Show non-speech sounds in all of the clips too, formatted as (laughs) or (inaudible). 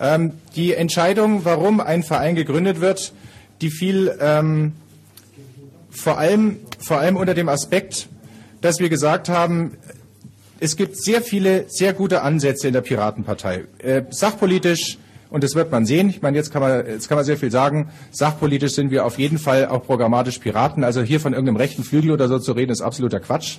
Ähm, die Entscheidung, warum ein Verein gegründet wird, die fiel ähm, vor, allem, vor allem unter dem Aspekt, dass wir gesagt haben, es gibt sehr viele sehr gute Ansätze in der Piratenpartei. Äh, sachpolitisch, und das wird man sehen, ich meine, jetzt kann man, jetzt kann man sehr viel sagen, sachpolitisch sind wir auf jeden Fall auch programmatisch Piraten. Also hier von irgendeinem rechten Flügel oder so zu reden, ist absoluter Quatsch.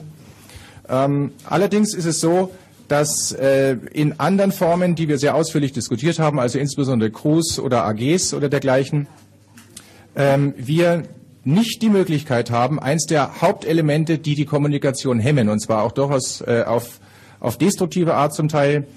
Ähm, allerdings ist es so, dass äh, in anderen Formen, die wir sehr ausführlich diskutiert haben, also insbesondere Crews oder AGs oder dergleichen, ähm, wir nicht die Möglichkeit haben, eins der Hauptelemente, die die Kommunikation hemmen, und zwar auch durchaus äh, auf, auf destruktive Art zum Teil,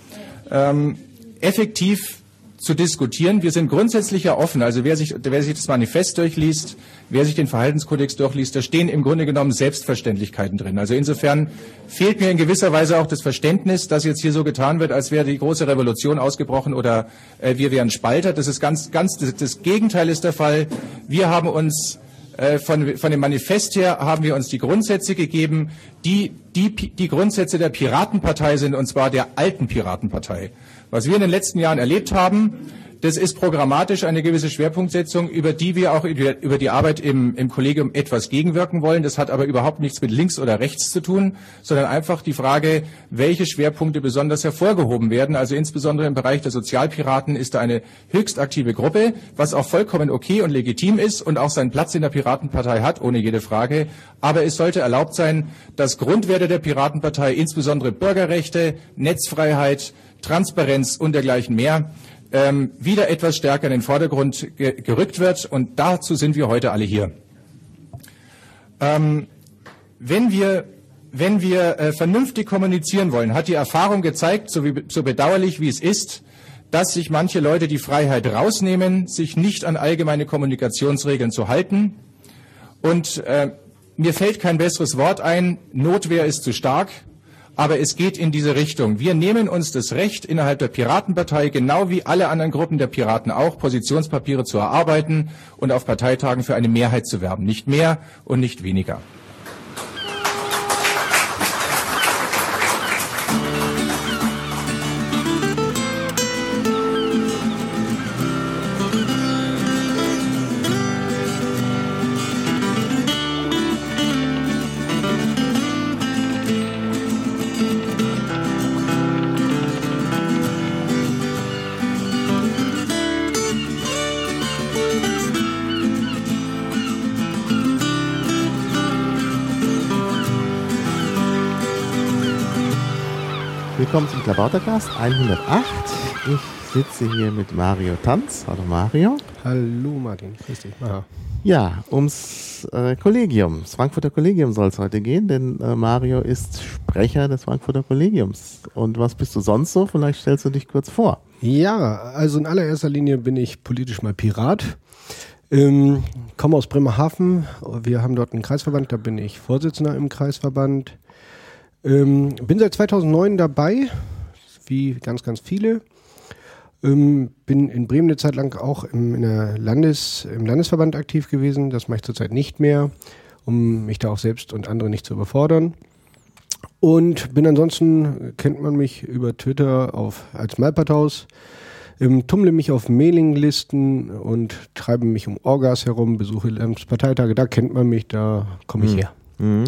ähm, effektiv zu diskutieren. Wir sind grundsätzlich ja offen. Also wer sich, wer sich das Manifest durchliest, wer sich den Verhaltenskodex durchliest, da stehen im Grunde genommen Selbstverständlichkeiten drin. Also insofern fehlt mir in gewisser Weise auch das Verständnis, dass jetzt hier so getan wird, als wäre die große Revolution ausgebrochen oder äh, wir wären Spalter. Das ist ganz, ganz, das, das Gegenteil ist der Fall. Wir haben uns äh, von, von dem Manifest her haben wir uns die Grundsätze gegeben, die, die die Grundsätze der Piratenpartei sind, und zwar der alten Piratenpartei. Was wir in den letzten Jahren erlebt haben, das ist programmatisch eine gewisse Schwerpunktsetzung, über die wir auch über die Arbeit im, im Kollegium etwas gegenwirken wollen. Das hat aber überhaupt nichts mit links oder rechts zu tun, sondern einfach die Frage, welche Schwerpunkte besonders hervorgehoben werden. Also insbesondere im Bereich der Sozialpiraten ist da eine höchst aktive Gruppe, was auch vollkommen okay und legitim ist und auch seinen Platz in der Piratenpartei hat, ohne jede Frage. Aber es sollte erlaubt sein, dass Grundwerte der Piratenpartei, insbesondere Bürgerrechte, Netzfreiheit, Transparenz und dergleichen mehr ähm, wieder etwas stärker in den Vordergrund ge gerückt wird. Und dazu sind wir heute alle hier. Ähm, wenn wir, wenn wir äh, vernünftig kommunizieren wollen, hat die Erfahrung gezeigt, so, wie, so bedauerlich wie es ist, dass sich manche Leute die Freiheit rausnehmen, sich nicht an allgemeine Kommunikationsregeln zu halten. Und äh, mir fällt kein besseres Wort ein, Notwehr ist zu stark aber es geht in diese Richtung. Wir nehmen uns das Recht, innerhalb der Piratenpartei, genau wie alle anderen Gruppen der Piraten auch, Positionspapiere zu erarbeiten und auf Parteitagen für eine Mehrheit zu werben. Nicht mehr und nicht weniger. Willkommen zum Klabautercast 108. Ich sitze hier mit Mario Tanz. Hallo Mario. Hallo Martin, grüß dich. Aha. Ja, ums äh, Kollegium, das Frankfurter Kollegium soll es heute gehen, denn äh, Mario ist Sprecher des Frankfurter Kollegiums. Und was bist du sonst so? Vielleicht stellst du dich kurz vor. Ja, also in allererster Linie bin ich politisch mal Pirat. Ähm, komme aus Bremerhaven. Wir haben dort einen Kreisverband, da bin ich Vorsitzender im Kreisverband. Ähm, bin seit 2009 dabei, wie ganz, ganz viele. Ähm, bin in Bremen eine Zeit lang auch im, Landes, im Landesverband aktiv gewesen. Das mache ich zurzeit nicht mehr, um mich da auch selbst und andere nicht zu überfordern. Und bin ansonsten, kennt man mich über Twitter auf, als Malperthaus, ähm, tummle mich auf Mailinglisten und treibe mich um Orgas herum, besuche Landesparteitage, da kennt man mich, da komme ich mhm. her. Mhm.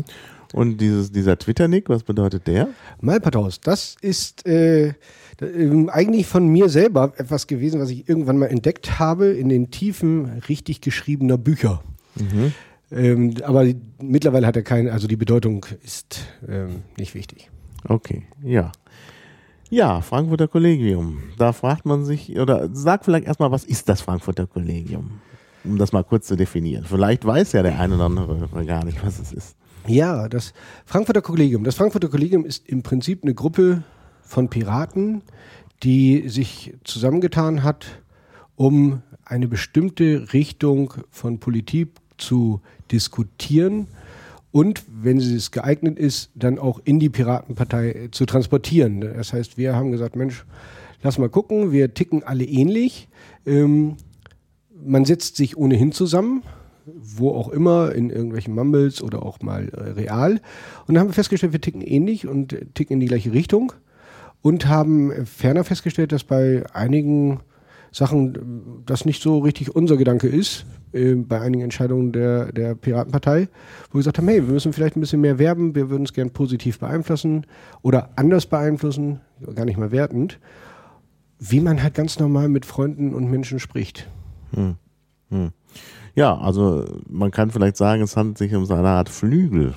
Und dieses, dieser Twitter-Nick, was bedeutet der? Malpathaus, das ist äh, äh, eigentlich von mir selber etwas gewesen, was ich irgendwann mal entdeckt habe in den Tiefen richtig geschriebener Bücher. Mhm. Ähm, aber mittlerweile hat er keine, also die Bedeutung ist ähm, nicht wichtig. Okay, ja. Ja, Frankfurter Kollegium. Da fragt man sich, oder sag vielleicht erstmal, was ist das Frankfurter Kollegium? Um das mal kurz zu definieren. Vielleicht weiß ja der eine oder andere gar nicht, was es ist. Ja, das Frankfurter Kollegium. Das Frankfurter Kollegium ist im Prinzip eine Gruppe von Piraten, die sich zusammengetan hat, um eine bestimmte Richtung von Politik zu diskutieren und, wenn es geeignet ist, dann auch in die Piratenpartei zu transportieren. Das heißt, wir haben gesagt, Mensch, lass mal gucken, wir ticken alle ähnlich. Ähm, man setzt sich ohnehin zusammen wo auch immer, in irgendwelchen Mumbles oder auch mal äh, real. Und dann haben wir festgestellt, wir ticken ähnlich und ticken in die gleiche Richtung und haben ferner festgestellt, dass bei einigen Sachen, das nicht so richtig unser Gedanke ist, äh, bei einigen Entscheidungen der, der Piratenpartei, wo wir gesagt haben, hey, wir müssen vielleicht ein bisschen mehr werben, wir würden es gern positiv beeinflussen oder anders beeinflussen, gar nicht mal wertend, wie man halt ganz normal mit Freunden und Menschen spricht. Hm. Hm. Ja, also man kann vielleicht sagen, es handelt sich um so eine Art Flügel.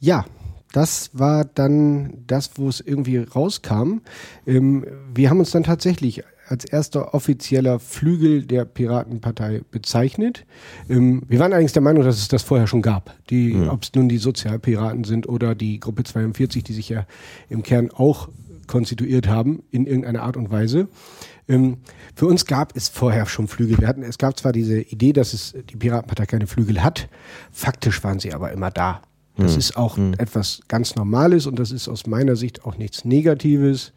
Ja, das war dann das, wo es irgendwie rauskam. Ähm, wir haben uns dann tatsächlich als erster offizieller Flügel der Piratenpartei bezeichnet. Ähm, wir waren allerdings der Meinung, dass es das vorher schon gab. Die, mhm. Ob es nun die Sozialpiraten sind oder die Gruppe 42, die sich ja im Kern auch konstituiert haben in irgendeiner Art und Weise. Ähm, für uns gab es vorher schon Flügel. Wir hatten, es gab zwar diese Idee, dass es die Piratenpartei keine Flügel hat, faktisch waren sie aber immer da. Das hm. ist auch hm. etwas ganz Normales und das ist aus meiner Sicht auch nichts Negatives.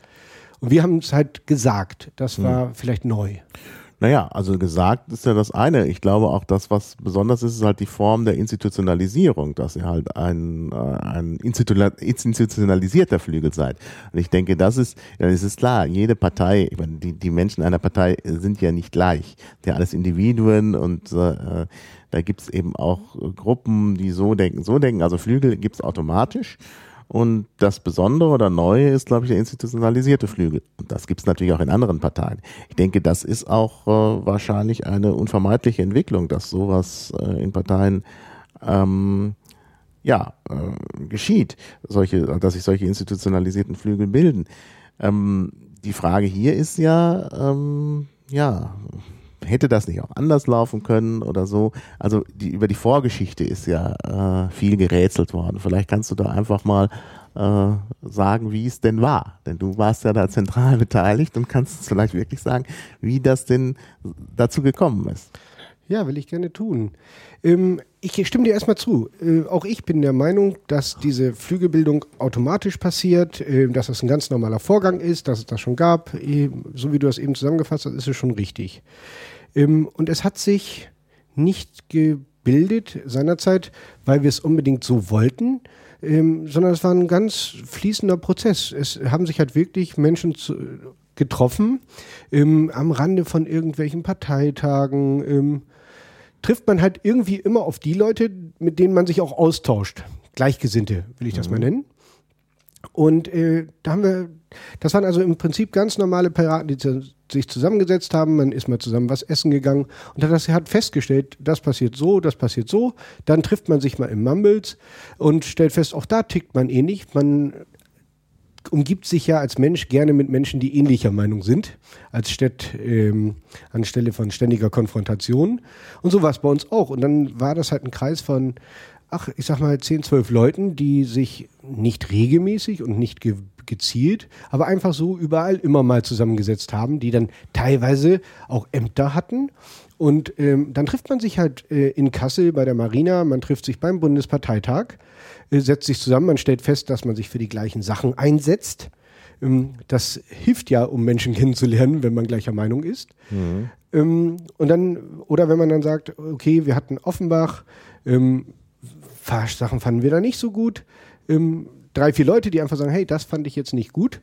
Und wir haben es halt gesagt. Das hm. war hm. vielleicht neu. Naja, also gesagt ist ja das eine. Ich glaube auch das, was besonders ist, ist halt die Form der Institutionalisierung, dass ihr halt ein, äh, ein institutionalisierter Flügel seid. Und ich denke, das ist, ja, es ist klar, jede Partei, ich meine, die, die Menschen einer Partei sind ja nicht gleich. Die alles Individuen und äh, da gibt's eben auch Gruppen, die so denken, so denken. Also Flügel gibt's automatisch. Und das Besondere oder Neue ist, glaube ich, der institutionalisierte Flügel. Und das gibt es natürlich auch in anderen Parteien. Ich denke, das ist auch äh, wahrscheinlich eine unvermeidliche Entwicklung, dass sowas äh, in Parteien ähm, ja, äh, geschieht, solche, dass sich solche institutionalisierten Flügel bilden. Ähm, die Frage hier ist ja, ähm, ja, hätte das nicht auch anders laufen können oder so? Also die, über die Vorgeschichte ist ja äh, viel gerätselt worden. Vielleicht kannst du da einfach mal äh, sagen, wie es denn war. Denn du warst ja da zentral (laughs) beteiligt und kannst vielleicht wirklich sagen, wie das denn dazu gekommen ist. Ja, will ich gerne tun. Ähm, ich stimme dir erstmal zu. Äh, auch ich bin der Meinung, dass diese Flügelbildung automatisch passiert, äh, dass das ein ganz normaler Vorgang ist, dass es das schon gab. Äh, so wie du das eben zusammengefasst hast, ist es schon richtig. Ähm, und es hat sich nicht gebildet seinerzeit, weil wir es unbedingt so wollten, ähm, sondern es war ein ganz fließender Prozess. Es haben sich halt wirklich Menschen zu, getroffen ähm, am Rande von irgendwelchen Parteitagen. Ähm, trifft man halt irgendwie immer auf die Leute, mit denen man sich auch austauscht. Gleichgesinnte, will ich das mhm. mal nennen. Und äh, da haben wir, das waren also im Prinzip ganz normale Piraten, die sich zusammengesetzt haben, man ist mal zusammen was essen gegangen und hat, das, hat festgestellt, das passiert so, das passiert so. Dann trifft man sich mal im Mumbles und stellt fest, auch da tickt man ähnlich. Man umgibt sich ja als Mensch gerne mit Menschen, die ähnlicher Meinung sind, als statt ähm, anstelle von ständiger Konfrontation. Und so war es bei uns auch. Und dann war das halt ein Kreis von ach, ich sag mal, 10, 12 Leuten, die sich nicht regelmäßig und nicht ge gezielt, aber einfach so überall immer mal zusammengesetzt haben, die dann teilweise auch Ämter hatten. Und ähm, dann trifft man sich halt äh, in Kassel bei der Marina, man trifft sich beim Bundesparteitag, äh, setzt sich zusammen, man stellt fest, dass man sich für die gleichen Sachen einsetzt. Ähm, das hilft ja, um Menschen (laughs) kennenzulernen, wenn man gleicher Meinung ist. Mhm. Ähm, und dann, oder wenn man dann sagt, okay, wir hatten Offenbach, ähm, Sachen fanden wir da nicht so gut. Ähm, drei, vier Leute, die einfach sagen, hey, das fand ich jetzt nicht gut,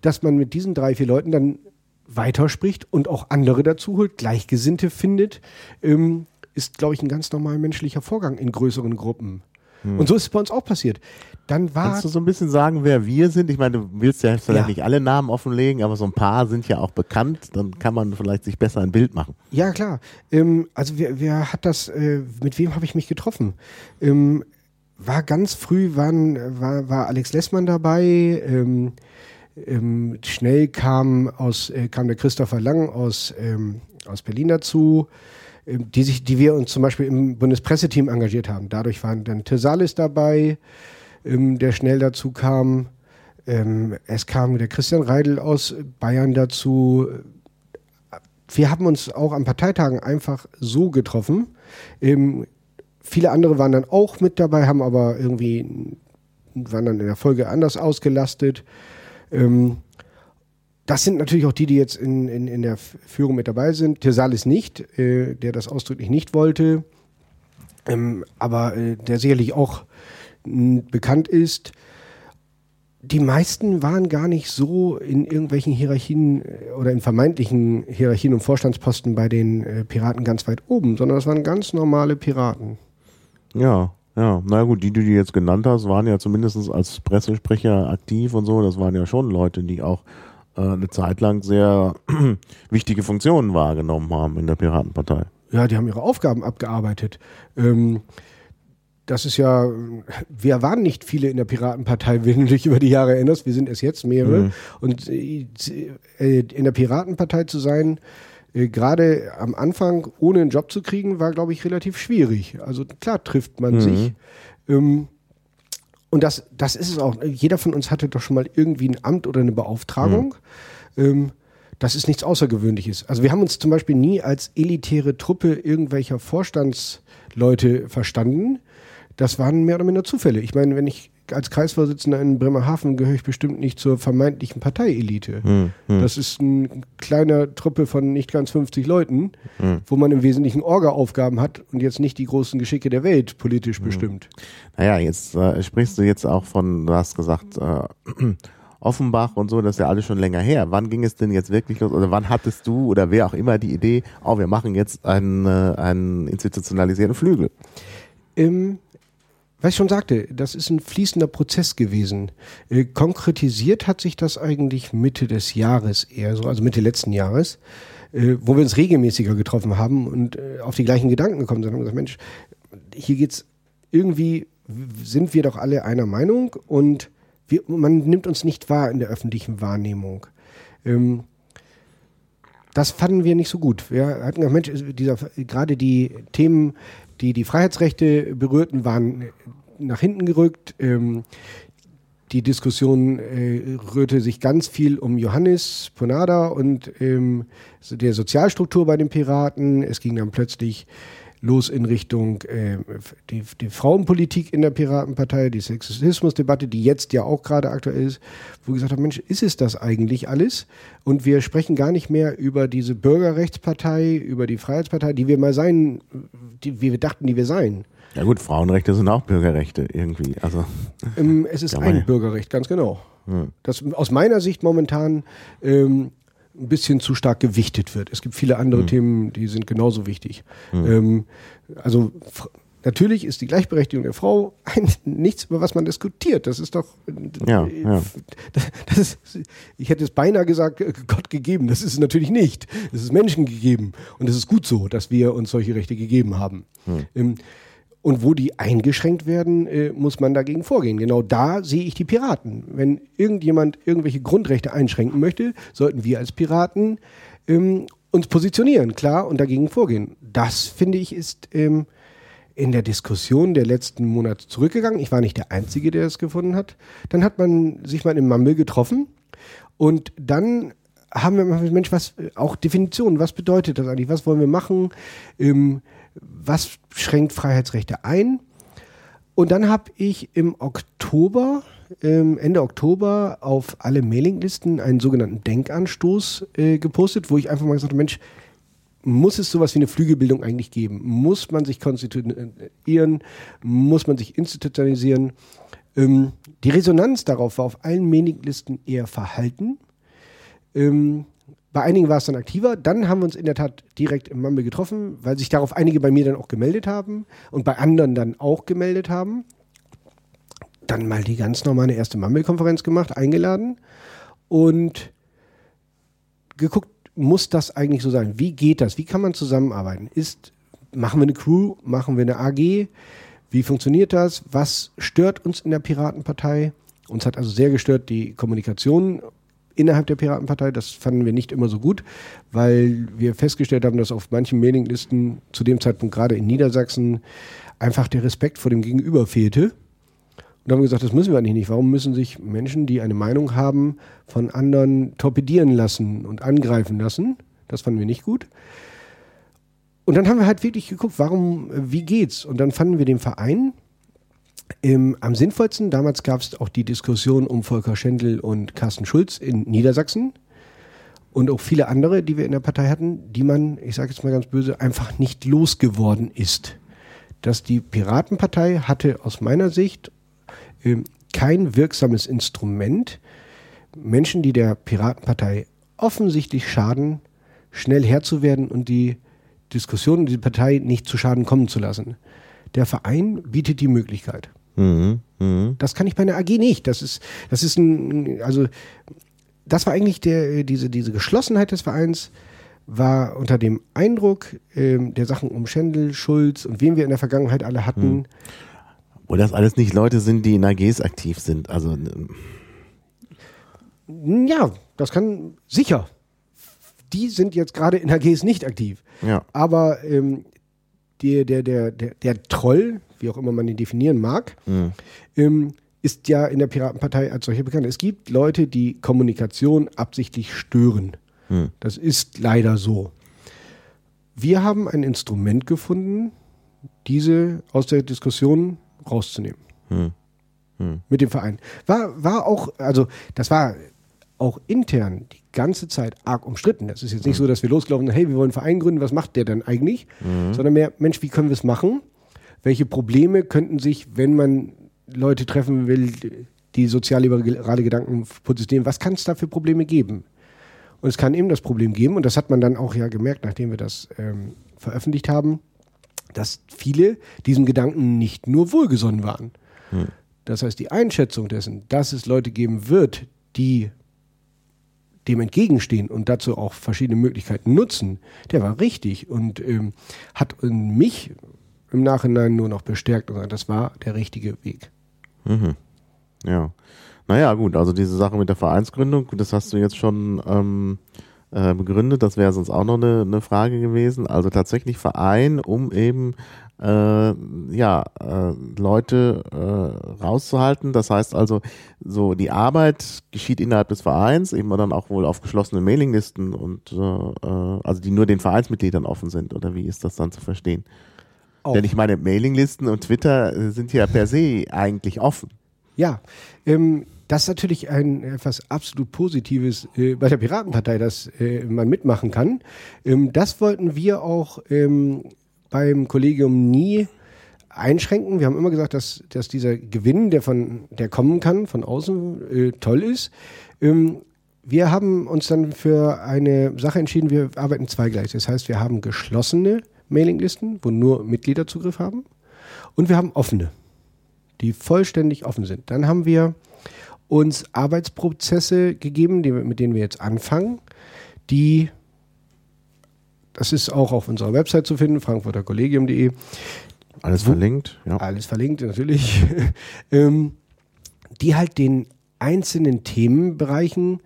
dass man mit diesen drei, vier Leuten dann weiterspricht und auch andere dazu holt, Gleichgesinnte findet, ähm, ist, glaube ich, ein ganz normal menschlicher Vorgang in größeren Gruppen. Hm. Und so ist es bei uns auch passiert. Dann war Kannst du so ein bisschen sagen, wer wir sind? Ich meine, du willst ja vielleicht ja. nicht alle Namen offenlegen, aber so ein paar sind ja auch bekannt. Dann kann man vielleicht sich besser ein Bild machen. Ja, klar. Ähm, also wer, wer hat das, äh, mit wem habe ich mich getroffen? Ähm, war ganz früh, waren, war, war Alex Lessmann dabei. Ähm, ähm, schnell kam, aus, äh, kam der Christopher Lang aus, ähm, aus Berlin dazu. Ähm, die, sich, die wir uns zum Beispiel im Bundespresseteam engagiert haben. Dadurch waren dann Tesalis dabei, ähm, der schnell dazu kam. Ähm, es kam der Christian Reidel aus Bayern dazu. Wir haben uns auch an Parteitagen einfach so getroffen. viele andere waren dann auch mit dabei, haben aber irgendwie, waren dann in der Folge anders ausgelastet. Ähm, das sind natürlich auch die, die jetzt in, in, in der Führung mit dabei sind. Tesalis nicht, äh, der das ausdrücklich nicht wollte, ähm, aber äh, der sicherlich auch bekannt ist. die meisten waren gar nicht so in irgendwelchen Hierarchien äh, oder in vermeintlichen Hierarchien und Vorstandsposten bei den äh, Piraten ganz weit oben, sondern das waren ganz normale Piraten. Ja, ja. Na gut, die, die du jetzt genannt hast, waren ja zumindest als Pressesprecher aktiv und so. Das waren ja schon Leute, die auch eine Zeit lang sehr (clears throat) wichtige Funktionen wahrgenommen haben in der Piratenpartei. Ja, die haben ihre Aufgaben abgearbeitet. Ähm, das ist ja, wir waren nicht viele in der Piratenpartei, wenn du dich über die Jahre erinnerst. Wir sind es jetzt mehrere. Mhm. Und äh, in der Piratenpartei zu sein, äh, gerade am Anfang ohne einen Job zu kriegen, war, glaube ich, relativ schwierig. Also klar trifft man mhm. sich. Ähm, und das, das ist es auch. Jeder von uns hatte doch schon mal irgendwie ein Amt oder eine Beauftragung. Mhm. Ähm, das ist nichts Außergewöhnliches. Also wir haben uns zum Beispiel nie als elitäre Truppe irgendwelcher Vorstandsleute verstanden. Das waren mehr oder minder Zufälle. Ich meine, wenn ich als Kreisvorsitzender in Bremerhaven gehöre ich bestimmt nicht zur vermeintlichen Parteielite. Hm, hm. Das ist eine kleine Truppe von nicht ganz 50 Leuten, hm. wo man im Wesentlichen Orga-Aufgaben hat und jetzt nicht die großen Geschicke der Welt politisch hm. bestimmt. Naja, jetzt äh, sprichst du jetzt auch von, du hast gesagt, äh, (clears throat) Offenbach und so, das ist ja alles schon länger her. Wann ging es denn jetzt wirklich los? Oder wann hattest du oder wer auch immer die Idee, oh, wir machen jetzt einen, äh, einen institutionalisierten Flügel? Im was ich schon sagte, das ist ein fließender Prozess gewesen. Äh, konkretisiert hat sich das eigentlich Mitte des Jahres eher so, also Mitte letzten Jahres, äh, wo wir uns regelmäßiger getroffen haben und äh, auf die gleichen Gedanken gekommen sind und gesagt, Mensch, hier geht's irgendwie, sind wir doch alle einer Meinung und wir, man nimmt uns nicht wahr in der öffentlichen Wahrnehmung. Ähm, das fanden wir nicht so gut. Wir hatten gesagt, Mensch, dieser, gerade die Themen, die die Freiheitsrechte berührten, waren nach hinten gerückt. Ähm, die Diskussion äh, rührte sich ganz viel um Johannes Ponada und ähm, der Sozialstruktur bei den Piraten. Es ging dann plötzlich los in Richtung äh, die, die Frauenpolitik in der Piratenpartei, die Sexismusdebatte, die jetzt ja auch gerade aktuell ist, wo gesagt hat, Mensch, ist es das eigentlich alles? Und wir sprechen gar nicht mehr über diese Bürgerrechtspartei, über die Freiheitspartei, die wir mal sein, die, wie wir dachten, die wir seien. Ja gut, Frauenrechte sind auch Bürgerrechte irgendwie. Also ähm, es ist ein Bürgerrecht, ganz genau. Hm. Das aus meiner Sicht momentan ähm, ein bisschen zu stark gewichtet wird. Es gibt viele andere hm. Themen, die sind genauso wichtig. Hm. Ähm, also natürlich ist die Gleichberechtigung der Frau (laughs) ein, nichts, über was man diskutiert. Das ist doch. Ja, äh, ja. (laughs) Das ist, ich hätte es beinahe gesagt, äh, Gott gegeben. Das ist es natürlich nicht. Es ist Menschen gegeben. Und es ist gut so, dass wir uns solche Rechte gegeben haben. Hm. Ähm, und wo die eingeschränkt werden, äh, muss man dagegen vorgehen. Genau da sehe ich die Piraten. Wenn irgendjemand irgendwelche Grundrechte einschränken möchte, sollten wir als Piraten ähm, uns positionieren, klar, und dagegen vorgehen. Das, finde ich, ist ähm, in der Diskussion der letzten Monate zurückgegangen. Ich war nicht der Einzige, der es gefunden hat. Dann hat man sich mal im Mammel getroffen und dann haben wir Mensch, was, auch Definitionen, was bedeutet das eigentlich? Was wollen wir machen? Ähm, was schränkt Freiheitsrechte ein? Und dann habe ich im Oktober, ähm, Ende Oktober, auf alle Mailinglisten einen sogenannten Denkanstoß äh, gepostet, wo ich einfach mal gesagt habe, Mensch, muss es sowas wie eine Flügelbildung eigentlich geben? Muss man sich konstituieren? Muss man sich institutionalisieren? Ähm, die Resonanz darauf war auf allen Mailinglisten eher verhalten. Ähm, bei einigen war es dann aktiver. Dann haben wir uns in der Tat direkt im Mumble getroffen, weil sich darauf einige bei mir dann auch gemeldet haben und bei anderen dann auch gemeldet haben. Dann mal die ganz normale erste Mumble-Konferenz gemacht, eingeladen und geguckt, muss das eigentlich so sein? Wie geht das? Wie kann man zusammenarbeiten? Ist, machen wir eine Crew? Machen wir eine AG? Wie funktioniert das? Was stört uns in der Piratenpartei? Uns hat also sehr gestört die Kommunikation innerhalb der Piratenpartei. Das fanden wir nicht immer so gut, weil wir festgestellt haben, dass auf manchen Mailinglisten zu dem Zeitpunkt gerade in Niedersachsen einfach der Respekt vor dem Gegenüber fehlte. Und haben gesagt, das müssen wir eigentlich nicht. Warum müssen sich Menschen, die eine Meinung haben, von anderen torpedieren lassen und angreifen lassen? Das fanden wir nicht gut. Und dann haben wir halt wirklich geguckt, warum, wie geht's? Und dann fanden wir den Verein, im, am sinnvollsten, damals gab es auch die Diskussion um Volker Schendl und Carsten Schulz in Niedersachsen und auch viele andere, die wir in der Partei hatten, die man, ich sage jetzt mal ganz böse, einfach nicht losgeworden ist. Dass die Piratenpartei hatte aus meiner Sicht äh, kein wirksames Instrument, Menschen, die der Piratenpartei offensichtlich schaden, schnell Herr zu werden und die Diskussion die Partei nicht zu Schaden kommen zu lassen. Der Verein bietet die Möglichkeit. Mhm. Mhm. Das kann ich bei einer AG nicht. Das ist, das ist ein, also das war eigentlich der, diese, diese Geschlossenheit des Vereins war unter dem Eindruck ähm, der Sachen um Schendel, Schulz und wen wir in der Vergangenheit alle hatten. Wo das alles nicht Leute sind, die in AGs aktiv sind. Also Ja, das kann sicher. Die sind jetzt gerade in AGs nicht aktiv. ja. Aber ähm, der, der, der, der, der Troll, wie auch immer man ihn definieren mag, Mhm. ähm, ist ja in der Piratenpartei als solche bekannt. Es gibt Leute, die Kommunikation absichtlich stören. Hm. Das ist leider so. Wir haben ein Instrument gefunden, diese aus der Diskussion rauszunehmen. Hm. Hm. Mit dem Verein. War, war auch, also das war auch intern die ganze Zeit arg umstritten. Das ist jetzt nicht so, dass wir losgelaufen sind, hey, wir wollen einen Verein gründen, was macht der denn eigentlich? Sondern mehr, Mensch, wie können wir es machen? Welche Probleme könnten sich, wenn man Leute treffen will, die sozialliberale Gedanken protestieren, was kann es da für Probleme geben? Und es kann eben das Problem geben, und das hat man dann auch ja gemerkt, nachdem wir das ähm, veröffentlicht haben, dass viele diesem Gedanken nicht nur wohlgesonnen waren. Das heißt, die Einschätzung dessen, dass es Leute geben wird, die dem entgegenstehen und dazu auch verschiedene Möglichkeiten nutzen, der war richtig und ähm, hat in mich im Nachhinein nur noch bestärkt und gesagt, das war der richtige Weg. Mhm. Ja. Naja, gut, also diese Sache mit der Vereinsgründung, das hast du jetzt schon ähm, äh, begründet, das wäre sonst auch noch eine, eine Frage gewesen. Also tatsächlich Verein, um eben äh, ja, äh, Leute äh, rauszuhalten. Das heißt also, so die Arbeit geschieht innerhalb des Vereins, eben dann auch wohl auf geschlossenen Mailinglisten und äh, äh, also die nur den Vereinsmitgliedern offen sind, oder wie ist das dann zu verstehen? Auch. Denn ich meine, Mailinglisten und Twitter äh, sind ja per se eigentlich offen. Ja, ähm, das ist natürlich ein etwas absolut Positives äh, bei der Piratenpartei, dass äh, man mitmachen kann. Ähm, das wollten wir auch ähm, beim Kollegium nie einschränken. Wir haben immer gesagt, dass, dass dieser Gewinn, der von der kommen kann, von außen äh, toll ist. Ähm, wir haben uns dann für eine Sache entschieden, wir arbeiten zweigleisig. Das heißt, wir haben geschlossene Mailinglisten, wo nur Mitglieder Zugriff haben. Und wir haben offene, die vollständig offen sind. Dann haben wir uns Arbeitsprozesse gegeben, die, mit denen wir jetzt anfangen, die, das ist auch auf unserer Website zu finden, frankfurterkollegium.de, Alles verlinkt, ja. alles verlinkt natürlich, (laughs) ähm, die halt den einzelnen Themenbereichen,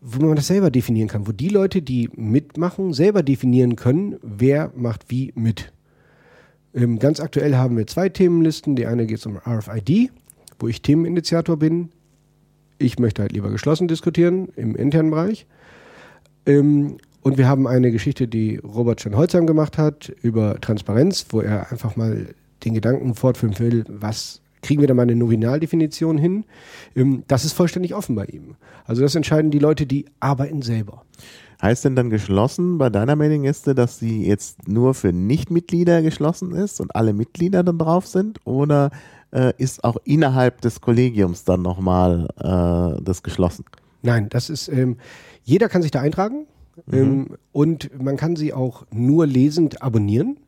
wo man das selber definieren kann, wo die Leute, die mitmachen, selber definieren können, wer macht wie mit. Ähm, ganz aktuell haben wir zwei Themenlisten. Die eine geht um RFID, wo ich Themeninitiator bin. Ich möchte halt lieber geschlossen diskutieren im internen Bereich. Ähm, und wir haben eine Geschichte, die Robert schon Holzheim gemacht hat, über Transparenz, wo er einfach mal den Gedanken fortführen will, was kriegen wir da mal eine Nominaldefinition hin? Ähm, das ist vollständig offen bei ihm. Also das entscheiden die Leute, die arbeiten selber. Heißt denn dann geschlossen bei deiner Mailingliste, dass sie jetzt nur für Nichtmitglieder geschlossen ist und alle Mitglieder dann drauf sind? Oder äh, ist auch innerhalb des Kollegiums dann nochmal äh, das geschlossen? Nein, das ist, ähm, jeder kann sich da eintragen ähm, und man kann sie auch nur lesend abonnieren.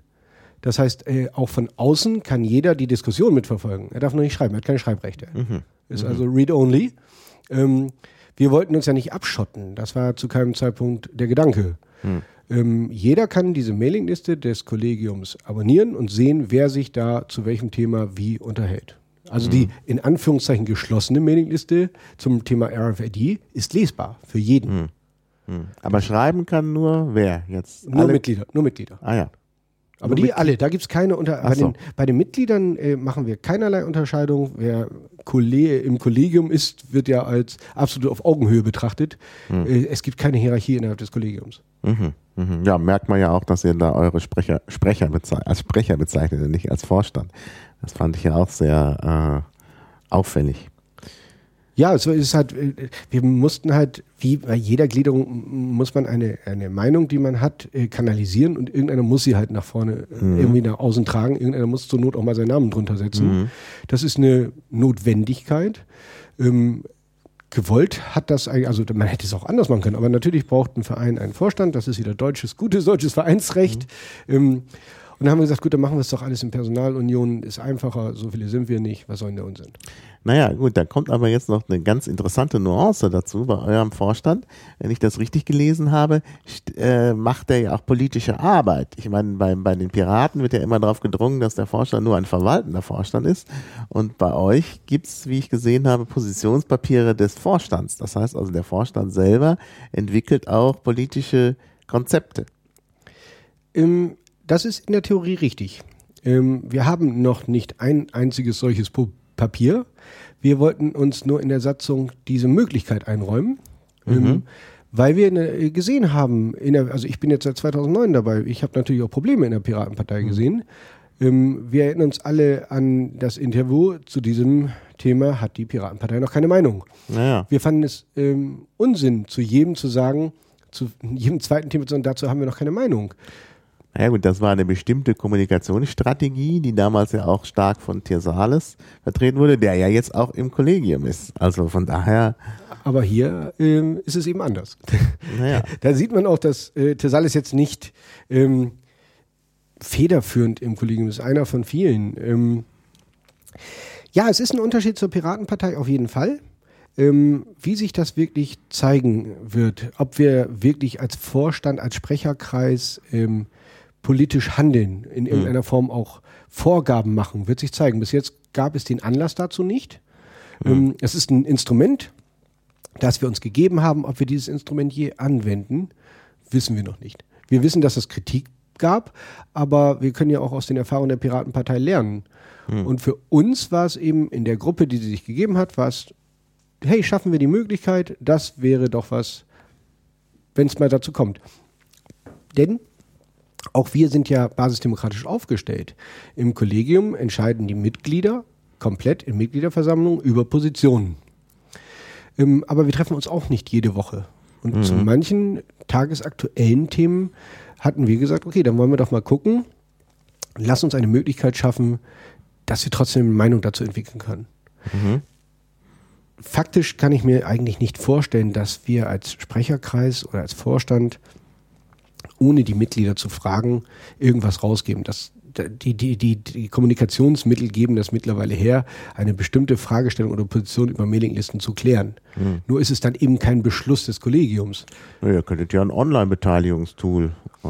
Das heißt, äh, auch von außen kann jeder die Diskussion mitverfolgen. Er darf nur nicht schreiben, er hat keine Schreibrechte. Ist also read-only. Ähm, wir wollten uns ja nicht abschotten. Das war zu keinem Zeitpunkt der Gedanke. Ähm, jeder kann diese Mailingliste des Kollegiums abonnieren und sehen, wer sich da zu welchem Thema wie unterhält. Also die in Anführungszeichen geschlossene Mailingliste zum Thema RFID ist lesbar für jeden. Aber schreiben kann nur wer jetzt? Nur Alle? Mitglieder, nur Mitglieder. Ah ja. Aber die alle, da gibt's keine unter. Bei so. den, bei den Mitgliedern äh, machen wir keinerlei Unterscheidung. Wer Kolle im Kollegium ist, wird ja als absolut auf Augenhöhe betrachtet. Äh, es gibt keine Hierarchie innerhalb des Kollegiums. Mhm. Mhm. Ja, merkt man ja auch, dass ihr da eure Sprecher, Sprecher als Sprecher bezeichnet und nicht als Vorstand. Das fand ich ja auch sehr äh, auffällig. Ja, es ist halt, äh, wir mussten halt wie bei jeder Gliederung muss man eine, eine Meinung, die man hat, äh, kanalisieren und irgendeiner muss sie halt nach vorne äh, Mhm. irgendwie nach außen tragen. Irgendeiner muss zur Not auch mal seinen Namen drunter setzen. Das ist eine Notwendigkeit. Ähm, gewollt hat das eigentlich, also man hätte es auch anders machen können, aber natürlich braucht ein Verein einen Vorstand, das ist wieder deutsches, gutes deutsches Vereinsrecht. Ähm, und dann haben wir gesagt, gut, dann machen wir es doch alles in Personalunion, ist einfacher, so viele sind wir nicht, was soll denn der Unsinn? Naja, gut, da kommt aber jetzt noch eine ganz interessante Nuance dazu bei eurem Vorstand. Wenn ich das richtig gelesen habe, äh, macht er ja auch politische Arbeit. Ich meine, bei, bei den Piraten wird ja immer darauf gedrungen, dass der Vorstand nur ein verwaltender Vorstand ist. Und bei euch gibt's, wie ich gesehen habe, Positionspapiere des Vorstands. Das heißt also, der Vorstand selber entwickelt auch politische Konzepte. Ähm, das ist in der Theorie richtig. Ähm, wir haben noch nicht ein einziges solches Papier. Wir wollten uns nur in der Satzung diese Möglichkeit einräumen, ähm, weil wir ne, gesehen haben, in der, also ich bin jetzt seit 2009 dabei, ich habe natürlich auch Probleme in der Piratenpartei gesehen. Ähm, wir erinnern uns alle an das Interview zu diesem Thema, hat die Piratenpartei noch keine Meinung. Naja. Wir fanden es ähm, Unsinn, zu jedem zu sagen, zu jedem zweiten Thema zu sagen, dazu haben wir noch keine Meinung. Ja gut, das war eine bestimmte Kommunikationsstrategie, die damals ja auch stark von Tirsales vertreten wurde, der ja jetzt auch im Kollegium ist. Also von daher, Aber hier ähm, ist es eben anders. (laughs) naja. Da sieht man auch, dass äh, Tesalis jetzt nicht ähm, federführend im Kollegium ist, einer von vielen. Ähm, ja, es ist ein Unterschied zur Piratenpartei auf jeden Fall. Ähm, wie sich das wirklich zeigen wird, ob wir wirklich als Vorstand, als Sprecherkreis ähm, politisch handeln, in irgendeiner Form auch Vorgaben machen, wird sich zeigen. Bis jetzt gab es den Anlass dazu nicht. Ähm, es ist ein Instrument, das wir uns gegeben haben. Ob wir dieses Instrument je anwenden, wissen wir noch nicht. Wir wissen, dass es Kritik gab, aber wir können ja auch aus den Erfahrungen der Piratenpartei lernen. Und für uns war es eben in der Gruppe, die sie sich gegeben hat, war es, hey, schaffen wir die Möglichkeit, das wäre doch was, wenn es mal dazu kommt. Denn auch wir sind ja basisdemokratisch aufgestellt. Im Kollegium entscheiden die Mitglieder komplett in Mitgliederversammlung über Positionen. Ähm, aber wir treffen uns auch nicht jede Woche. Und zu manchen tagesaktuellen Themen hatten wir gesagt, okay, dann wollen wir doch mal gucken, lass uns eine Möglichkeit schaffen, dass wir trotzdem eine Meinung dazu entwickeln können. Faktisch kann ich mir eigentlich nicht vorstellen, dass wir als Sprecherkreis oder als Vorstand ohne die Mitglieder zu fragen, irgendwas rausgeben. Das, die, die, die, die Kommunikationsmittel geben das mittlerweile her, eine bestimmte Fragestellung oder Position über Mailinglisten zu klären. Nur ist es dann eben kein Beschluss des Kollegiums. Ja, ihr könntet ja ein Online-Beteiligungstool äh,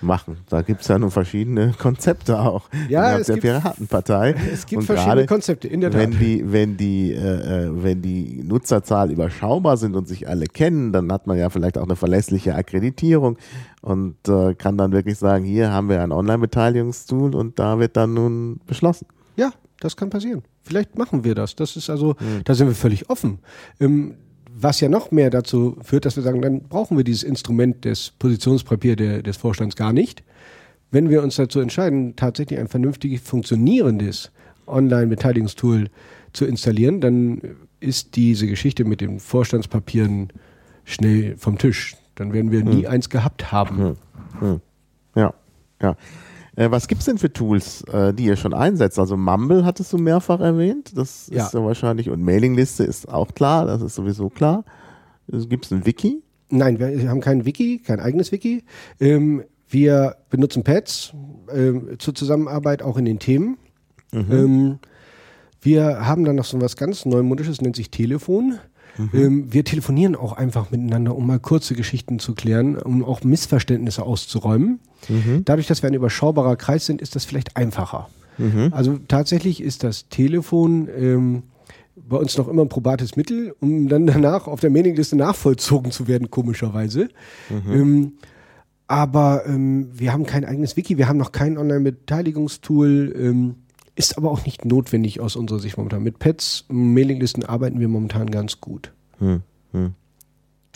machen. Da gibt's ja nun verschiedene (laughs) Konzepte auch Ja, es der gibt- Piratenpartei. Es gibt Und verschiedene Konzepte, in der Tat. Wenn die, wenn die, äh, äh, wenn die Nutzerzahl überschaubar sind und sich alle kennen, dann hat man ja vielleicht auch eine verlässliche Akkreditierung und äh, kann dann wirklich sagen, hier haben wir ein Online-Beteiligungstool und da wird dann nun beschlossen. Ja, das kann passieren. Vielleicht machen wir das. Das ist also, da sind wir völlig offen. Ähm, was ja noch mehr dazu führt, dass wir sagen, dann brauchen wir dieses Instrument des Positionspapier der, des Vorstands gar nicht. Wenn wir uns dazu entscheiden, tatsächlich ein vernünftig funktionierendes Online-Beteiligungstool zu installieren, dann ist diese Geschichte mit den Vorstandspapieren schnell vom Tisch. Dann werden wir nie eins gehabt haben. Ja, ja. Äh, was gibt's denn für Tools, äh, die ihr schon einsetzt? Also Mumble hattest du mehrfach erwähnt. Das Ja. ist ja wahrscheinlich, und Mailingliste ist auch klar, das ist sowieso klar. Gibt es ein Wiki? Nein, wir haben kein Wiki, kein eigenes Wiki. Ähm, wir benutzen Pads ähm, zur Zusammenarbeit auch in den Themen. Ähm, wir haben dann noch so was ganz Neumodisches, nennt sich Telefon. Ähm, wir telefonieren auch einfach miteinander, um mal kurze Geschichten zu klären, um auch Missverständnisse auszuräumen. Dadurch, dass wir ein überschaubarer Kreis sind, ist das vielleicht einfacher. Also tatsächlich ist das Telefon ähm, bei uns noch immer ein probates Mittel, um dann danach auf der Mailingliste nachvollzogen zu werden, komischerweise. Ähm, aber ähm, wir haben kein eigenes Wiki, wir haben noch kein Online-Beteiligungstool, ähm, ist aber auch nicht notwendig aus unserer Sicht momentan. Mit Pads, Mailinglisten arbeiten wir momentan ganz gut.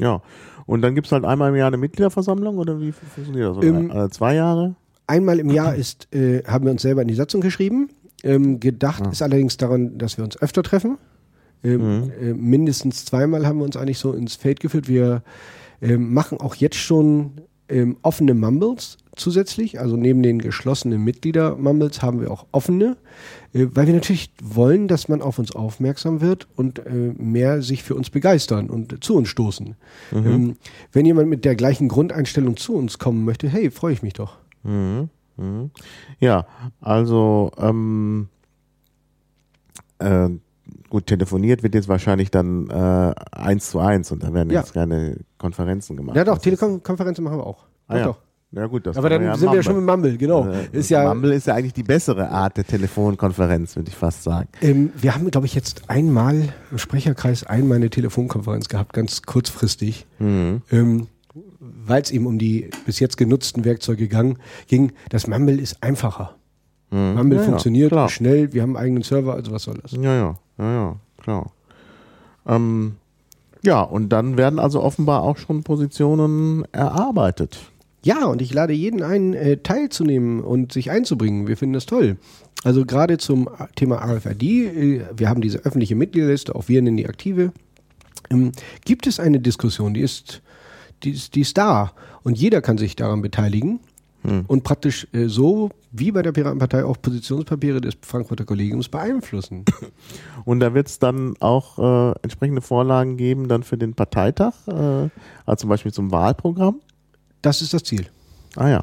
Ja. Und dann gibt's halt einmal im Jahr eine Mitgliederversammlung oder wie funktioniert das? Ähm, alle zwei Jahre? Einmal im Jahr (clears throat) ist, äh, haben wir uns selber in die Satzung geschrieben. Ähm, gedacht Ah. ist allerdings daran, dass wir uns öfter treffen. Ähm, äh, mindestens zweimal haben wir uns eigentlich so ins Feld geführt. Wir ähm, machen auch jetzt schon ähm, offene Mumbles zusätzlich. Also neben den geschlossenen Mitglieder-Mumbles haben wir auch offene, äh, weil wir natürlich wollen, dass man auf uns aufmerksam wird und äh, mehr sich für uns begeistern und zu uns stoßen. Ähm, wenn jemand mit der gleichen Grundeinstellung zu uns kommen möchte, hey, freue ich mich doch. Mhm. Mhm. Ja, also ähm, äh, gut, telefoniert wird jetzt wahrscheinlich dann äh, eins zu eins und da werden Ja. jetzt keine Konferenzen gemacht. Ja, doch, Telekom-Konferenzen machen wir auch. Ah, ja. doch. Ja gut, das Aber dann ja sind wir machen. schon mit Mumble, genau. Äh, ist ja, Mumble ist ja eigentlich die bessere Art der Telefonkonferenz, würde ich fast sagen. ähm, wir haben, glaube ich, jetzt einmal im Sprecherkreis einmal eine Telefonkonferenz gehabt, ganz kurzfristig. Mhm. Ähm, weil es eben um die bis jetzt genutzten Werkzeuge gang, ging. Das Mumble ist einfacher. Mumble Mhm. Ja, ja, funktioniert klar. schnell, wir haben einen eigenen Server, also was soll das? Ja, ja, ja, ja, klar. Ähm, ja, und dann werden also offenbar auch schon Positionen erarbeitet. Ja, und ich lade jeden ein, äh, teilzunehmen und sich einzubringen. Wir finden das toll. Also gerade zum Thema RFID, äh, wir haben diese öffentliche Mitgliederliste, auch wir nennen die aktive. Ähm, gibt es eine Diskussion, die ist, die ist, die ist da und jeder kann sich daran beteiligen und praktisch äh, so wie bei der Piratenpartei auch Positionspapiere des Frankfurter Kollegiums beeinflussen. (laughs) Und da wird es dann auch äh, entsprechende Vorlagen geben dann für den Parteitag, äh, also zum Beispiel zum Wahlprogramm. Das ist das Ziel. Ah ja.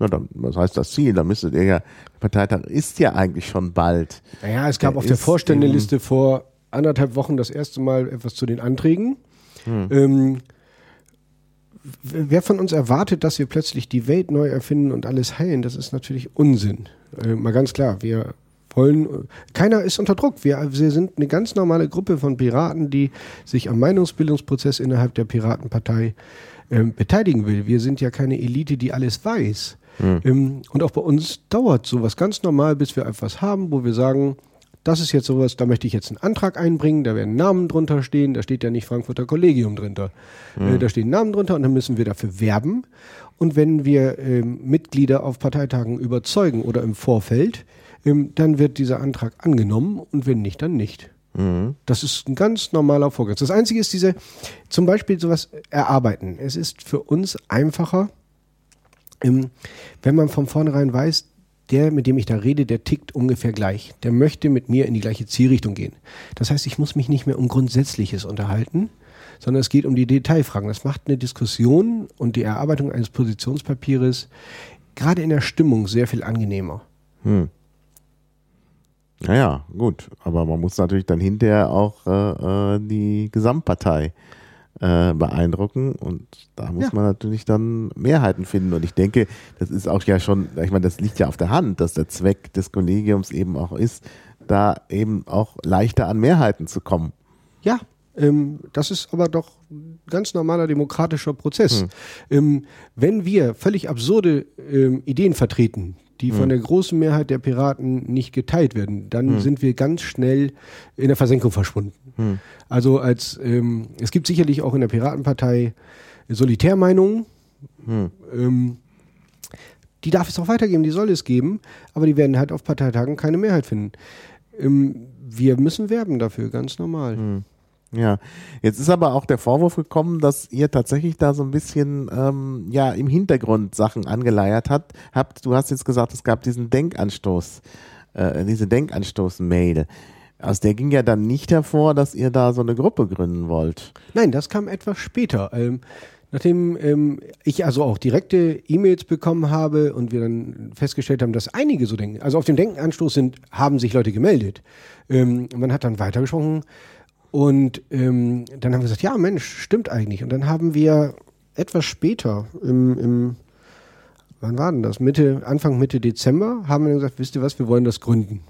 Ja, dann, was heißt das Ziel? Da müsstet ihr ja, der Parteitag ist ja eigentlich schon bald. Naja, es gab Der auf der ist Vorständeliste vor anderthalb Wochen das erste Mal etwas zu den Anträgen. Ähm, w- wer von uns erwartet, dass wir plötzlich die Welt neu erfinden und alles heilen, das ist natürlich Unsinn. Äh, mal ganz klar, wir wollen, keiner ist unter Druck. Wir, wir sind eine ganz normale Gruppe von Piraten, die sich am Meinungsbildungsprozess innerhalb der Piratenpartei ähm, beteiligen will. Wir sind ja keine Elite, die alles weiß. Ähm, und auch bei uns dauert sowas ganz normal, bis wir etwas haben, wo wir sagen, das ist jetzt sowas, da möchte ich jetzt einen Antrag einbringen, da werden Namen drunter stehen, da steht ja nicht Frankfurter Kollegium drunter. Äh, da stehen Namen drunter und dann müssen wir dafür werben. Und wenn wir ähm, Mitglieder auf Parteitagen überzeugen oder im Vorfeld, ähm, dann wird dieser Antrag angenommen und wenn nicht, dann nicht. Das ist ein ganz normaler Vorgang. Das Einzige ist diese, zum Beispiel sowas erarbeiten. Es ist für uns einfacher, ähm, wenn man von vornherein weiß, der, mit dem ich da rede, der tickt ungefähr gleich. Der möchte mit mir in die gleiche Zielrichtung gehen. Das heißt, ich muss mich nicht mehr um Grundsätzliches unterhalten, sondern es geht um die Detailfragen. Das macht eine Diskussion und die Erarbeitung eines Positionspapiers gerade in der Stimmung sehr viel angenehmer. Naja, gut. Aber man muss natürlich dann hinterher auch äh, äh, die Gesamtpartei äh, beeindrucken und da muss Ja. man natürlich dann Mehrheiten finden. Und ich denke, das ist auch ja schon, ich meine, das liegt ja auf der Hand, dass der Zweck des Kollegiums eben auch ist, da eben auch leichter an Mehrheiten zu kommen. Ja, ähm, das ist aber doch ein ganz normaler demokratischer Prozess. Ähm, wenn wir völlig absurde ähm, Ideen vertreten, die von der großen Mehrheit der Piraten nicht geteilt werden, dann sind wir ganz schnell in der Versenkung verschwunden. Also als ähm, es gibt sicherlich auch in der Piratenpartei Solitärmeinungen. Ähm, die darf es auch weitergeben, die soll es geben, aber die werden halt auf Parteitagen keine Mehrheit finden. Ähm, wir müssen werben dafür, ganz normal. Ja, jetzt ist aber auch der Vorwurf gekommen, dass ihr tatsächlich da so ein bisschen ähm, ja im Hintergrund Sachen angeleiert hat, habt. Du hast jetzt gesagt, es gab diesen Denkanstoß, äh, diese Denkanstoß-Mail. Aus der ging ja dann nicht hervor, dass ihr da so eine Gruppe gründen wollt. Nein, das kam etwas später. Ähm, nachdem ähm, ich also auch direkte E-Mails bekommen habe und wir dann festgestellt haben, dass einige so denken. Also auf dem Denkenanstoß sind, haben sich Leute gemeldet. Ähm, man hat dann weitergesprochen und ähm, dann haben wir gesagt, ja Mensch, stimmt eigentlich. Und dann haben wir etwas später im, im wann war denn das? Mitte, Anfang Mitte Dezember haben wir dann gesagt, wisst ihr was, wir wollen das gründen.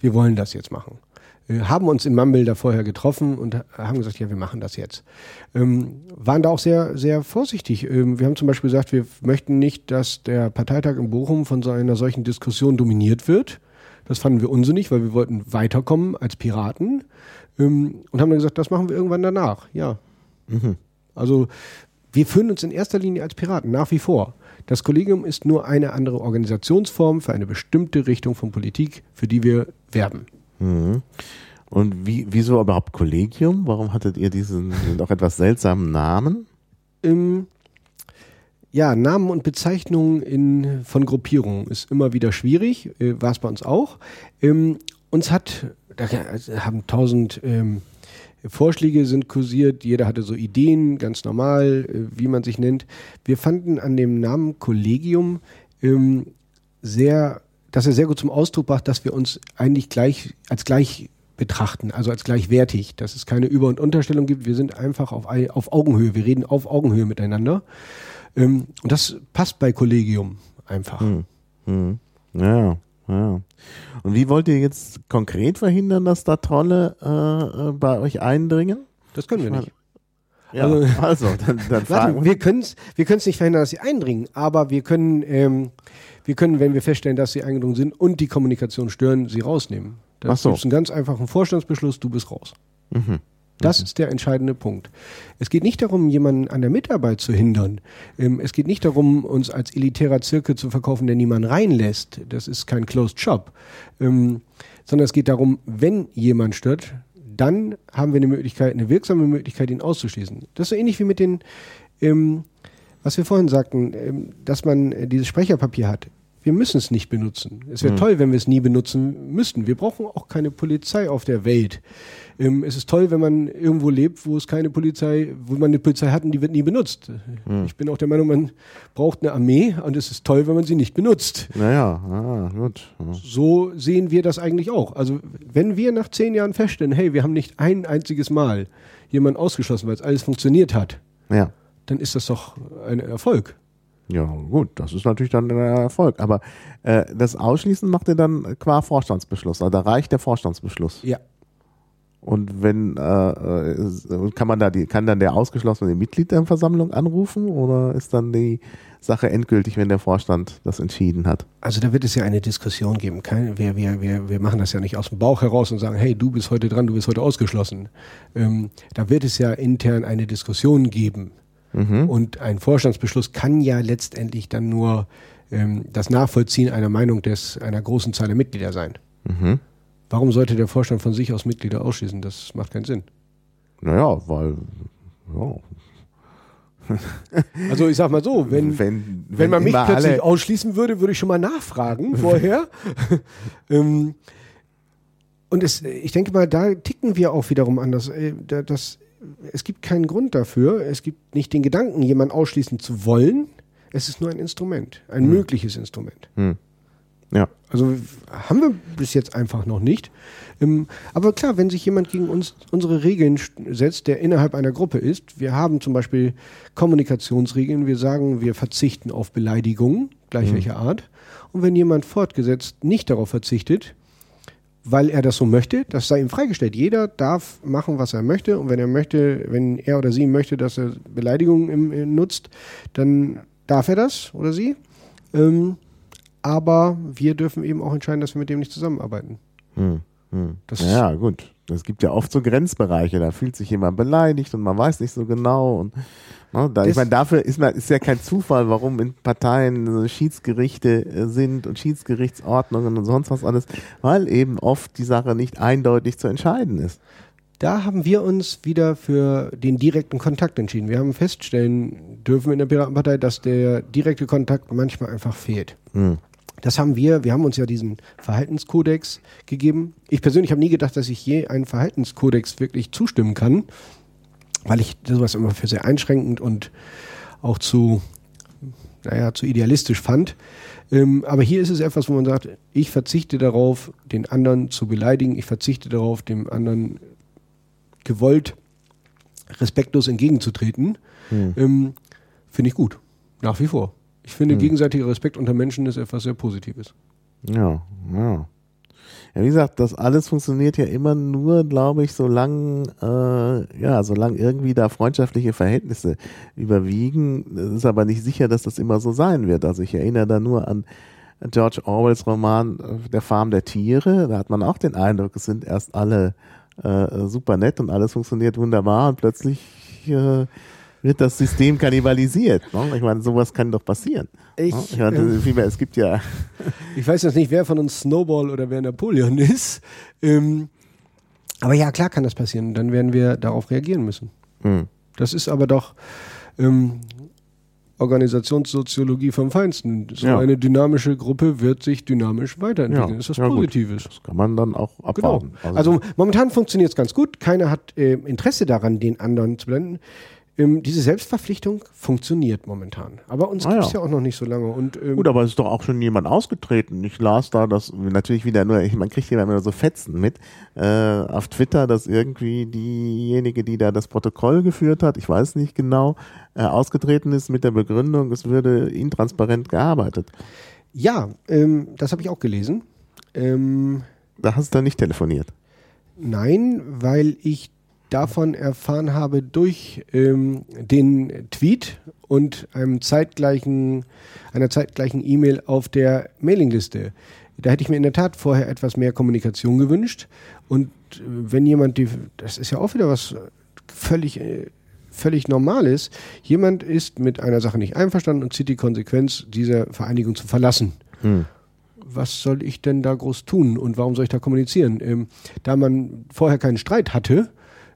Wir wollen das jetzt machen. Wir haben uns Mumble da vorher getroffen und haben gesagt, ja, wir machen das jetzt. Ähm, waren da auch sehr, sehr vorsichtig. Ähm, wir haben zum Beispiel gesagt, wir möchten nicht, dass der Parteitag in Bochum von so einer solchen Diskussion dominiert wird. Das fanden wir unsinnig, weil wir wollten weiterkommen als Piraten. Ähm, und haben dann gesagt, das machen wir irgendwann danach. Ja. Also wir fühlen uns in erster Linie als Piraten, nach wie vor. Das Kollegium ist nur eine andere Organisationsform für eine bestimmte Richtung von Politik, für die wir werben. Und wie, wieso überhaupt Kollegium? Warum hattet ihr diesen doch etwas seltsamen Namen? Ähm, ja, Namen und Bezeichnungen in, von Gruppierungen ist immer wieder schwierig, äh, war es bei uns auch. Ähm, uns hat, da haben tausend ähm, Vorschläge sind kursiert, jeder hatte so Ideen, ganz normal, äh, wie man sich nennt. Wir fanden an dem Namen Kollegium ähm, sehr, dass er sehr gut zum Ausdruck brachte, dass wir uns eigentlich gleich als gleich betrachten, also als gleichwertig, dass es keine Über- und Unterstellung gibt. Wir sind einfach auf, auf Augenhöhe, wir reden auf Augenhöhe miteinander. Ähm, und das passt bei Kollegium einfach. Hm. Hm. Ja, ja. Und wie wollt ihr jetzt konkret verhindern, dass da Trolle äh, äh bei euch eindringen? Das können wir nicht. Ja, also, (laughs) also dann, dann fragen wir können es wir können's nicht verhindern, dass sie eindringen, aber wir können, ähm, wir können, wenn wir feststellen, dass sie eingedrungen sind und die Kommunikation stören, sie rausnehmen. Das Ach so. ist ein ganz einfachen Vorstandsbeschluss, du bist raus. Mhm. Das mhm. ist der entscheidende Punkt. Es geht nicht darum, jemanden an der Mitarbeit zu hindern. Ähm, es geht nicht darum, uns als elitärer Zirkel zu verkaufen, der niemand reinlässt. Das ist kein Closed Shop. Ähm, sondern es geht darum, wenn jemand stört, dann haben wir eine Möglichkeit, eine wirksame Möglichkeit, ihn auszuschließen. Das ist so ähnlich wie mit den, ähm, was wir vorhin sagten, dass man äh, dieses Sprecherpapier hat. Wir müssen es nicht benutzen. Es wäre mhm. toll, wenn wir es nie benutzen müssten. Wir brauchen auch keine Polizei auf der Welt. Ähm, es ist toll, wenn man irgendwo lebt, wo es keine Polizei, wo man eine Polizei hat und die wird nie benutzt. Mhm. Ich bin auch der Meinung, man braucht eine Armee und es ist toll, wenn man sie nicht benutzt. Naja, ah, gut. Ja. So sehen wir das eigentlich auch. Also wenn wir nach zehn Jahren feststellen, hey, wir haben nicht ein einziges Mal jemanden ausgeschlossen, weil es alles funktioniert hat, ja. dann ist das doch ein Erfolg. Ja, gut, das ist natürlich dann ein Erfolg. Aber äh, das Ausschließen macht ihr dann qua Vorstandsbeschluss. Also da reicht der Vorstandsbeschluss. Ja. Und wenn äh, äh, kann man da die, kann dann der ausgeschlossene Mitglied der Versammlung anrufen oder ist dann die Sache endgültig, wenn der Vorstand das entschieden hat? Also da wird es ja eine Diskussion geben. Kein, wir, wir, wir, wir machen das ja nicht aus dem Bauch heraus und sagen, hey, du bist heute dran, du bist heute ausgeschlossen. Ähm, da wird es ja intern eine Diskussion geben. Mhm. Und ein Vorstandsbeschluss kann ja letztendlich dann nur ähm, das Nachvollziehen einer Meinung des einer großen Zahl der Mitglieder sein. Mhm. Warum sollte der Vorstand von sich aus Mitglieder ausschließen? Das macht keinen Sinn. Naja, weil ja. (laughs) Also ich sag mal so, wenn, wenn, wenn, wenn man mich plötzlich ausschließen würde, würde ich schon mal nachfragen (laughs) vorher. (laughs) ähm, und es, ich denke mal, da ticken wir auch wiederum anders. Äh, das, es gibt keinen Grund dafür. Es gibt nicht den Gedanken, jemanden ausschließen zu wollen. Es ist nur ein Instrument, ein hm. mögliches Instrument. Hm. Ja. Also haben wir bis jetzt einfach noch nicht. Ähm, aber klar, wenn sich jemand gegen uns unsere Regeln setzt, der innerhalb einer Gruppe ist, wir haben zum Beispiel Kommunikationsregeln, wir sagen, wir verzichten auf Beleidigungen, gleich mhm. welcher Art. Und wenn jemand fortgesetzt nicht darauf verzichtet, weil er das so möchte, das sei ihm freigestellt. Jeder darf machen, was er möchte. Und wenn er möchte, wenn er oder sie möchte, dass er Beleidigungen im, im, nutzt, dann darf er das oder sie. Ähm, aber wir dürfen eben auch entscheiden, dass wir mit dem nicht zusammenarbeiten. Hm, hm. ja, gut. Es gibt ja oft so Grenzbereiche, da fühlt sich jemand beleidigt und man weiß nicht so genau. Und, ne, da, ich meine, dafür ist, man, ist ja kein Zufall, warum in Parteien so Schiedsgerichte äh, sind und Schiedsgerichtsordnungen und sonst was alles, weil eben oft die Sache nicht eindeutig zu entscheiden ist. Da haben wir uns wieder für den direkten Kontakt entschieden. Wir haben feststellen dürfen in der Piratenpartei, dass der direkte Kontakt manchmal einfach fehlt. Hm. Das haben wir, wir haben uns ja diesen Verhaltenskodex gegeben. Ich persönlich habe nie gedacht, dass ich je einen Verhaltenskodex wirklich zustimmen kann, weil ich sowas immer für sehr einschränkend und auch zu, naja, zu idealistisch fand. Ähm, aber hier ist es etwas, wo man sagt, ich verzichte darauf, den anderen zu beleidigen, ich verzichte darauf, dem anderen gewollt respektlos entgegenzutreten. Hm. Ähm, Finde ich gut, nach wie vor. Ich finde, hm. gegenseitiger Respekt unter Menschen ist etwas sehr Positives. Ja, ja. Ja, wie gesagt, das alles funktioniert ja immer nur, glaube ich, solange, äh, ja, solange irgendwie da freundschaftliche Verhältnisse überwiegen. Es ist aber nicht sicher, dass das immer so sein wird. Also ich erinnere da nur an George Orwells Roman äh, Der Farm der Tiere. Da hat man auch den Eindruck, es sind erst alle äh, super nett und alles funktioniert wunderbar und plötzlich äh, wird das System kannibalisiert. Ne? Ich meine, sowas kann doch passieren. Ich, ne? ich meine, ähm, vielmehr, es gibt ja. ich weiß jetzt nicht, wer von uns Snowball oder wer Napoleon (laughs) ist. Ähm, Aber ja, klar kann das passieren. Dann werden wir darauf reagieren müssen. Hm. Das ist aber doch ähm, Organisationssoziologie vom Feinsten. So Ja. eine dynamische Gruppe wird sich dynamisch weiterentwickeln. das ist was ja, gut. Positives. Das kann man dann auch Genau. abwarten. Also, momentan funktioniert es ganz gut. Keiner hat äh, Interesse daran, den anderen zu blenden. Ähm, diese Selbstverpflichtung funktioniert momentan. Aber uns Ah, gibt es ja. ja auch noch nicht so lange. Und, ähm, Gut, aber es ist doch auch schon jemand ausgetreten. Ich las da, dass natürlich wieder nur, ich- man kriegt ja immer so Fetzen mit, äh, auf Twitter, dass irgendwie diejenige, die da das Protokoll geführt hat, ich weiß nicht genau, äh, ausgetreten ist mit der Begründung, es würde intransparent gearbeitet. ja, ähm, das habe ich auch gelesen. Ähm, Da hast du dann nicht telefoniert. Nein, weil ich davon erfahren habe durch ähm, den Tweet und einem zeitgleichen, einer zeitgleichen E-Mail auf der Mailingliste. Da hätte ich mir in der Tat vorher etwas mehr Kommunikation gewünscht. Und äh, wenn jemand, die, das ist ja auch wieder was völlig, äh, völlig Normales, jemand ist mit einer Sache nicht einverstanden und zieht die Konsequenz, diese Vereinigung zu verlassen Hm. was soll ich denn da groß tun und warum soll ich da kommunizieren? Ähm, da man vorher keinen Streit hatte,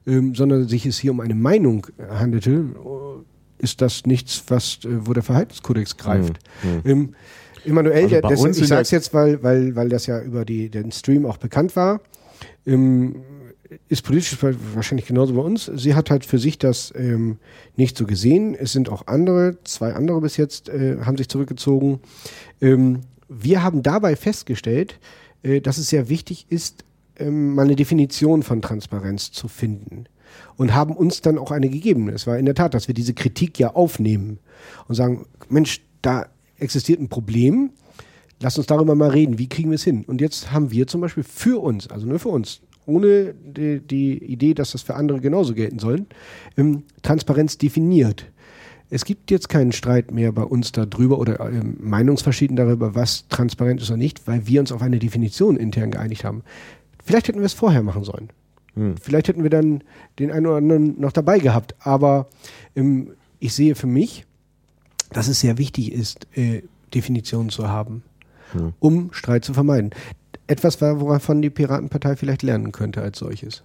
ähm, sondern sich es hier um eine Meinung handelte, äh, ist das nichts, was, äh, wo der Verhaltenskodex greift. Ähm, Emanuel, Also ich sage es jetzt, weil, weil, weil das ja über die, den Stream auch bekannt war, ähm, ist politisch wahrscheinlich genauso bei uns. Sie hat halt für sich das ähm, nicht so gesehen. Es sind auch andere, zwei andere bis jetzt, äh, haben sich zurückgezogen. Ähm, wir haben dabei festgestellt, äh, dass es sehr wichtig ist, ähm, mal eine Definition von Transparenz zu finden. Und haben uns dann auch eine gegeben. Es war in der Tat, dass wir diese Kritik ja aufnehmen und sagen, Mensch, da existiert ein Problem, lass uns darüber mal reden, wie kriegen wir es hin? Und jetzt haben wir zum Beispiel für uns, also nur für uns, ohne die, die Idee, dass das für andere genauso gelten soll, ähm, Transparenz definiert. Es gibt jetzt keinen Streit mehr bei uns darüber oder ähm, Meinungsverschieden darüber, was transparent ist oder nicht, weil wir uns auf eine Definition intern geeinigt haben. Vielleicht hätten wir es vorher machen sollen. Vielleicht hätten wir dann den einen oder anderen noch dabei gehabt. Aber ähm, ich sehe für mich, dass es sehr wichtig ist, äh, Definitionen zu haben, um Streit zu vermeiden. Etwas, wovon die Piratenpartei vielleicht lernen könnte als solches.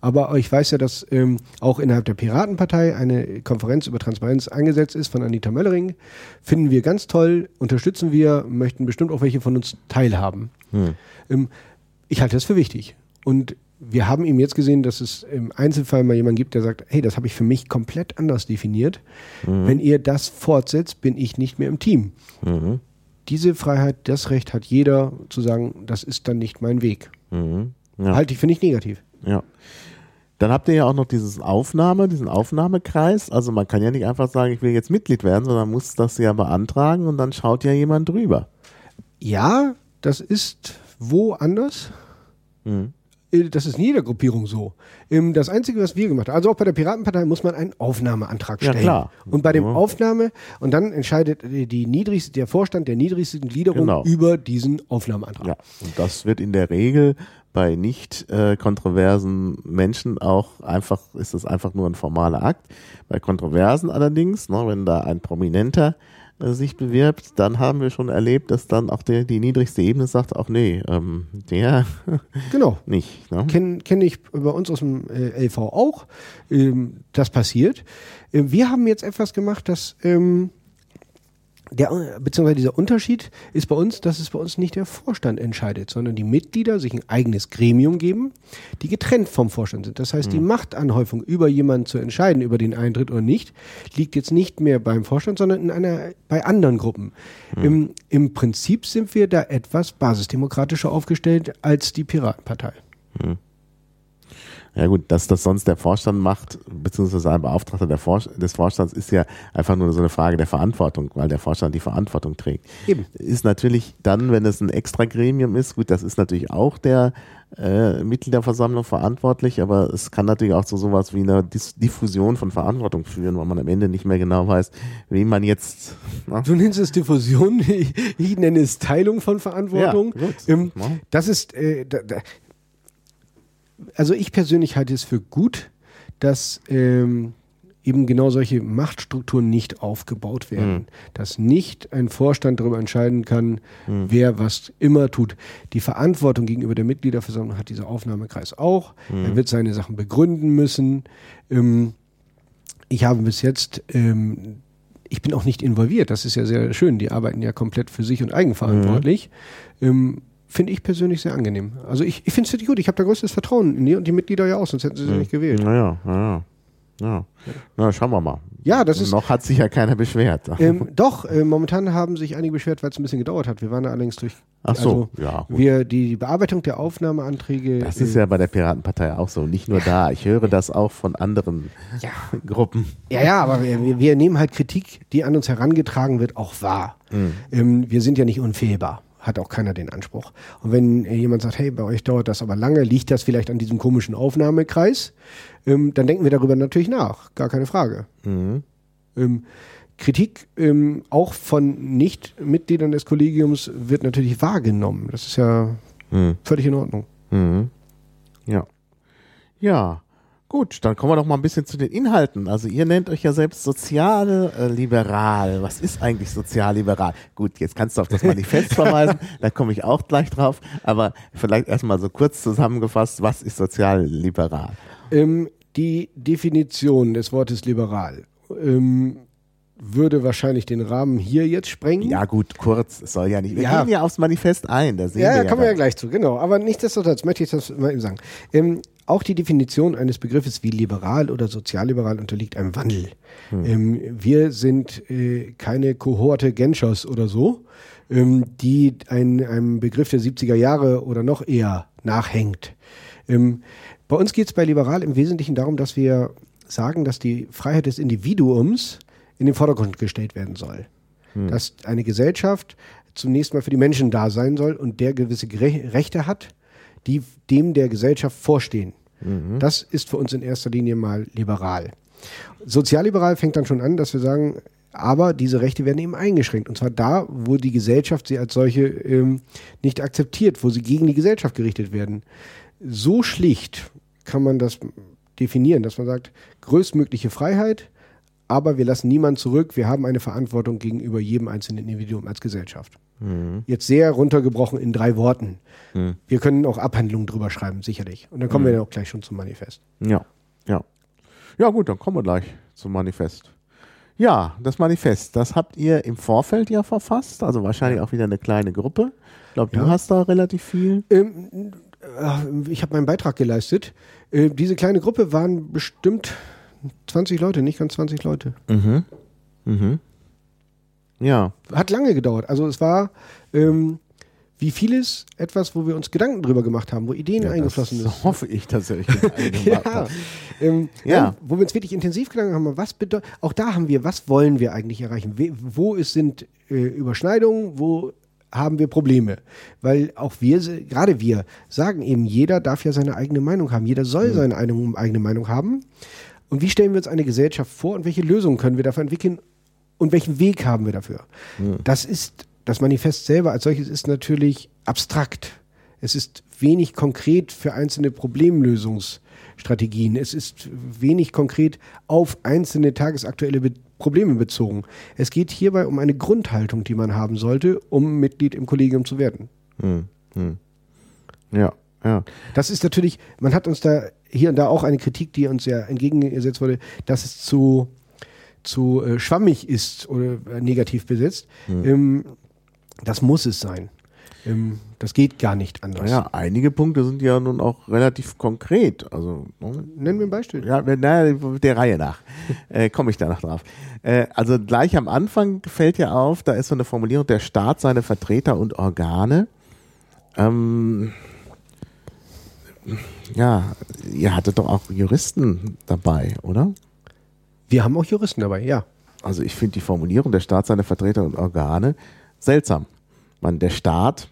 Aber ich weiß ja, dass ähm, auch innerhalb der Piratenpartei eine Konferenz über Transparenz angesetzt ist von Anita Möllering. Finden wir ganz toll, unterstützen wir, möchten bestimmt auch welche von uns teilhaben. Ähm, ich halte das für wichtig. Und wir haben eben jetzt gesehen, dass es im Einzelfall mal jemanden gibt, der sagt, hey, das habe ich für mich komplett anders definiert. Wenn ihr das fortsetzt, bin ich nicht mehr im Team. Diese Freiheit, das Recht hat jeder zu sagen, das ist dann nicht mein Weg. Mhm. Ja. Halte ich für nicht negativ. Ja. Dann habt ihr ja auch noch dieses Aufnahme, diesen Aufnahmekreis. Also man kann ja nicht einfach sagen, ich will jetzt Mitglied werden, sondern muss das ja beantragen und dann schaut ja jemand drüber. Ja, das ist woanders. Mhm. Äh, Das ist in jeder Gruppierung so. Ähm, Das Einzige, was wir gemacht haben, also auch bei der Piratenpartei muss man einen Aufnahmeantrag Ja, stellen. klar. Und bei dem Ja. Aufnahme, und dann entscheidet äh, die niedrigste, der Vorstand der niedrigsten Gliederung Genau. über diesen Aufnahmeantrag. Ja, und das wird in der Regel bei nicht äh, kontroversen Menschen auch einfach, ist das einfach nur ein formaler Akt. Bei Kontroversen allerdings, ne, wenn da ein Prominenter sich bewirbt, dann haben wir schon erlebt, dass dann auch der, die niedrigste Ebene sagt, auch nee, ähm, der (laughs) Genau. nicht. Ne? Kenne kenn ich bei uns aus dem äh, LV auch. Ähm, das passiert. Ähm, wir haben jetzt etwas gemacht, das ähm, der, beziehungsweise dieser Unterschied ist bei uns, dass es bei uns nicht der Vorstand entscheidet, sondern die Mitglieder sich ein eigenes Gremium geben, die getrennt vom Vorstand sind. Das heißt, die Machtanhäufung über jemanden zu entscheiden, über den Eintritt oder nicht, liegt jetzt nicht mehr beim Vorstand, sondern in einer, bei anderen Gruppen. Im, Im Prinzip sind wir da etwas basisdemokratischer aufgestellt als die Piratenpartei. Ja gut, dass das sonst der Vorstand macht, beziehungsweise ein Beauftragter des Vorstands, ist ja einfach nur so eine Frage der Verantwortung, weil der Vorstand die Verantwortung trägt. Eben. Ist natürlich dann, wenn es ein Extra-Gremium ist, gut, das ist natürlich auch der äh, Mitgliederversammlung verantwortlich, aber es kann natürlich auch zu sowas wie einer Dis Diffusion von Verantwortung führen, weil man am Ende nicht mehr genau weiß, wem man jetzt... Na, Du nennst es Diffusion, ich, (laughs) ich nenne es Teilung von Verantwortung. Ja, ähm, das ist, äh, da, da, also ich persönlich halte es für gut, dass ähm, eben genau solche Machtstrukturen nicht aufgebaut werden. Dass nicht ein Vorstand darüber entscheiden kann, wer was immer tut. Die Verantwortung gegenüber der Mitgliederversammlung hat dieser Aufnahmekreis auch. Er wird seine Sachen begründen müssen. Ähm, ich habe bis jetzt, ähm, ich bin auch nicht involviert, das ist ja sehr schön. Die arbeiten ja komplett für sich und eigenverantwortlich. Ähm, finde ich persönlich sehr angenehm. Also ich, ich finde es wirklich gut. Ich habe da größtes Vertrauen in die und die Mitglieder ja auch, sonst hätten sie sie nicht gewählt. Naja, naja. Ja. Na, schauen wir mal. Ja, das ist- Noch hat sich ja keiner beschwert. Ähm, doch, äh, momentan haben sich einige beschwert, weil es ein bisschen gedauert hat. Wir waren da allerdings durch. Ach so, also, ja, gut. Wir, die Bearbeitung der Aufnahmeanträge. Das ist äh, ja bei der Piratenpartei auch so. Nicht nur da. Ich höre das auch von anderen ja. Gruppen. Ja, ja, aber wir, wir- nehmen halt Kritik, die an uns herangetragen wird, auch wahr. Ähm, wir sind ja nicht unfehlbar. Hat auch keiner den Anspruch. Und wenn jemand sagt, hey, bei euch dauert das aber lange, liegt das vielleicht an diesem komischen Aufnahmekreis, ähm, dann denken wir darüber natürlich nach. Gar keine Frage. Ähm, Kritik ähm, auch von Nicht-Mitgliedern des Kollegiums wird natürlich wahrgenommen. Das ist ja völlig in Ordnung. Mhm. Ja. Ja. Gut, dann kommen wir doch mal ein bisschen zu den Inhalten. Also ihr nennt euch ja selbst sozial-liberal. Was ist eigentlich sozial-liberal? Gut, jetzt kannst du auf das Manifest (laughs) verweisen, da komme ich auch gleich drauf. Aber vielleicht erstmal so kurz zusammengefasst, was ist sozial-liberal? Ähm, die Definition des Wortes liberal ähm, würde wahrscheinlich den Rahmen hier jetzt sprengen. Ja gut, kurz, es soll ja nicht. Wir Ja. gehen ja aufs Manifest ein, da sehen Ja, wir da kommen wir ja gleich zu, genau. Aber nichtsdestotrotz möchte ich das mal eben sagen. Ähm, auch die Definition eines Begriffes wie liberal oder sozialliberal unterliegt einem Wandel. Ähm, wir sind äh, keine Kohorte Genschers oder so, ähm, die ein, einem Begriff der 70er Jahre oder noch eher nachhängt. Ähm, bei uns geht es bei liberal im Wesentlichen darum, dass wir sagen, dass die Freiheit des Individuums in den Vordergrund gestellt werden soll dass eine Gesellschaft zunächst mal für die Menschen da sein soll und der gewisse Rechte hat, die dem der Gesellschaft vorstehen. Das ist für uns in erster Linie mal liberal. Sozialliberal fängt dann schon an, dass wir sagen, aber diese Rechte werden eben eingeschränkt. Und zwar da, wo die Gesellschaft sie als solche ähm, nicht akzeptiert, wo sie gegen die Gesellschaft gerichtet werden. So schlicht kann man das definieren, dass man sagt, größtmögliche Freiheit, aber wir lassen niemanden zurück. Wir haben eine Verantwortung gegenüber jedem einzelnen Individuum als Gesellschaft. Jetzt sehr runtergebrochen in drei Worten. Wir können auch Abhandlungen drüber schreiben, sicherlich. Und dann kommen wir ja auch gleich schon zum Manifest. Ja, ja. Ja gut, dann kommen wir gleich zum Manifest. Ja, das Manifest, das habt ihr im Vorfeld ja verfasst, also wahrscheinlich auch wieder eine kleine Gruppe. Ich glaube, du Ja. hast da relativ viel. Ähm, äh, ich habe meinen Beitrag geleistet. Äh, diese kleine Gruppe waren bestimmt 20 Leute, nicht ganz 20 Leute. Ja, Hat lange gedauert. Also es war ähm, wie vieles etwas, wo wir uns Gedanken drüber gemacht haben, wo Ideen eingeflossen das sind. (laughs) hoffe ich, dass ihr euch Gedanken (laughs) gemacht Ja, habt. ähm, Ja. nein, wo wir uns wirklich intensiv Gedanken haben, was bedeutet, auch da haben wir, was wollen wir eigentlich erreichen? We wo es sind äh, Überschneidungen, wo haben wir Probleme? Weil auch wir, gerade wir, sagen eben, jeder darf ja seine eigene Meinung haben, jeder soll seine eigene, eigene Meinung haben. Und wie stellen wir uns eine Gesellschaft vor und welche Lösungen können wir dafür entwickeln und welchen Weg haben wir dafür? Das ist, das Manifest selber als solches ist natürlich abstrakt. Es ist wenig konkret für einzelne Problemlösungsstrategien. Es ist wenig konkret auf einzelne tagesaktuelle Be Probleme bezogen. Es geht hierbei um eine Grundhaltung, die man haben sollte, um Mitglied im Kollegium zu werden. Ja, ja. Das ist natürlich, man hat uns da hier und da auch eine Kritik, die uns ja entgegengesetzt wurde, dass es zu, zu äh, schwammig ist oder äh, negativ besetzt. Ähm, das muss es sein. Ähm, das geht gar nicht anders. Naja, einige Punkte sind ja nun auch relativ konkret. Also, ne? Nennen wir ein Beispiel. Ja, wenn- na, der Reihe nach. (laughs) äh, Komme ich da noch drauf. Äh, also gleich am Anfang fällt ja auf, da ist so eine Formulierung, der Staat, seine Vertreter und Organe. Ähm, ja, ihr hattet doch auch Juristen dabei, oder? Wir haben auch Juristen dabei, ja. Also ich finde die Formulierung, der Staat, seine Vertreter und Organe, seltsam. Man, der Staat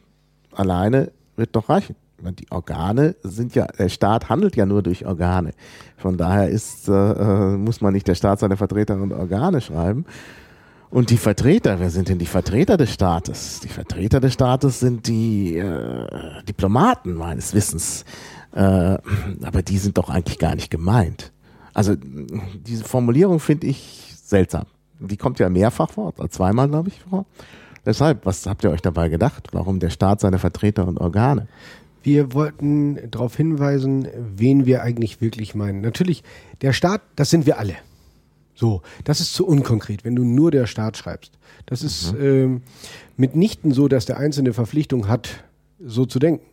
alleine wird doch reichen. Man, die Organe sind ja, der Staat handelt ja nur durch Organe. Von daher ist, äh, äh, muss man nicht der Staat seine Vertreter und Organe schreiben. Und die Vertreter, wer sind denn die Vertreter des Staates? Die Vertreter des Staates sind die äh, Diplomaten meines Wissens. Äh, aber die sind doch eigentlich gar nicht gemeint. Also diese Formulierung finde ich seltsam. Die kommt ja mehrfach vor, zweimal glaube ich vor. Deshalb, was habt ihr euch dabei gedacht? Warum der Staat seine Vertreter und Organe? Wir wollten darauf hinweisen, wen wir eigentlich wirklich meinen. Natürlich, der Staat, das sind wir alle. So, das ist zu unkonkret, wenn du nur der Staat schreibst. Das ist mhm. ähm, mitnichten so, dass der Einzelne Verpflichtung hat, so zu denken.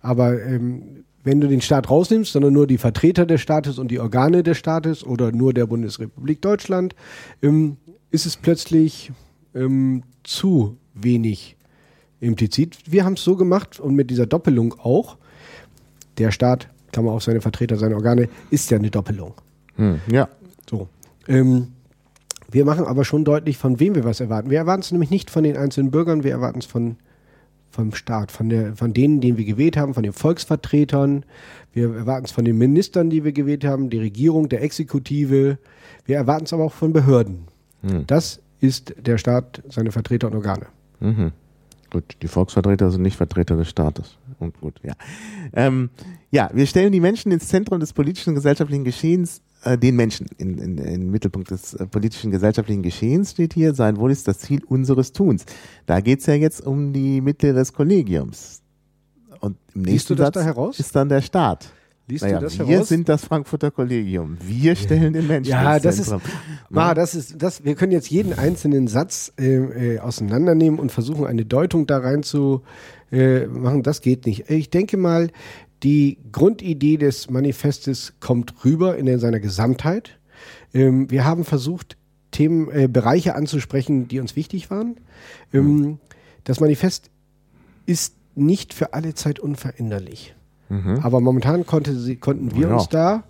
Aber ähm, wenn du den Staat rausnimmst, sondern nur die Vertreter des Staates und die Organe des Staates oder nur der Bundesrepublik Deutschland, ähm, ist es plötzlich ähm, zu wenig implizit. Wir haben es so gemacht und mit dieser Doppelung auch. Der Staat, Klammer auf seine Vertreter, seine Organe, ist ja eine Doppelung. Hm, ja. So. Ähm, wir machen aber schon deutlich, von wem wir was erwarten. Wir erwarten es nämlich nicht von den einzelnen Bürgern, wir erwarten es von vom Staat, von, der, von denen, den wir gewählt haben, von den Volksvertretern. Wir erwarten es von den Ministern, die wir gewählt haben, die Regierung, der Exekutive. Wir erwarten es aber auch von Behörden. Hm. Das ist der Staat, seine Vertreter und Organe. Mhm. Gut, die Volksvertreter sind nicht Vertreter des Staates. Und gut, ja. Ähm, ja, wir stellen die Menschen ins Zentrum des politischen und gesellschaftlichen Geschehens, den Menschen in, in, in Mittelpunkt des äh, politischen gesellschaftlichen Geschehens steht hier, sein Wohl ist das Ziel unseres Tuns. Da geht's ja jetzt um die Mittel des Kollegiums. Und im nächsten Satz da ist dann der Staat. Liest naja, du das wir heraus? sind das Frankfurter Kollegium. Wir stellen den Menschen ja, das Zentrum. Ist, Ma, das ist, das, wir können jetzt jeden einzelnen Satz äh, äh, auseinandernehmen und versuchen, eine Deutung da rein zu äh, machen. Das geht nicht. Ich denke mal, die Grundidee des Manifestes kommt rüber in seiner Gesamtheit. Ähm, wir haben versucht, Themen, äh, Bereiche anzusprechen, die uns wichtig waren. Ähm, mhm. Das Manifest ist nicht für alle Zeit unveränderlich. Mhm. Aber momentan konnte sie, konnten wir ja. uns da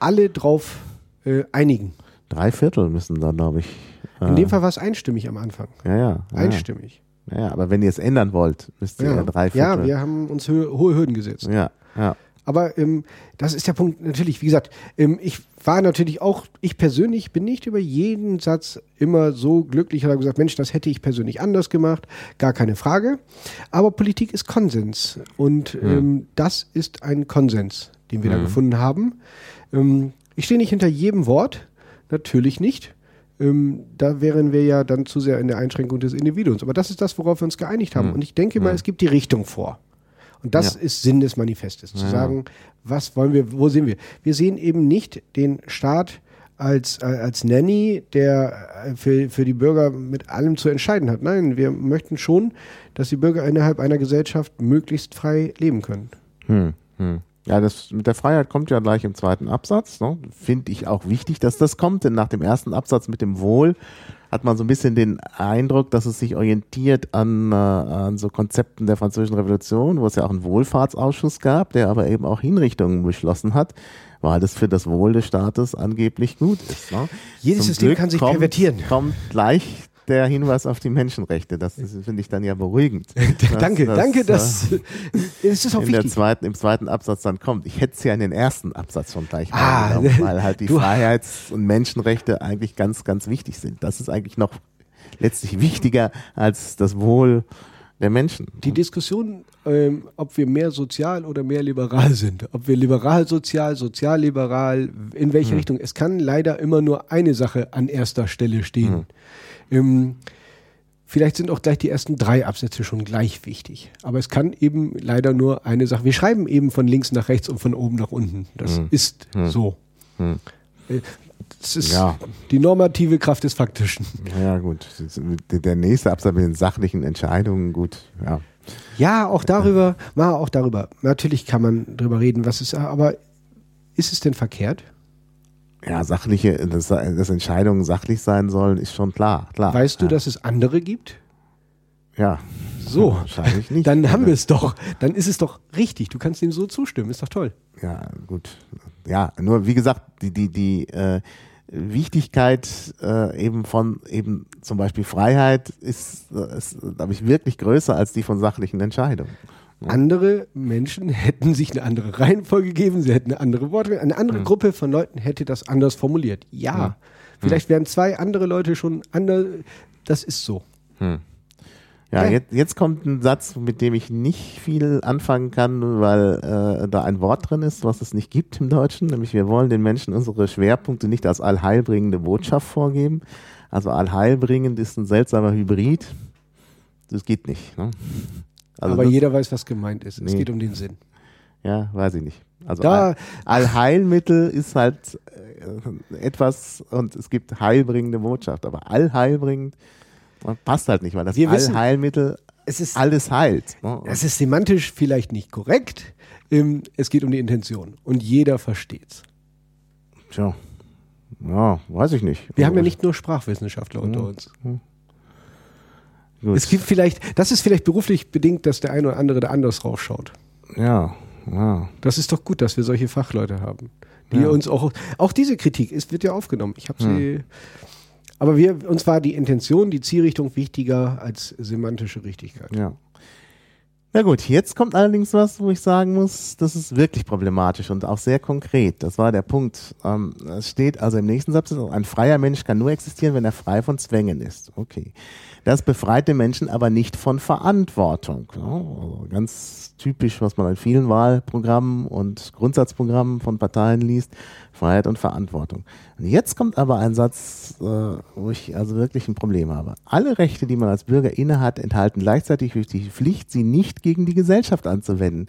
alle drauf äh, einigen. Drei Viertel müssen dann, glaube ich. Äh In dem Fall war es einstimmig am Anfang. Ja, ja. ja einstimmig. Ja, ja, aber wenn ihr es ändern wollt, müsst ihr ja, drei Viertel. Ja, wir haben uns hö hohe Hürden gesetzt. Ja, ja. Aber ähm, das ist der Punkt, natürlich, wie gesagt, ähm, ich war natürlich auch, ich persönlich bin nicht über jeden Satz immer so glücklich oder gesagt, Mensch, das hätte ich persönlich anders gemacht, gar keine Frage. Aber Politik ist Konsens und mhm. ähm, das ist ein Konsens, den wir mhm. da gefunden haben. Ähm, ich stehe nicht hinter jedem Wort, natürlich nicht. Ähm, da wären wir ja dann zu sehr in der Einschränkung des Individuums. Aber das ist das, worauf wir uns geeinigt haben. Mhm. Und ich denke mal, es gibt die Richtung vor. Und das ja. ist Sinn des Manifestes, zu ja. sagen, was wollen wir, wo sehen wir? Wir sehen eben nicht den Staat als, äh, als Nanny, der äh, für, für die Bürger mit allem zu entscheiden hat. Nein, wir möchten schon, dass die Bürger innerhalb einer Gesellschaft möglichst frei leben können. Hm, hm. Ja, das mit der Freiheit kommt ja gleich im zweiten Absatz. Ne? Finde ich auch wichtig, dass das kommt, denn nach dem ersten Absatz mit dem Wohl hat man so ein bisschen den Eindruck, dass es sich orientiert an, äh, an so Konzepten der Französischen Revolution, wo es ja auch einen Wohlfahrtsausschuss gab, der aber eben auch Hinrichtungen beschlossen hat, weil das für das Wohl des Staates angeblich gut ist. Ne? Jedes Zum System Glück kann sich kommt, pervertieren. Kommt gleich der Hinweis auf die Menschenrechte. Das finde ich dann ja beruhigend. (laughs) danke, dass, danke, dass äh, das ist auch in wichtig. Der zweiten, Im zweiten Absatz dann kommt. Ich hätte es ja in den ersten Absatz schon gleich ah, genommen, (laughs) weil halt die Freiheits- und Menschenrechte eigentlich ganz, ganz wichtig sind. Das ist eigentlich noch letztlich wichtiger als das Wohl der Menschen. Die Diskussion, ähm, ob wir mehr sozial oder mehr liberal sind, ob wir liberal-sozial, sozial-liberal, in welche hm. Richtung, es kann leider immer nur eine Sache an erster Stelle stehen. Hm. Ähm, vielleicht sind auch gleich die ersten drei Absätze schon gleich wichtig. Aber es kann eben leider nur eine Sache. Wir schreiben eben von links nach rechts und von oben nach unten. Das hm. ist hm. so. Hm. Äh, das ist ja. die normative Kraft des Faktischen. Ja, gut. Der nächste Absatz mit den sachlichen Entscheidungen, gut, ja. Ja, auch darüber, war auch darüber. Natürlich kann man drüber reden, was ist, aber ist es denn verkehrt? Ja, sachliche, dass, dass Entscheidungen sachlich sein sollen, ist schon klar. klar weißt du, ja. dass es andere gibt? Ja. So. (laughs) Wahrscheinlich nicht. Dann haben wir es doch. Dann ist es doch richtig. Du kannst dem so zustimmen. Ist doch toll. Ja, gut. Ja, nur wie gesagt, die, die, die äh, Wichtigkeit äh, eben von eben zum Beispiel Freiheit ist, ist glaube ich, wirklich größer als die von sachlichen Entscheidungen. Andere Menschen hätten sich eine andere Reihenfolge gegeben, sie hätten eine andere Worte, eine andere mhm. Gruppe von Leuten hätte das anders formuliert. Ja, mhm. vielleicht wären zwei andere Leute schon anders. Das ist so. Mhm. Ja, Ja. Jetzt, jetzt kommt ein Satz, mit dem ich nicht viel anfangen kann, weil äh, da ein Wort drin ist, was es nicht gibt im Deutschen, nämlich wir wollen den Menschen unsere Schwerpunkte nicht als allheilbringende Botschaft vorgeben. Also allheilbringend ist ein seltsamer Hybrid. Das geht nicht. Ne? Also Aber jeder weiß, was gemeint ist. Es Nee. geht um den Sinn. Ja, weiß ich nicht. Also Da- All, Allheilmittel ist halt äh, etwas und es gibt heilbringende Botschaft, aber allheilbringend passt halt nicht, weil das Wir wissen- Allheilmittel Es ist, alles heilt. Ne? es ist semantisch vielleicht nicht korrekt. Ähm, es geht um die Intention. Und jeder versteht's. Tja. Ja, weiß ich nicht. Wir haben ja nicht nur Sprachwissenschaftler unter uns. Gut. Es gibt vielleicht, das ist vielleicht beruflich bedingt, dass der eine oder andere da anders rausschaut. ja, ja. Das ist doch gut, dass wir solche Fachleute haben, die Ja. uns auch, auch diese Kritik ist, wird ja aufgenommen. Ich habe sie, aber wir, uns war die Intention, die Zielrichtung wichtiger als semantische Richtigkeit. Ja. Na gut, jetzt kommt allerdings was, wo ich sagen muss, das ist wirklich problematisch und auch sehr konkret. Das war der Punkt. Ähm, es steht also im nächsten Satz, ein freier Mensch kann nur existieren, wenn er frei von Zwängen ist. Okay. Das befreit den Menschen aber nicht von Verantwortung. Ja, also ganz typisch, was man in vielen Wahlprogrammen und Grundsatzprogrammen von Parteien liest, Freiheit und Verantwortung. Und jetzt kommt aber ein Satz, äh, wo ich also wirklich ein Problem habe. Alle Rechte, die man als Bürger innehat, enthalten gleichzeitig die Pflicht, sie nicht gegen die Gesellschaft anzuwenden.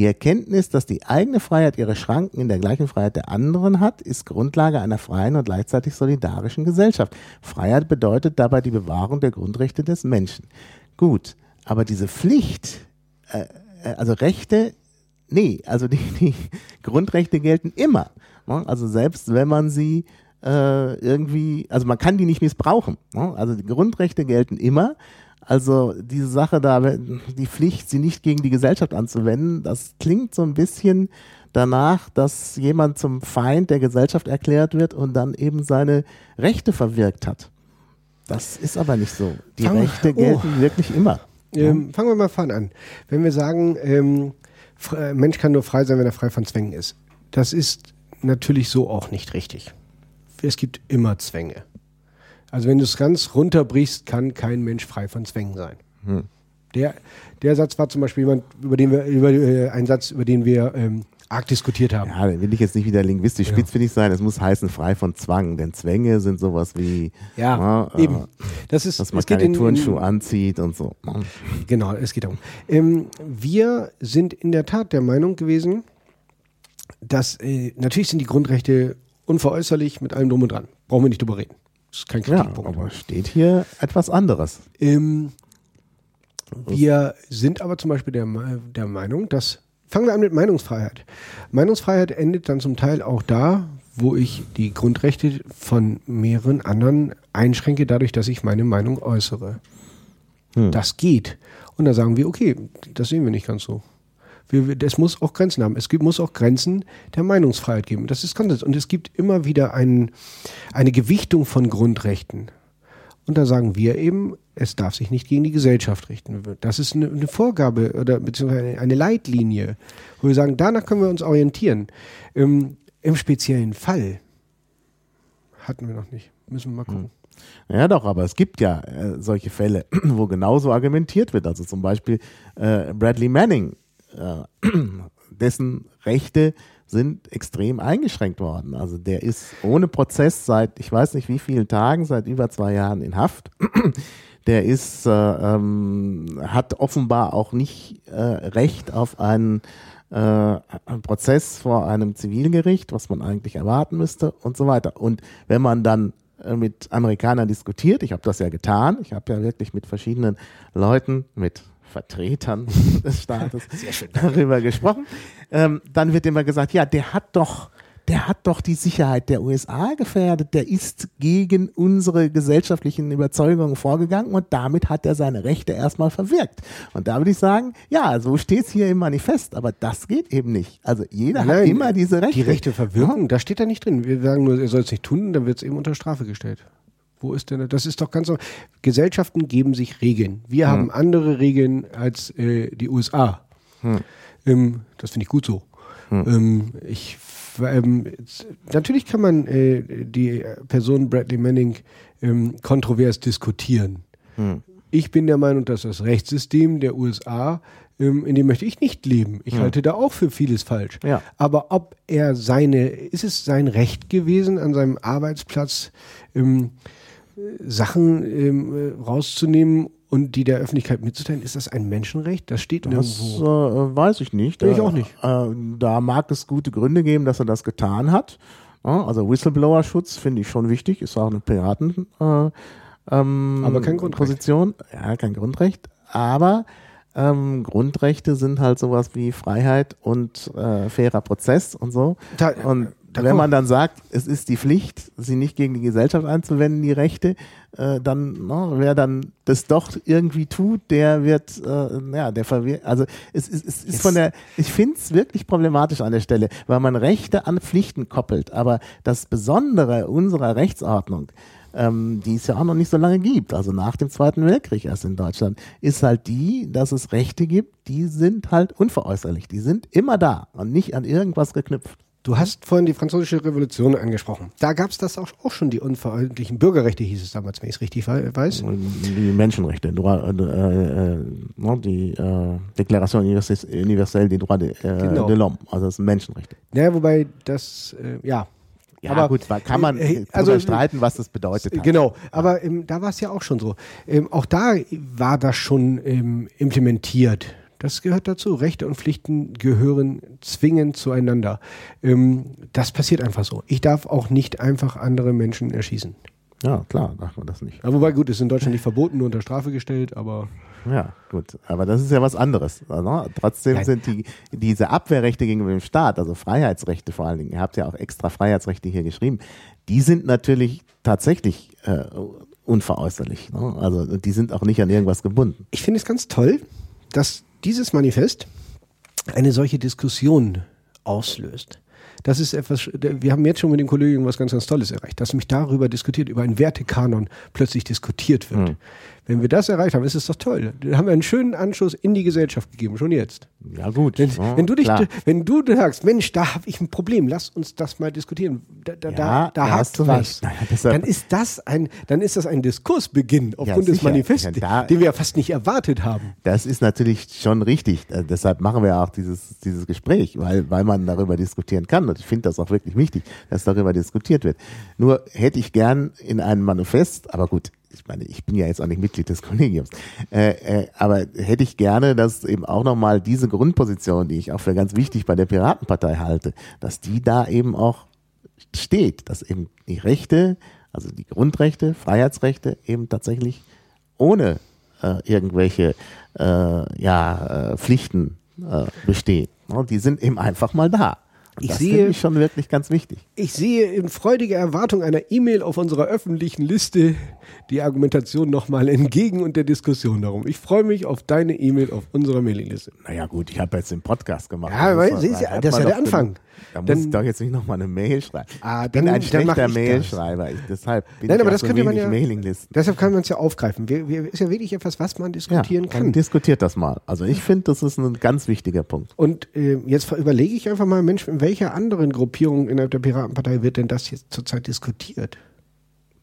Die Erkenntnis, dass die eigene Freiheit ihre Schranken in der gleichen Freiheit der anderen hat, ist Grundlage einer freien und gleichzeitig solidarischen Gesellschaft. Freiheit bedeutet dabei die Bewahrung der Grundrechte des Menschen. Gut, aber diese Pflicht, äh, äh, also Rechte, nee, also die, die Grundrechte gelten immer. Ne? Also selbst wenn man sie äh, irgendwie, also man kann die nicht missbrauchen. Ne? Also die Grundrechte gelten immer. Also diese Sache da, die Pflicht, sie nicht gegen die Gesellschaft anzuwenden, das klingt so ein bisschen danach, dass jemand zum Feind der Gesellschaft erklärt wird und dann eben seine Rechte verwirkt hat. Das ist aber nicht so. Die Fang- Rechte oh. gelten wirklich immer. Ähm, fangen wir mal vorne an. Wenn wir sagen, ähm, fre- Mensch kann nur frei sein, wenn er frei von Zwängen ist. Das ist natürlich so auch nicht richtig. Es gibt immer Zwänge. Also wenn du es ganz runterbrichst, kann kein Mensch frei von Zwängen sein. Der, der Satz war zum Beispiel jemand, über den wir, über, äh, ein Satz, über den wir ähm, arg diskutiert haben. Ja, da will ich jetzt nicht wieder linguistisch Ja. spitzfindig sein. Es muss heißen frei von Zwang, denn Zwänge sind sowas wie, Ja, äh, eben. Das ist, dass man keine in- Turnschuhe in- anzieht und so. ne? Genau, es geht darum. Ähm, wir sind in der Tat der Meinung gewesen, dass äh, natürlich sind die Grundrechte unveräußerlich mit allem drum und dran. Brauchen wir nicht drüber reden. Das ist kein Ja, Kritikpunkt. aber steht hier etwas anderes. ähm, wir sind aber zum Beispiel der, der Meinung, dass fangen wir an mit Meinungsfreiheit. Meinungsfreiheit endet dann zum Teil auch da, wo ich die Grundrechte von mehreren anderen einschränke, dadurch, dass ich meine Meinung äußere. Hm. Das geht. Und da sagen wir, okay, das sehen wir nicht ganz so. Es muss auch Grenzen haben. Es gibt, muss auch Grenzen der Meinungsfreiheit geben. Das ist Konsens. Und es gibt immer wieder ein, eine Gewichtung von Grundrechten. Und da sagen wir eben, es darf sich nicht gegen die Gesellschaft richten. Das ist eine, eine Vorgabe oder beziehungsweise eine Leitlinie, wo wir sagen, danach können wir uns orientieren. Im, im speziellen Fall hatten wir noch nicht. Müssen wir mal gucken. Ja, doch, aber es gibt ja äh, solche Fälle, (clears throat) wo genauso argumentiert wird. Also zum Beispiel äh, Bradley Manning, äh, (clears throat) dessen Rechte sind extrem eingeschränkt worden. Also der ist ohne Prozess seit, ich weiß nicht wie vielen Tagen, seit über zwei Jahren in Haft. (clears throat) Der ist, äh, ähm, hat offenbar auch nicht äh, Recht auf einen, äh, einen Prozess vor einem Zivilgericht, was man eigentlich erwarten müsste und so weiter. Und wenn man dann äh, mit Amerikanern diskutiert, ich habe das ja getan, ich habe ja wirklich mit verschiedenen Leuten, mit Vertretern (laughs) des Staates darüber gesprochen, ähm, dann wird immer gesagt, ja, der hat doch der hat doch die Sicherheit der USA gefährdet, der ist gegen unsere gesellschaftlichen Überzeugungen vorgegangen und damit hat er seine Rechte erstmal verwirkt. Und da würde ich sagen, ja, so steht es hier im Manifest, aber das geht eben nicht. Also jeder hat Nein, immer diese Rechte. Die Rechte verwirken, da steht da nicht drin. Wir sagen nur, er soll es nicht tun, dann wird es eben unter Strafe gestellt. Wo ist denn das? ist doch ganz so. Gesellschaften geben sich Regeln. Wir haben andere Regeln als äh, die USA. Ähm, das finde ich gut so. Ähm, ich, ähm, natürlich kann man äh, die Person Bradley Manning ähm, kontrovers diskutieren. Ich bin der Meinung, dass das Rechtssystem der USA, ähm, in dem möchte ich nicht leben. Ich halte da auch für vieles falsch. Ja. Aber ob er seine, ist es sein Recht gewesen, an seinem Arbeitsplatz ähm, Sachen ähm, äh, rauszunehmen und die der Öffentlichkeit mitzuteilen, ist das ein Menschenrecht? Das steht Das nirgendwo. äh, weiß ich nicht. Ich Äh, auch nicht. Äh, da mag es gute Gründe geben, dass er das getan hat. Also Whistleblower-Schutz finde ich schon wichtig, ist auch eine Piraten äh, ähm, Aber kein Grundrecht. Position. Ja, kein Grundrecht. Aber ähm, Grundrechte sind halt sowas wie Freiheit und äh, fairer Prozess und so. Da- und da wenn man dann sagt, es ist die Pflicht, sie nicht gegen die Gesellschaft anzuwenden, die Rechte, äh, dann, ne, wer dann das doch irgendwie tut, der wird, äh, ja, der verwirrt. Also es, ist- es ist von der, ich finde es wirklich problematisch an der Stelle, weil man Rechte an Pflichten koppelt. Aber das Besondere unserer Rechtsordnung, ähm, die es ja auch noch nicht so lange gibt, also nach dem Zweiten Weltkrieg erst in Deutschland, ist halt die, dass es Rechte gibt, die sind halt unveräußerlich, die sind immer da und nicht an irgendwas geknüpft. Du hast vorhin die französische Revolution angesprochen. Da gab es das auch, auch schon, die unveröffentlichten Bürgerrechte hieß es damals, wenn ich es richtig wei- weiß. Die Menschenrechte, äh, äh, äh, die äh, Deklaration Universelle des droits de, Genau. de l'homme, also das sind Menschenrechte. Naja, wobei das, ja. Ja Aber, gut, kann man äh, also, streiten, was das bedeutet hat. Genau, aber ähm, da war es ja auch schon so. Ähm, auch da war das schon ähm, implementiert. Das gehört dazu. Rechte und Pflichten gehören zwingend zueinander. Ähm, das passiert einfach so. Ich darf auch nicht einfach andere Menschen erschießen. Ja, klar, darf man das nicht. Ja, wobei, gut, ist in Deutschland nicht verboten, nur unter Strafe gestellt, aber Ja, gut. Aber das ist ja was anderes. Ne? Trotzdem Ja. sind die, diese Abwehrrechte gegenüber dem Staat, also Freiheitsrechte vor allen Dingen, ihr habt ja auch extra Freiheitsrechte hier geschrieben, die sind natürlich tatsächlich äh, unveräußerlich. Ne? Also die sind auch nicht an irgendwas gebunden. ich finde es ganz toll, dass dieses Manifest eine solche Diskussion auslöst. Das ist etwas, wir haben jetzt schon mit dem Kollegen was ganz, ganz Tolles erreicht, dass mich darüber diskutiert, über einen Wertekanon plötzlich diskutiert wird. Wenn wir das erreicht haben, ist es doch toll. Dann haben wir einen schönen Anschluss in die Gesellschaft gegeben, schon jetzt. Ja gut. Wenn, ne? wenn du dich, Klar. wenn du sagst, Mensch, da habe ich ein Problem, lass uns das mal diskutieren. Da, da, Ja, da, da hast du was. Naja, dann ist das ein, dann ist das ein Diskursbeginn aufgrund des sicher. Manifestes, Ja, den wir ja fast nicht erwartet haben. Das ist natürlich schon richtig. Äh, deshalb machen wir auch dieses, dieses Gespräch, weil, weil man darüber diskutieren kann. Und ich finde das auch wirklich wichtig, dass darüber diskutiert wird. Nur hätte ich gern in einem Manifest, aber gut, ich meine, ich bin ja jetzt auch nicht Mitglied des Kollegiums, äh, äh, aber hätte ich gerne, dass eben auch nochmal diese Grundposition, die ich auch für ganz wichtig bei der Piratenpartei halte, dass die da eben auch steht, dass eben die Rechte, also die Grundrechte, Freiheitsrechte eben tatsächlich ohne äh, irgendwelche äh, ja, äh, Pflichten äh, bestehen. Und die sind eben einfach mal da. Ich das sehe- ich schon wirklich ganz wichtig. Ich sehe in freudiger Erwartung einer E-Mail auf unserer öffentlichen Liste die Argumentation nochmal entgegen und der Diskussion darum. Ich freue mich auf deine E-Mail auf unserer Mailingliste. Naja gut, ich habe jetzt den Podcast gemacht. Ja, weil- muss siehst man- du, da hat das ist ja der Anfang. Da muss Dann- ich doch jetzt nicht nochmal eine Mail schreiben. Ah, ich bin dann- ein dann schlechter das. Mailschreiber. Ich, deshalb bin Nein, ich aber das so könnte man ja- Mailinglisten. Deshalb kann man es ja aufgreifen. Wir, wir, ist ja wirklich etwas, was man Ja, diskutieren dann kann. diskutiert das mal. Also ich finde, das ist ein ganz wichtiger Punkt. Und äh, jetzt überlege ich einfach mal, Mensch, in welcher anderen Gruppierung innerhalb der Piratenpartei wird denn das jetzt zurzeit diskutiert?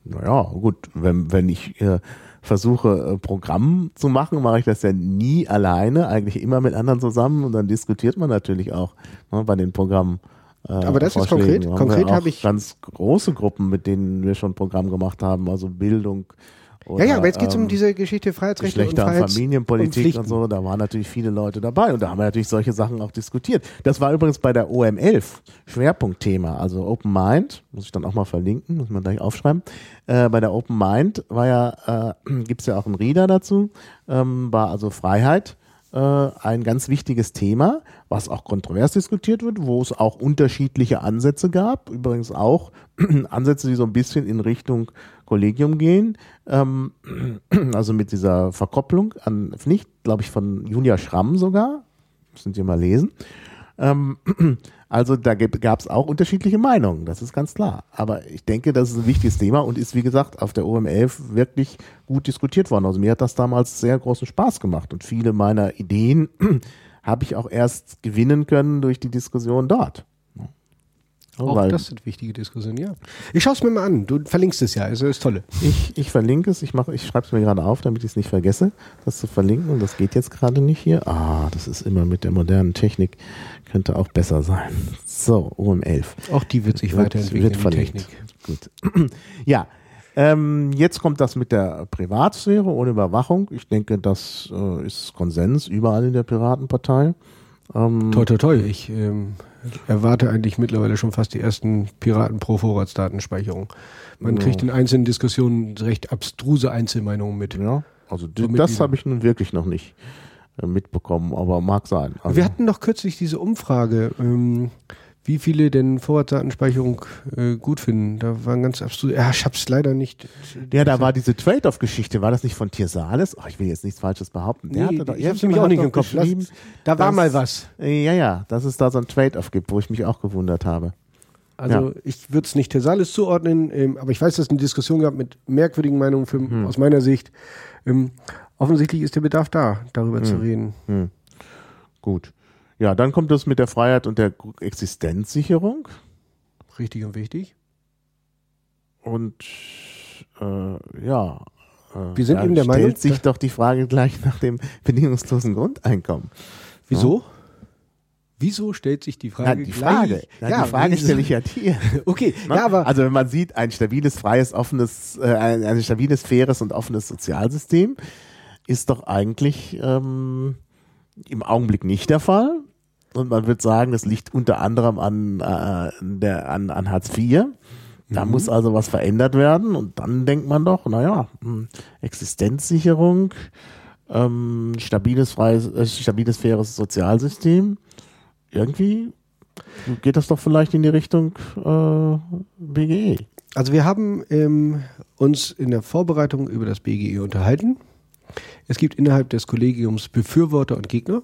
Naja, gut, wenn, wenn ich äh, versuche, äh, Programm zu machen, mache ich das ja nie alleine, eigentlich immer mit anderen zusammen und dann diskutiert man natürlich auch ne, bei den Programmen. Äh, Aber das ist konkret. Konkret habe ich- ganz große Gruppen, mit denen wir schon Programm gemacht haben, also Bildung. Ja, Oder, ja, aber jetzt geht es um ähm, diese Geschichte Freiheitsrechte und, Geschlechter- und Freiheits Familienpolitik und, Pflichten. so, da waren natürlich viele Leute dabei und da haben wir natürlich solche Sachen auch diskutiert. Das war übrigens bei der OM11 Schwerpunktthema, also Open Mind, muss ich dann auch mal verlinken, muss man gleich aufschreiben. Äh, bei der Open Mind war ja, äh, (clears throat) gibt es ja auch einen Reader dazu, ähm, war also Freiheit äh, ein ganz wichtiges Thema, was auch kontrovers diskutiert wird, wo es auch unterschiedliche Ansätze gab. Übrigens auch (clears throat) Ansätze, die so ein bisschen in Richtung Kollegium gehen. Ähm, (clears throat) also mit dieser Verkopplung an Pflicht, glaube ich, von Julia Schramm sogar. Müssen Sie mal lesen. Ähm, (clears throat) also da gab es auch unterschiedliche Meinungen, das ist ganz klar. Aber ich denke, das ist ein wichtiges Thema und ist, wie gesagt, auf der OM11 wirklich gut diskutiert worden. Also mir hat das damals sehr großen Spaß gemacht und viele meiner Ideen (clears throat) habe ich auch erst gewinnen können durch die Diskussion dort. Auch Weil das sind wichtige Diskussionen, ja. Ich schaue es mir mal an. Du verlinkst es ja, also ist tolle. ich, ich verlinke es, ich, mach- ich schreibe es mir gerade auf, damit ich es nicht vergesse, das zu verlinken. Und das geht jetzt gerade nicht hier. Ah, das ist immer mit der modernen Technik, könnte auch besser sein. So, OM11. Auch die wird sich Wird- weiterentwickeln, wird verlinkt. Technik. Gut. (clears throat) ja, ähm, jetzt kommt das mit der Privatsphäre ohne Überwachung. Ich denke, das äh, ist Konsens überall in der Piratenpartei. Ähm, Toi, toi, toi. Ich ähm, erwarte eigentlich mittlerweile schon fast die ersten Piraten pro Vorratsdatenspeicherung. Man Ja. kriegt in einzelnen Diskussionen recht abstruse Einzelmeinungen mit. Ja, also So mit das habe ich nun wirklich noch nicht äh, mitbekommen, aber mag sein. Also, Wir hatten doch kürzlich diese Umfrage, ähm, wie viele denn Vorratsdatenspeicherung äh, gut finden. Da waren ganz abstruse. Ja, ich hab's leider nicht. ja, da war diese Trade-off-Geschichte, war das nicht von Tirsales? Oh, ich will jetzt nichts Falsches behaupten. Der Nee, hatte doch, ich hab's nämlich auch nicht im Kopf. geschrieben, Da war dass- mal was. Ja, ja, dass es da so ein Trade-off gibt, wo ich mich auch gewundert habe. Also Ja. ich würde es nicht Tesalis zuordnen, ähm, aber ich weiß, dass es eine Diskussion gab mit merkwürdigen Meinungen für, Hm. aus meiner Sicht. Ähm, offensichtlich ist der Bedarf da, darüber Hm. zu reden. Gut. Ja, dann kommt das mit der Freiheit und der Existenzsicherung. Richtig und wichtig. Und äh, ja. Äh, Wir sind da eben der stellt Meinung, sich doch die Frage gleich nach dem bedingungslosen Grundeinkommen. Wieso? Wieso stellt sich die Frage Ja, die Frage, gleich? ja, die Frage wieso? stelle ich ja dir. (laughs) Okay, ja, aber also wenn man sieht, ein stabiles, freies, offenes, äh, ein, ein stabiles, faires und offenes Sozialsystem ist doch eigentlich ähm, im Augenblick nicht der Fall. Und man wird sagen, das liegt unter anderem an, äh, der, an, an Hartz IV. Da Mhm. muss also was verändert werden. Und dann denkt man doch, naja, hm, Existenzsicherung, ähm, stabiles, freies, äh, stabiles, faires Sozialsystem. Irgendwie geht das doch vielleicht in die Richtung äh, BGE. Also wir haben ähm, uns in der Vorbereitung über das BGE unterhalten. Es gibt innerhalb des Kollegiums Befürworter und Gegner.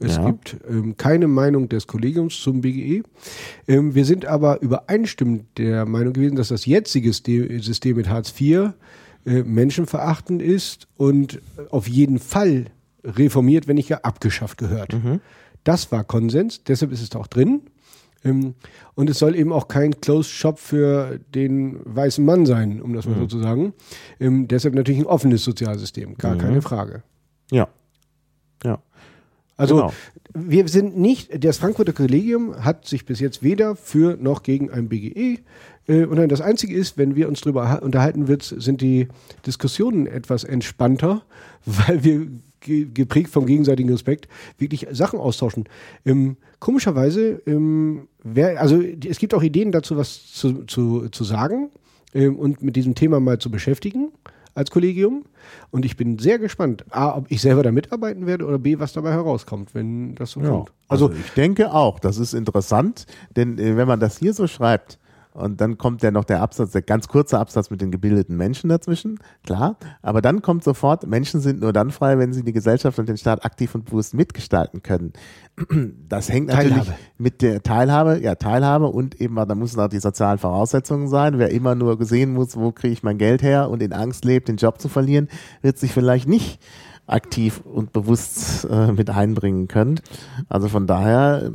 Es Ja. gibt ähm, keine Meinung des Kollegiums zum BGE. Ähm, wir sind aber übereinstimmend der Meinung gewesen, dass das jetzige Ste- System mit Hartz IV äh, menschenverachtend ist und auf jeden Fall reformiert, wenn nicht gar abgeschafft gehört. Das war Konsens, deshalb ist es auch drin. Ähm, und es soll eben auch kein Closed Shop für den weißen Mann sein, um das mal so zu sagen. Ähm, deshalb natürlich ein offenes Sozialsystem, gar keine Frage. Ja. Ja. Also Genau. wir sind nicht, das Frankfurter Kollegium hat sich bis jetzt weder für noch gegen ein BGE äh, und das Einzige ist, wenn wir uns darüber ha- unterhalten wird, sind die Diskussionen etwas entspannter, (laughs) weil wir geprägt vom gegenseitigen Respekt wirklich Sachen austauschen. Ähm, komischerweise, ähm, wer, also es gibt auch Ideen dazu, was zu, zu, zu sagen ähm, und mit diesem Thema mal zu beschäftigen als Kollegium. Und ich bin sehr gespannt, A, ob ich selber da mitarbeiten werde oder B, was dabei herauskommt, wenn das so Ja. kommt. Also, Also, ich denke auch, das ist interessant, denn äh, wenn man das hier so schreibt, und dann kommt ja noch der Absatz, der ganz kurze Absatz mit den gebildeten Menschen dazwischen, klar. Aber dann kommt sofort, Menschen sind nur dann frei, wenn sie die Gesellschaft und den Staat aktiv und bewusst mitgestalten können. (clears throat) Das hängt natürlich Teilhabe. mit der Teilhabe, ja, Teilhabe und eben, da müssen auch die sozialen Voraussetzungen sein. Wer immer nur gesehen muss, wo kriege ich mein Geld her und in Angst lebt, den Job zu verlieren, wird sich vielleicht nicht aktiv und bewusst äh, mit einbringen können. Also von daher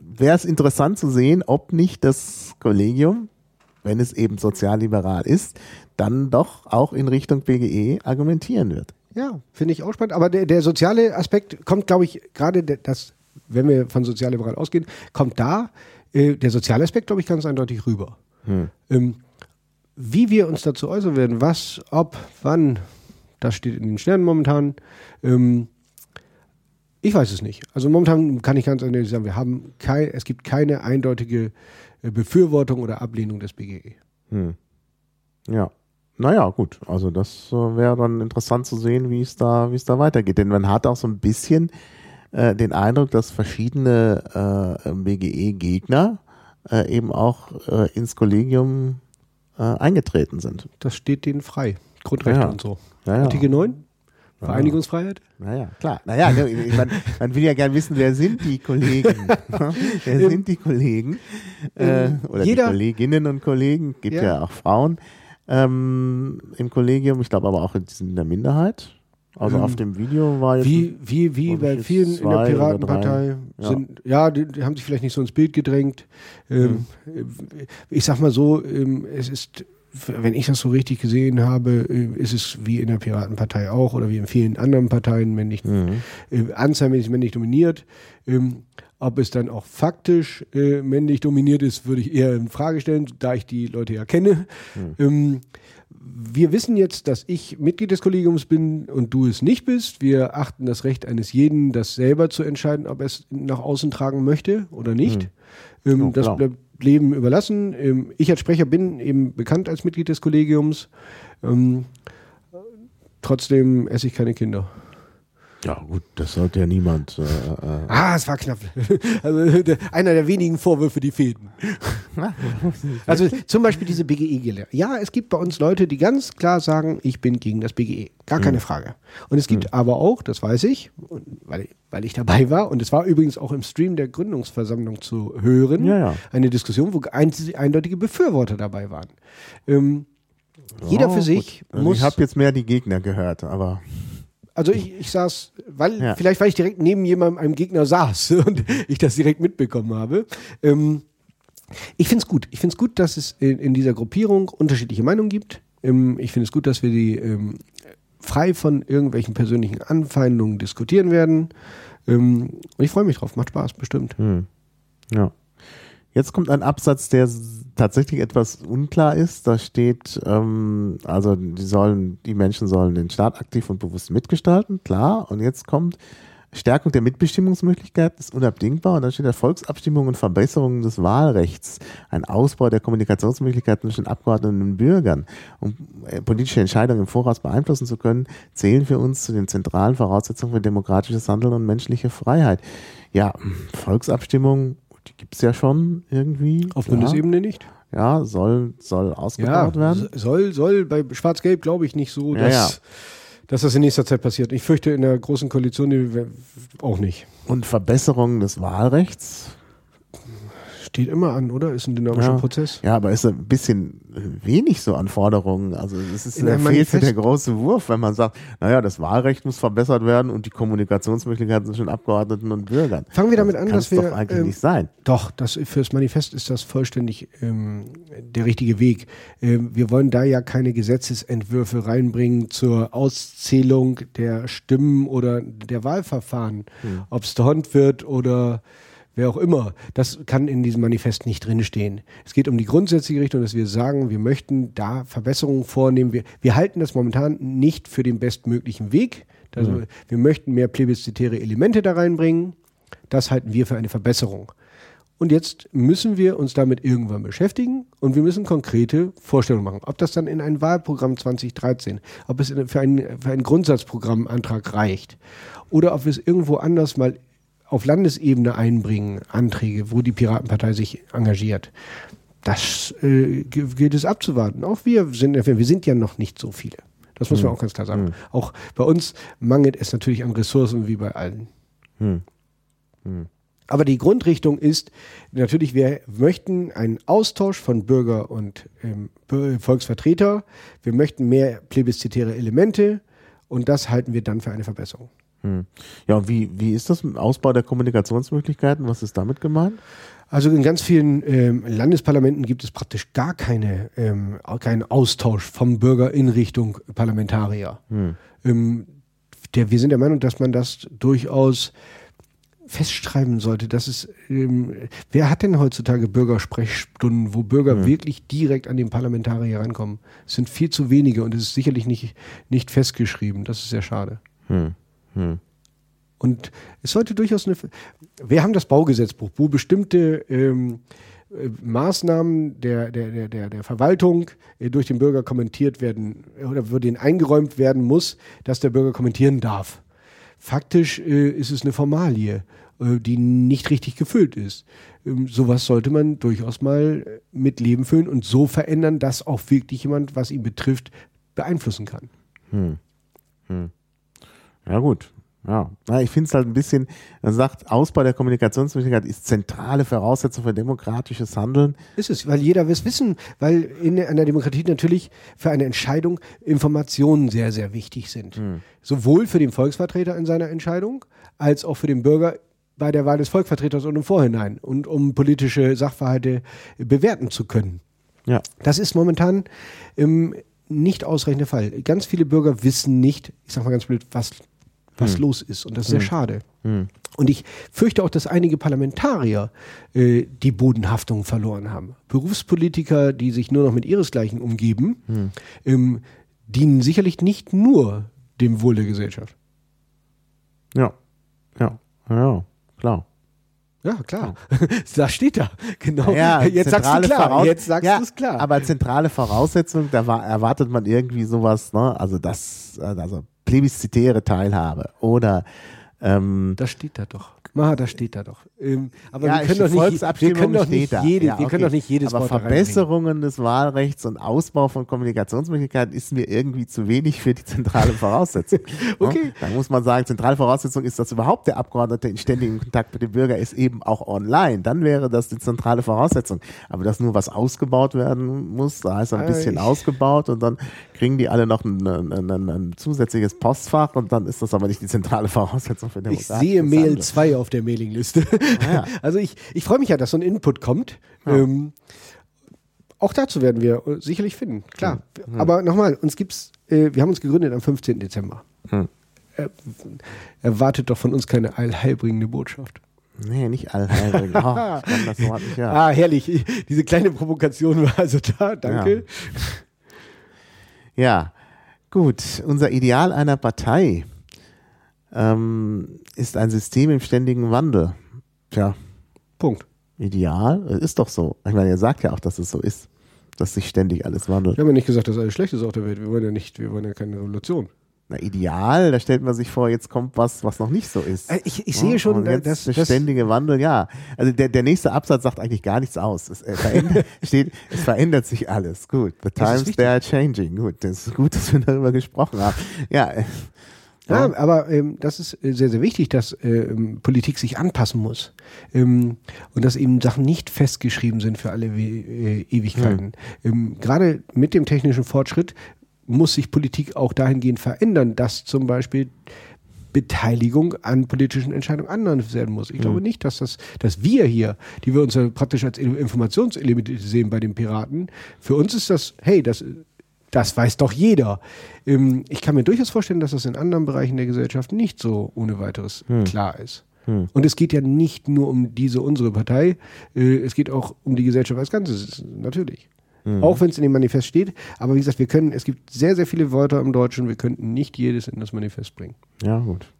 wäre es interessant zu sehen, ob nicht das Kollegium, wenn es eben sozialliberal ist, dann doch auch in Richtung BGE argumentieren wird. ja, finde ich auch spannend. Aber der, der soziale Aspekt kommt, glaube ich, gerade das, wenn wir von sozialliberal ausgehen, kommt da äh, der soziale Aspekt, glaube ich, ganz eindeutig rüber. Ähm, wie wir uns dazu äußern werden, was, ob, wann, das steht in den Sternen momentan. Ähm, ich weiß es nicht. Also momentan kann ich ganz ehrlich sagen, wir haben kein, es gibt keine eindeutige äh, Befürwortung oder Ablehnung des BGE. Ja. Naja, gut. Also das äh, wäre dann interessant zu sehen, wie es da, wie es da weitergeht. Denn man hat auch so ein bisschen äh, den Eindruck, dass verschiedene äh, BGE-Gegner äh, eben auch äh, ins Kollegium eingetreten sind. Das steht denen frei. Grundrechte Ja. und so. Ja, ja. Artikel 9? Vereinigungsfreiheit? Naja, klar. Naja, ne, (laughs) mein, man will ja gern wissen, wer sind die Kollegen? wer sind die Kollegen? Äh, oder jeder- die Kolleginnen und Kollegen, gibt ja, Ja. auch Frauen ähm, im Kollegium, ich glaube aber auch in, der Minderheit. Also Ähm, auf dem Video war jetzt. Wie, wie, wie bei vielen in der Piratenpartei drei. Ja. sind, ja, die, die haben sich vielleicht nicht so ins Bild gedrängt. Ähm, Ich sag mal so, ähm, es ist, wenn ich das so richtig gesehen habe, äh, ist es wie in der Piratenpartei auch oder wie in vielen anderen Parteien männlich, Mhm. äh, anzahlmäßig männlich dominiert. Ähm, ob es dann auch faktisch äh, männlich dominiert ist, würde ich eher in Frage stellen, da ich die Leute ja kenne. Ähm, wir wissen jetzt, dass ich Mitglied des Kollegiums bin und du es nicht bist. Wir achten das Recht eines jeden, das selber zu entscheiden, ob er es nach außen tragen möchte oder nicht. Ähm, Ja, das bleibt Leben überlassen. Ähm, ich als Sprecher bin eben bekannt als Mitglied des Kollegiums. Ähm, trotzdem esse ich keine Kinder. Ja, gut, das sollte ja niemand. Äh, äh, Ah, es war knapp. (laughs) Also, der, einer der wenigen Vorwürfe, die fehlten. (laughs) (laughs) Also zum Beispiel diese BGE-Gelehre. Ja, es gibt bei uns Leute, die ganz klar sagen, ich bin gegen das BGE. Gar keine Frage. Und es gibt aber auch, das weiß ich, weil, weil ich dabei war, und es war übrigens auch im Stream der Gründungsversammlung zu hören, Ja, ja. eine Diskussion, wo ein, eindeutige Befürworter dabei waren. Ähm, jeder oh, für sich gut. Also muss. Ich habe jetzt mehr die Gegner gehört, aber. Also ich, ich saß, weil, Ja. vielleicht weil ich direkt neben jemandem, einem Gegner saß (laughs) und ich das direkt mitbekommen habe. Ähm, ich finde es gut. Ich finde es gut, dass es in, in dieser Gruppierung unterschiedliche Meinungen gibt. Ähm, ich finde es gut, dass wir die ähm, frei von irgendwelchen persönlichen Anfeindungen diskutieren werden. Ähm, und ich freue mich drauf. Macht Spaß, bestimmt. Hm. Ja. Jetzt kommt ein Absatz, der tatsächlich etwas unklar ist. Da steht, ähm, also die sollen, die Menschen sollen den Staat aktiv und bewusst mitgestalten, klar. Und jetzt kommt Stärkung der Mitbestimmungsmöglichkeiten ist unabdingbar. Und dann steht da Volksabstimmung und Verbesserung des Wahlrechts, ein Ausbau der Kommunikationsmöglichkeiten zwischen Abgeordneten und Bürgern. Um äh, politische Entscheidungen im Voraus beeinflussen zu können, zählen für uns zu den zentralen Voraussetzungen für demokratisches Handeln und menschliche Freiheit. Ja, Volksabstimmung, die gibt's ja schon irgendwie. Auf klar. Bundesebene nicht? Ja, soll, soll ausgebaut werden. soll, soll bei Schwarz-Gelb glaube ich nicht so, Ja, dass, ja. dass das in nächster Zeit passiert. Ich fürchte in der großen Koalition auch nicht. Und Verbesserung des Wahlrechts. Steht immer an, oder? Ist ein dynamischer Ja. Prozess. Ja, aber ist ein bisschen wenig so an Forderungen. Also es ist einem fehlt der große Wurf, wenn man sagt, naja, das Wahlrecht muss verbessert werden und die Kommunikationsmöglichkeiten zwischen Abgeordneten und Bürgern. Fangen wir damit an, Kann's dass wir, doch eigentlich ähm, nicht sein. Doch, das, fürs Manifest ist das vollständig ähm, der richtige Weg. Ähm, wir wollen da ja keine Gesetzesentwürfe reinbringen zur Auszählung der Stimmen oder der Wahlverfahren. Hm. Ob es der wird oder wer auch immer. Das kann in diesem Manifest nicht drinstehen. Es geht um die grundsätzliche Richtung, dass wir sagen, wir möchten da Verbesserungen vornehmen. Wir, wir halten das momentan nicht für den bestmöglichen Weg. Also wir möchten mehr plebiszitäre Elemente da reinbringen. Das halten wir für eine Verbesserung. Und jetzt müssen wir uns damit irgendwann beschäftigen und wir müssen konkrete Vorstellungen machen. Ob das dann in ein Wahlprogramm 2013, ob es für einen, für einen Grundsatzprogrammantrag reicht oder ob wir es irgendwo anders mal auf Landesebene einbringen, Anträge, wo die Piratenpartei sich engagiert. Das äh, gilt es abzuwarten. Auch wir sind, wir sind ja noch nicht so viele. Das muss man auch ganz klar sagen. Auch bei uns mangelt es natürlich an Ressourcen wie bei allen. Aber die Grundrichtung ist natürlich, wir möchten einen Austausch von Bürger und ähm, Volksvertreter. Wir möchten mehr plebiszitäre Elemente und das halten wir dann für eine Verbesserung. Ja, und wie, wie ist das mit dem Ausbau der Kommunikationsmöglichkeiten? Was ist damit gemeint? Also in ganz vielen ähm, Landesparlamenten gibt es praktisch gar keine, ähm, keinen Austausch vom Bürger in Richtung Parlamentarier. Ähm, der, wir sind der Meinung, dass man das durchaus festschreiben sollte, dass es, ähm, wer hat denn heutzutage Bürgersprechstunden, wo Bürger wirklich direkt an den Parlamentarier rankommen? Es sind viel zu wenige und es ist sicherlich nicht, nicht festgeschrieben. Das ist sehr schade. Und es sollte durchaus eine. Wir haben das Baugesetzbuch, wo bestimmte ähm, äh, Maßnahmen der, der, der, der, Verwaltung äh, durch den Bürger kommentiert werden oder wo denen eingeräumt werden muss, dass der Bürger kommentieren darf. Faktisch äh, ist es eine Formalie, äh, die nicht richtig gefüllt ist. Ähm, sowas sollte man durchaus mal äh, mit Leben füllen und so verändern, dass auch wirklich jemand, was ihn betrifft, beeinflussen kann. Ja gut, Ja, ich finde es halt ein bisschen, man sagt, Ausbau der Kommunikationsmöglichkeit ist zentrale Voraussetzung für demokratisches Handeln. Ist es, weil jeder will es wissen, weil in einer Demokratie natürlich für eine Entscheidung Informationen sehr, sehr wichtig sind. Sowohl für den Volksvertreter in seiner Entscheidung, als auch für den Bürger bei der Wahl des Volksvertreters und im Vorhinein und um politische Sachverhalte bewerten zu können. Ja. Das ist momentan ähm, nicht ausreichend der Fall. Ganz viele Bürger wissen nicht, ich sag mal ganz blöd, was, was los ist. Und das ist sehr schade. Und ich fürchte auch, dass einige Parlamentarier äh, die Bodenhaftung verloren haben. Berufspolitiker, die sich nur noch mit ihresgleichen umgeben, ähm, dienen sicherlich nicht nur dem Wohl der Gesellschaft. Ja. Ja. Ja, klar. Ja, klar. (laughs) da steht da. Genau. Ja, Jetzt sagst du klar. Voraus- Jetzt sagst ja, du es klar. Aber zentrale Voraussetzung, da war, erwartet man irgendwie sowas, ne? Also das, also plebiszitäre Teilhabe oder ähm, Das steht da doch. Ma, das steht da doch. Ähm, aber ja, wir können doch nicht, wir können doch nicht, jede, Ja, wir können okay. doch nicht jedes Aber Wort. Verbesserungen des Wahlrechts und Ausbau von Kommunikationsmöglichkeiten ist mir irgendwie zu wenig für die zentrale Voraussetzung. (laughs) Okay. Ne? Da muss man sagen, zentrale Voraussetzung ist, dass überhaupt der Abgeordnete in ständigem Kontakt mit dem Bürger ist, eben auch online. Dann wäre das die zentrale Voraussetzung. Aber dass nur was ausgebaut werden muss, da heißt ein Ah, bisschen ich- ausgebaut und dann kriegen die alle noch ein, ein, ein, ein zusätzliches Postfach und dann ist das aber nicht die zentrale Voraussetzung für Ich demokratisches sehe Mail Handeln. 2 auf der Mailingliste. Ah, ja. (laughs) Also ich, ich freue mich ja, dass so ein Input kommt. Ähm, auch dazu werden wir äh, sicherlich finden, klar. Aber nochmal, uns gibt's, äh, wir haben uns gegründet am 15. Dezember. Hm. Äh, erwartet doch von uns keine allheilbringende Botschaft. Nee, nicht allheilbringend. (laughs) Oh, ich kann das Wort nicht hören. Ah, herrlich. Diese kleine Provokation war also da. Danke. Ja, gut. Unser Ideal einer Partei ähm, ist ein System im ständigen Wandel. Tja, Punkt. ideal? Äh, Ist doch so. Ich meine, ihr sagt ja auch, dass es so ist, dass sich ständig alles wandelt. Wir haben ja nicht gesagt, dass alles schlecht ist auf der Welt. Wir wollen ja nicht, wir wollen ja keine Revolution. Na, ideal, da stellt man sich vor, jetzt kommt was, was noch nicht so ist. Äh, ich- ich sehe schon, jetzt dass- der ständige Wandel, ja. Also der, der nächste Absatz sagt eigentlich gar nichts aus. Es, äh, verändert, (laughs) steht, es verändert sich alles. Gut. The times they are changing. Gut, das ist gut, dass wir darüber gesprochen haben. Ja, äh, Ja, aber ähm, das ist äh, sehr, sehr wichtig, dass ähm, Politik sich anpassen muss. Ähm, und dass eben Sachen nicht festgeschrieben sind für alle äh, Ewigkeiten. Ähm, Gerade mit dem technischen Fortschritt muss sich Politik auch dahingehend verändern, dass zum Beispiel Beteiligung an politischen Entscheidungen anders werden muss. Ich glaube nicht, dass das, dass wir hier, die wir uns ja praktisch als Informationselement sehen bei den Piraten, für uns ist das, hey, das, das weiß doch jeder. Ähm, ich kann mir durchaus vorstellen, dass das in anderen Bereichen der Gesellschaft nicht so ohne weiteres klar ist. Und es geht ja nicht nur um diese, unsere Partei, äh, es geht auch um die Gesellschaft als Ganzes, natürlich. Auch wenn es in dem Manifest steht. Aber wie gesagt, wir können, es gibt sehr, sehr viele Wörter im Deutschen, wir könnten nicht jedes in das Manifest bringen. Ja, gut.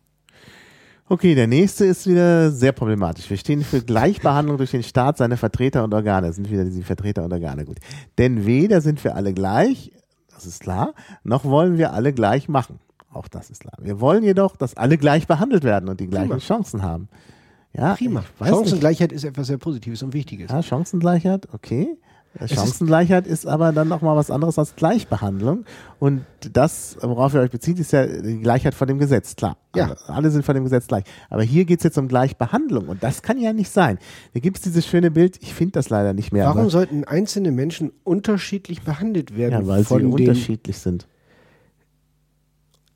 Okay, der nächste ist wieder sehr problematisch. Wir stehen für Gleichbehandlung durch den Staat, seine Vertreter und Organe. Das sind wieder diese Vertreter und Organe. Gut. Denn weder sind wir alle gleich, das ist klar, noch wollen wir alle gleich machen. Auch das ist klar. Wir wollen jedoch, dass alle gleich behandelt werden und die gleichen Prima. Chancen haben. Ja, Prima. ich weiß nicht. Chancengleichheit ist etwas sehr Positives und Wichtiges. Ja, Chancengleichheit, okay. Chancengleichheit ist aber dann nochmal was anderes als Gleichbehandlung. Und das, worauf ihr euch bezieht, ist ja die Gleichheit vor dem Gesetz, klar. Ja. Alle, alle sind vor dem Gesetz gleich. Aber hier geht's jetzt um Gleichbehandlung und das kann ja nicht sein. Da gibt's dieses schöne Bild, ich finde das leider nicht mehr. Warum sollten einzelne Menschen unterschiedlich behandelt werden? ja, weil sie unterschiedlich sind.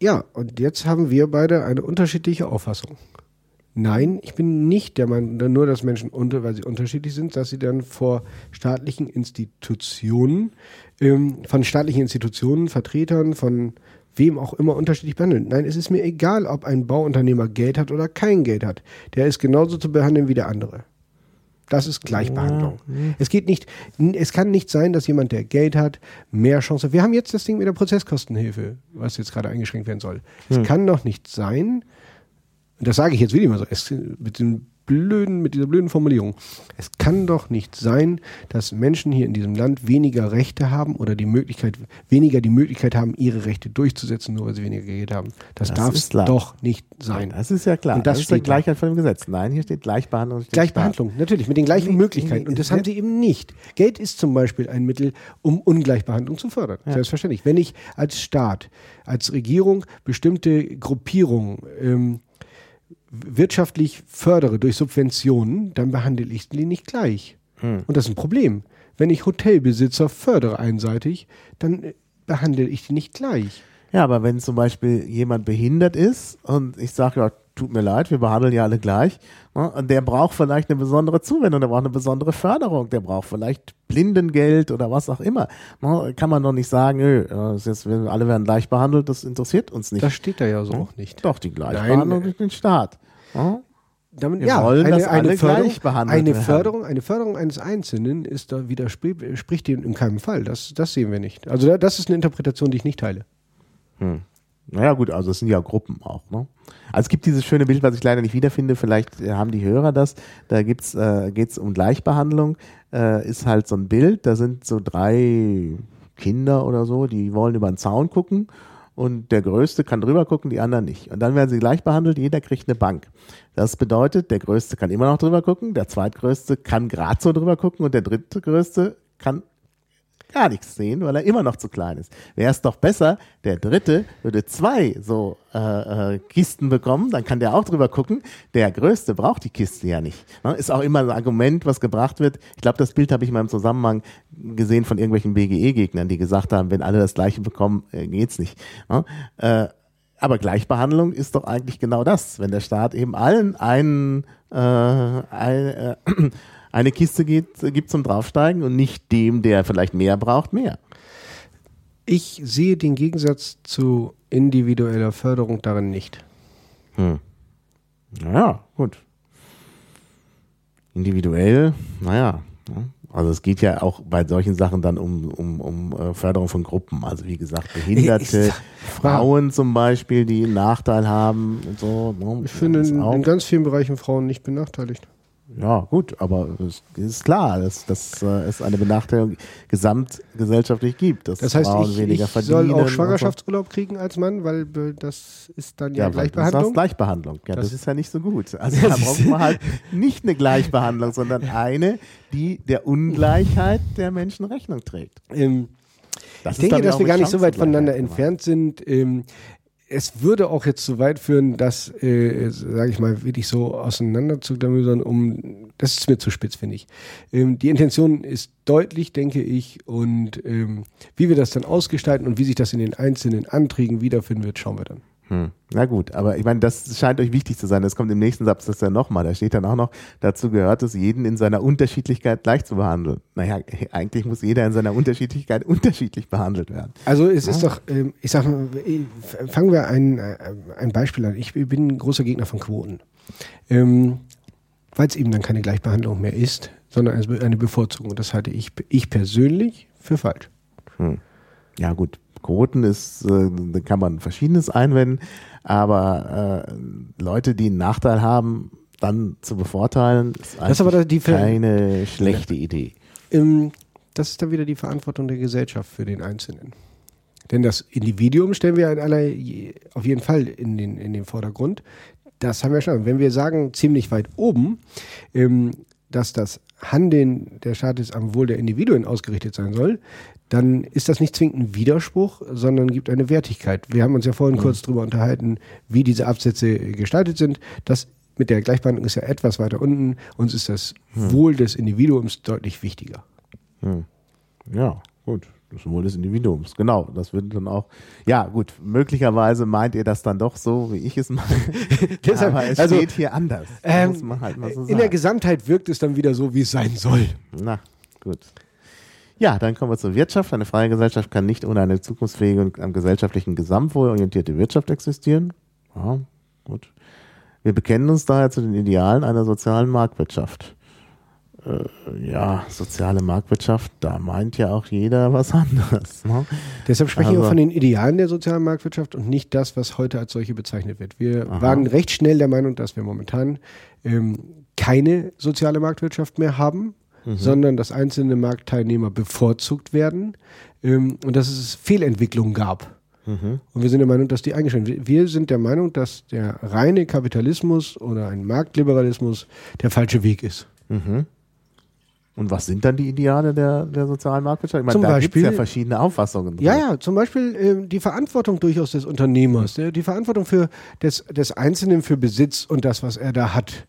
Ja, und jetzt haben wir beide eine unterschiedliche Auffassung. Nein, ich bin nicht der Meinung, nur dass Menschen unter, weil sie unterschiedlich sind, dass sie dann vor staatlichen Institutionen, ähm, von staatlichen Institutionen, Vertretern, von wem auch immer unterschiedlich behandeln. Nein, es ist mir egal, ob ein Bauunternehmer Geld hat oder kein Geld hat. Der ist genauso zu behandeln wie der andere. Das ist Gleichbehandlung. Es geht nicht, es kann nicht sein, dass jemand, der Geld hat, mehr Chance hat. Wir haben jetzt das Ding mit der Prozesskostenhilfe, was jetzt gerade eingeschränkt werden soll. Es kann doch nicht sein, das sage ich jetzt wieder mal so, es, mit, den blöden, mit dieser blöden Formulierung. Es kann doch nicht sein, dass Menschen hier in diesem Land weniger Rechte haben oder die Möglichkeit, weniger die Möglichkeit haben, ihre Rechte durchzusetzen, nur weil sie weniger Geld haben. Das, Das darf doch nicht sein. Das ist ja klar. Und das ist die steht. Gleichheit vor dem Gesetz. Nein, hier steht Gleichbehandlung. den Gleichbehandlung, natürlich, mit den gleichen Nee, Möglichkeiten. nee, Und das haben sie eben nicht. Geld ist zum Beispiel ein Mittel, um Ungleichbehandlung zu fördern. Selbstverständlich. Wenn ich als Staat, als Regierung bestimmte Gruppierungen ähm, wirtschaftlich fördere durch Subventionen, dann behandle ich die nicht gleich. Und das ist ein Problem. Wenn ich Hotelbesitzer fördere einseitig, dann äh, behandle ich die nicht gleich. Ja, aber wenn zum Beispiel jemand behindert ist und ich sage, ja, tut mir leid, wir behandeln ja alle gleich, ne, und der braucht vielleicht eine besondere Zuwendung, der braucht eine besondere Förderung, der braucht vielleicht Blindengeld oder was auch immer. Ne, kann man doch nicht sagen, ist jetzt, wir alle werden gleich behandelt, das interessiert uns nicht. Das steht da ja so Hm? auch nicht. Doch, die Gleichbehandlung durch den Staat. Ne? Damit, Wir wollen, dass alle gleich behandelt eine. Förderung, eine Förderung eines Einzelnen ist da widerspricht dem in keinem Fall. Das, das sehen wir nicht. Also da, das ist eine Interpretation, die ich nicht teile. Naja gut, also es sind ja Gruppen auch. Ne? Also es gibt dieses schöne Bild, was ich leider nicht wiederfinde, vielleicht äh, haben die Hörer das, da gibt's, äh, geht es um Gleichbehandlung, äh, ist halt so ein Bild, da sind so drei Kinder oder so, die wollen über den Zaun gucken und der Größte kann drüber gucken, die anderen nicht. Und dann werden sie gleich behandelt, jeder kriegt eine Bank. Das bedeutet, der Größte kann immer noch drüber gucken, der Zweitgrößte kann gerade so drüber gucken und der Dritte Größte kann gar nichts sehen, weil er immer noch zu klein ist. Wäre es doch besser, der Dritte würde zwei so äh, äh, Kisten bekommen, dann kann der auch drüber gucken. Der Größte braucht die Kiste ja nicht. Ne? Ist auch immer ein Argument, was gebracht wird. Ich glaube, das Bild habe ich mal im Zusammenhang gesehen von irgendwelchen BGE-Gegnern, die gesagt haben, wenn alle das Gleiche bekommen, äh, geht's nicht. Ne? Äh, aber Gleichbehandlung ist doch eigentlich genau das, wenn der Staat eben allen einen, äh, ein, äh, eine Kiste gibt, gibt zum Draufsteigen und nicht dem, der vielleicht mehr braucht, mehr. Ich sehe den Gegensatz zu individueller Förderung darin nicht. Naja, gut. Individuell, naja. ne? Also es geht ja auch bei solchen Sachen dann um, um, um äh, Förderung von Gruppen. Also wie gesagt, Behinderte, Ich- Frauen zum Beispiel, die einen Nachteil haben und so. ne? Ich finde in, in ganz vielen Bereichen Frauen nicht benachteiligt. Ja, gut, aber es ist klar, dass, dass äh, es eine Benachteiligung gesamtgesellschaftlich gibt. Dass Das heißt, Frauen ich, weniger ich soll auch. Schwangerschaftsurlaub kriegen als Mann, weil äh, das ist dann ja, Ja, Gleichbehandlung. sagst Gleichbehandlung. Ja, das, Das- ist ja nicht so gut. (laughs) Also da braucht man halt nicht eine Gleichbehandlung, sondern eine, die der Ungleichheit der Menschen Rechnung trägt. Ähm, Das ich denke, dass wir gar nicht so weit voneinander entfernt sind. Ähm, es würde auch jetzt so weit führen, das, äh, sage ich mal, wirklich so auseinander zu klamüsern, um, das ist mir zu spitz, finde ich. Ähm, die Intention ist deutlich, denke ich, und ähm, wie wir das dann ausgestalten und wie sich das in den einzelnen Anträgen wiederfinden wird, schauen wir dann. Hm. Na gut, aber ich meine, das scheint euch wichtig zu sein. Das kommt im nächsten Satz das ja nochmal. Da steht dann auch noch, dazu gehört es, jeden in seiner Unterschiedlichkeit gleich zu behandeln. Naja, eigentlich muss jeder in seiner Unterschiedlichkeit (laughs) unterschiedlich behandelt werden. Also es ist doch, ähm, ich sag mal, fangen wir ein, äh, ein Beispiel an. Ich bin ein großer Gegner von Quoten. Ähm, Weil es eben dann keine Gleichbehandlung mehr ist, sondern eine eine Bevorzugung. Und das halte ich, ich persönlich für falsch. Ja gut, Quoten ist, äh, kann man verschiedenes einwenden, aber äh, Leute, die einen Nachteil haben, dann zu bevorteilen, ist Das ist aber die keine schlechte Idee. Ähm, das ist dann wieder die Verantwortung der Gesellschaft für den Einzelnen. Denn das Individuum stellen wir in aller, auf jeden Fall in den, in den Vordergrund. Das haben wir schon. Wenn wir sagen, ziemlich weit oben, ähm, dass das Handeln der Staates am Wohl der Individuen ausgerichtet sein soll, dann ist das nicht zwingend ein Widerspruch, sondern gibt eine Wertigkeit. Wir haben uns ja vorhin kurz darüber unterhalten, wie diese Absätze gestaltet sind. Das mit der Gleichbehandlung ist ja etwas weiter unten. Uns ist das Wohl des Individuums deutlich wichtiger. Ja, gut. Das Wohl des Individuums. Genau, das würde dann auch. Ja, gut. Möglicherweise meint ihr das dann doch so, wie ich es meine. (laughs) Deshalb, Aber es also, steht hier anders. Ähm, halt so in der. Gesamtheit wirkt es dann wieder so, wie es sein soll. Na, gut. Ja, dann kommen wir zur Wirtschaft. Eine freie Gesellschaft kann nicht ohne eine zukunftsfähige und am gesellschaftlichen Gesamtwohl orientierte Wirtschaft existieren. Ja, gut. Wir bekennen uns daher zu den Idealen einer sozialen Marktwirtschaft. Äh, ja, soziale Marktwirtschaft, da meint ja auch jeder was anderes. Ne? Deshalb sprechen wir Aber- von den Idealen der sozialen Marktwirtschaft und nicht das, was heute als solche bezeichnet wird. Wir waren recht schnell der Meinung, dass wir momentan ähm, keine soziale Marktwirtschaft mehr haben, sondern dass einzelne Marktteilnehmer bevorzugt werden ähm, und dass es Fehlentwicklungen gab. Und wir sind der Meinung, dass die eingeschränkt werden. Wir sind der Meinung, dass der reine Kapitalismus oder ein Marktliberalismus der falsche Weg ist. Und was sind dann die Ideale der, der sozialen Marktwirtschaft? Ich meine, Zum da gibt es ja verschiedene Auffassungen. Ja, ja, zum Beispiel ähm, die Verantwortung durchaus des Unternehmers, der, die Verantwortung für des, des Einzelnen für Besitz und das, was er da hat.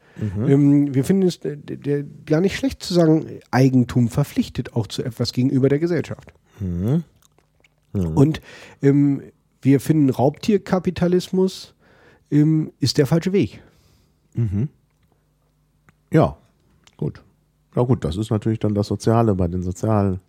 Ähm, wir finden es äh, gar nicht schlecht zu sagen, Eigentum verpflichtet auch zu etwas gegenüber der Gesellschaft. Und ähm, wir finden Raubtierkapitalismus ähm, ist der falsche Weg. Ja, gut. Ja gut, das ist natürlich dann das Soziale bei den Sozial.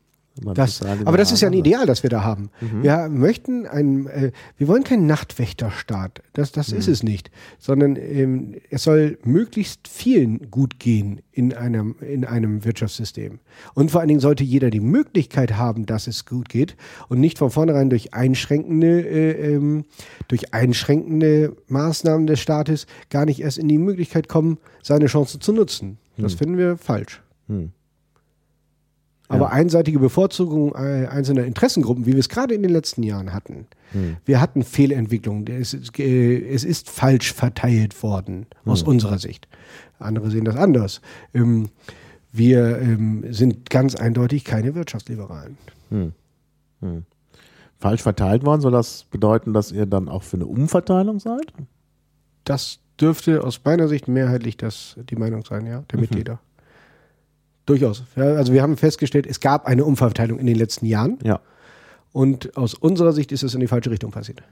Das, aber das ist ja ein Ideal, das wir da haben. Wir möchten einen, äh, wir wollen keinen Nachtwächterstaat. Das, das ist es nicht. Sondern ähm, es soll möglichst vielen gut gehen in einem, in einem Wirtschaftssystem. Und vor allen Dingen sollte jeder die Möglichkeit haben, dass es gut geht und nicht von vornherein durch einschränkende, äh, ähm, durch einschränkende Maßnahmen des Staates gar nicht erst in die Möglichkeit kommen, seine Chance zu nutzen. Das finden wir falsch. Aber einseitige Bevorzugung äh, einzelner Interessengruppen, wie wir es gerade in den letzten Jahren hatten. Wir hatten Fehlentwicklungen. Es, ist, äh, es ist falsch verteilt worden, aus unserer Sicht. Andere sehen das anders. Ähm, wir ähm, sind ganz eindeutig keine Wirtschaftsliberalen. falsch verteilt worden. Soll das bedeuten, dass ihr dann auch für eine Umverteilung seid? Das dürfte aus meiner Sicht mehrheitlich das, die Meinung sein, ja, der Mitglieder. Durchaus. Ja, also wir haben festgestellt, es gab eine Umverteilung in den letzten Jahren. Ja. Und aus unserer Sicht ist es in die falsche Richtung passiert.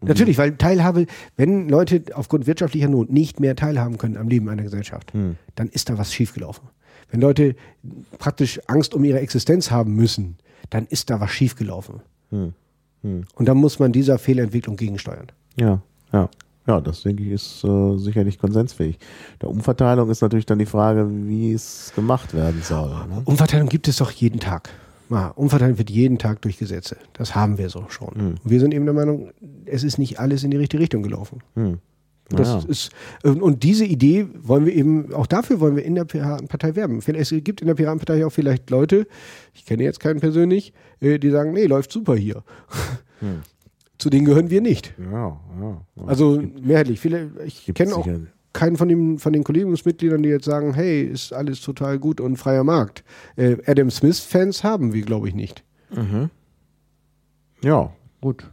Natürlich, weil Teilhabe, wenn Leute aufgrund wirtschaftlicher Not nicht mehr teilhaben können am Leben einer Gesellschaft, dann ist da was schiefgelaufen. Wenn Leute praktisch Angst um ihre Existenz haben müssen, dann ist da was schiefgelaufen. Und dann muss man dieser Fehlentwicklung gegensteuern. Ja, ja. Ja, das denke ich ist äh, sicherlich konsensfähig. Der Umverteilung ist natürlich dann die Frage, wie es gemacht werden soll. Ne? Umverteilung gibt es doch jeden Tag. Ja, Umverteilung wird jeden Tag durch Gesetze. Das haben wir so schon. Und wir sind eben der Meinung, es ist nicht alles in die richtige Richtung gelaufen. Das Ja. ist, und diese Idee wollen wir eben, auch dafür wollen wir in der Piratenpartei werben. Es gibt in der Piratenpartei auch vielleicht Leute, ich kenne jetzt keinen persönlich, äh, die sagen, nee, läuft super hier. Zu denen gehören wir nicht. Ja, ja. ja. Also mehrheitlich. Viele, ich kenne auch keinen von, dem, von den Kollegiumsmitgliedern, die jetzt sagen, hey, ist alles total gut und freier Markt. Äh, Adam Smith-Fans haben wir, glaube ich, nicht. Ja, gut.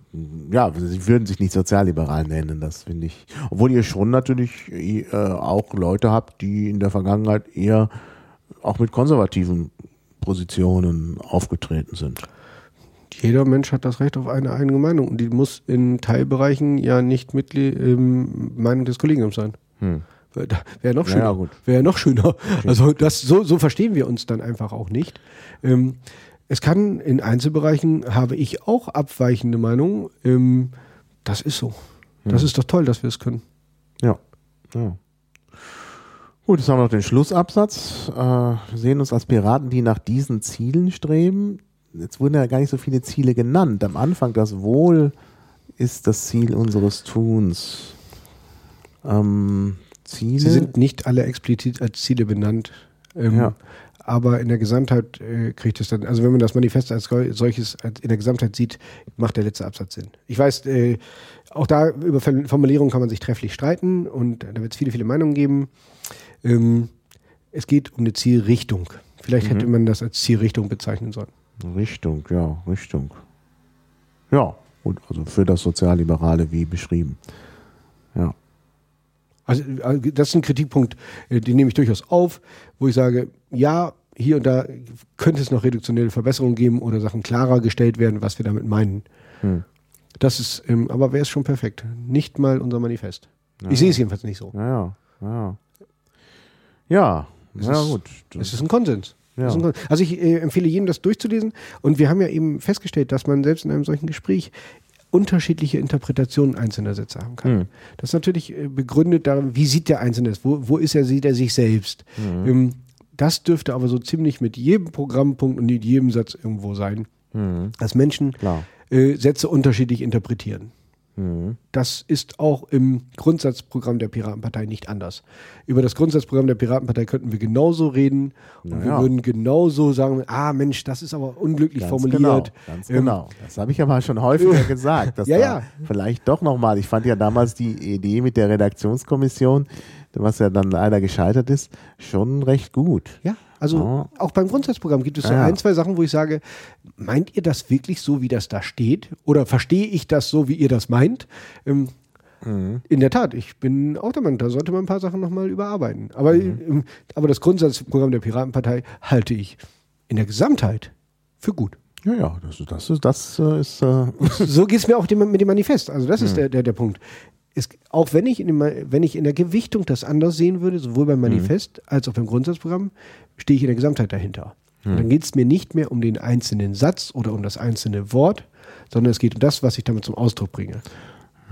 Ja, sie würden sich nicht sozialliberal nennen, das finde ich. Obwohl ihr schon natürlich äh, auch Leute habt, die in der Vergangenheit eher auch mit konservativen Positionen aufgetreten sind. Jeder Mensch hat das Recht auf eine eigene Meinung und die muss in Teilbereichen ja nicht Mitglied ähm, Meinung des Kollegiums sein. Wäre noch Ja, schöner. ja, gut. Wäre noch schöner. Also das so, so verstehen wir uns dann einfach auch nicht. Ähm, es kann in Einzelbereichen habe ich auch abweichende Meinungen. Ähm, das ist so. Das ist doch toll, dass wir es können. Ja. ja. Gut, jetzt haben wir noch den Schlussabsatz. Äh, wir sehen uns als Piraten, die nach diesen Zielen streben. Jetzt wurden ja gar nicht so viele Ziele genannt. Am Anfang das Wohl ist das Ziel unseres Tuns. Ähm, Ziele. Sie sind nicht alle explizit als Ziele benannt. Ähm, Ja. Aber in der Gesamtheit äh, kriegt es dann, also wenn man das Manifest als solches als in der Gesamtheit sieht, macht der letzte Absatz Sinn. Ich weiß, äh, auch da über Formulierungen kann man sich trefflich streiten und da wird es viele, viele Meinungen geben. Ähm, es geht um eine Zielrichtung. Vielleicht hätte man das als Zielrichtung bezeichnen sollen. Richtung, ja, Richtung. Ja, gut, also für das Sozialliberale wie beschrieben. Ja. Also äh, das ist ein Kritikpunkt, äh, den nehme ich durchaus auf, wo ich sage, ja, hier und da könnte es noch reduktionelle Verbesserungen geben oder Sachen klarer gestellt werden, was wir damit meinen. Das ist, ähm, aber wäre es schon perfekt. Nicht mal unser Manifest. Ich sehe es jedenfalls nicht so. Ja, ja, ja. Ja, ja ist- gut. Es ist ein Konsens. Ja. Also ich äh, empfehle jedem, das durchzulesen. Und wir haben ja eben festgestellt, dass man selbst in einem solchen Gespräch unterschiedliche Interpretationen einzelner Sätze haben kann. Hm. Das ist natürlich äh, begründet darin, wie sieht der Einzelne es, wo, wo ist er, sieht er sich selbst. Hm. Ähm, das dürfte aber so ziemlich mit jedem Programmpunkt und mit jedem Satz irgendwo sein, dass Menschen äh, Sätze unterschiedlich interpretieren. Mhm. Das ist auch im Grundsatzprogramm der Piratenpartei nicht anders. Über das Grundsatzprogramm der Piratenpartei könnten wir genauso reden und Na wir ja. würden genauso sagen, ah Mensch, das ist aber unglücklich Ganz formuliert. Genau, ganz Ähm, genau. Das habe ich aber schon häufiger (laughs) gesagt. Ja, ja. Vielleicht doch nochmal. Ich fand ja damals die Idee mit der Redaktionskommission, was ja dann leider gescheitert ist, schon recht gut. Ja. Also Oh. auch beim Grundsatzprogramm gibt es so Ja, ja. ein, zwei Sachen, wo ich sage, meint ihr das wirklich so, wie das da steht? Oder verstehe ich das so, wie ihr das meint? Ähm, Mhm. In der Tat, ich bin auch der Meinung, da sollte man ein paar Sachen nochmal überarbeiten. Aber, Mhm. ähm, aber das Grundsatzprogramm der Piratenpartei halte ich in der Gesamtheit für gut. Ja, ja, das, ist- das ist, das äh, ist, äh, (laughs) So geht es mir auch dem, mit dem Manifest. Also das ist Mhm. der, der, der Punkt. Es, auch wenn ich, in dem, wenn ich in der Gewichtung das anders sehen würde, sowohl beim Manifest als auch beim Grundsatzprogramm, stehe ich in der Gesamtheit dahinter. Und dann geht es mir nicht mehr um den einzelnen Satz oder um das einzelne Wort, sondern es geht um das, was ich damit zum Ausdruck bringe.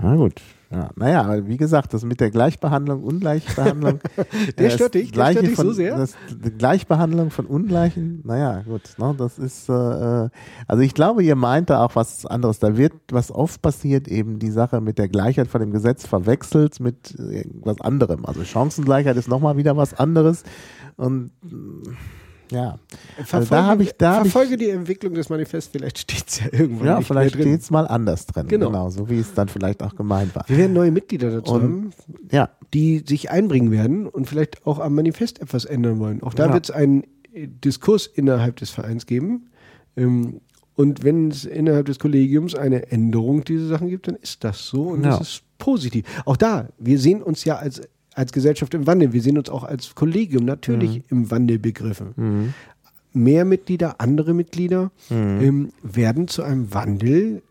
na gut. Ja, naja, aber wie gesagt, das mit der Gleichbehandlung, Ungleichbehandlung. (laughs) Der äh, stört das dich? Der stört dich von, so sehr? Das, Gleichbehandlung von Ungleichen, naja, gut, ne, das ist, äh, äh, also ich glaube, ihr meint da auch was anderes. Da wird, was oft passiert, eben die Sache mit der Gleichheit von dem Gesetz verwechselt mit irgendwas anderem. Also Chancengleichheit ist nochmal wieder was anderes. Und mm, ja, also da habe ich, da habe ich verfolge die Entwicklung des Manifests, vielleicht steht es ja irgendwann Ja, vielleicht steht es mal anders drin. Genau. Genau. so wie es dann vielleicht auch gemeint war. Wir werden neue Mitglieder dazu Und- haben, Ja, die sich einbringen werden und vielleicht auch am Manifest etwas ändern wollen. Auch da Ja. wird es einen äh, Diskurs innerhalb des Vereins geben. Ähm, und wenn es innerhalb des Kollegiums eine Änderung dieser Sachen gibt, dann ist das so und Ja. das ist positiv. Auch da, wir sehen uns ja als, als Gesellschaft im Wandel. Wir sehen uns auch als Kollegium natürlich Mhm. im Wandel begriffen. Mehr Mitglieder, andere Mitglieder Mhm. ähm, werden zu einem Wandel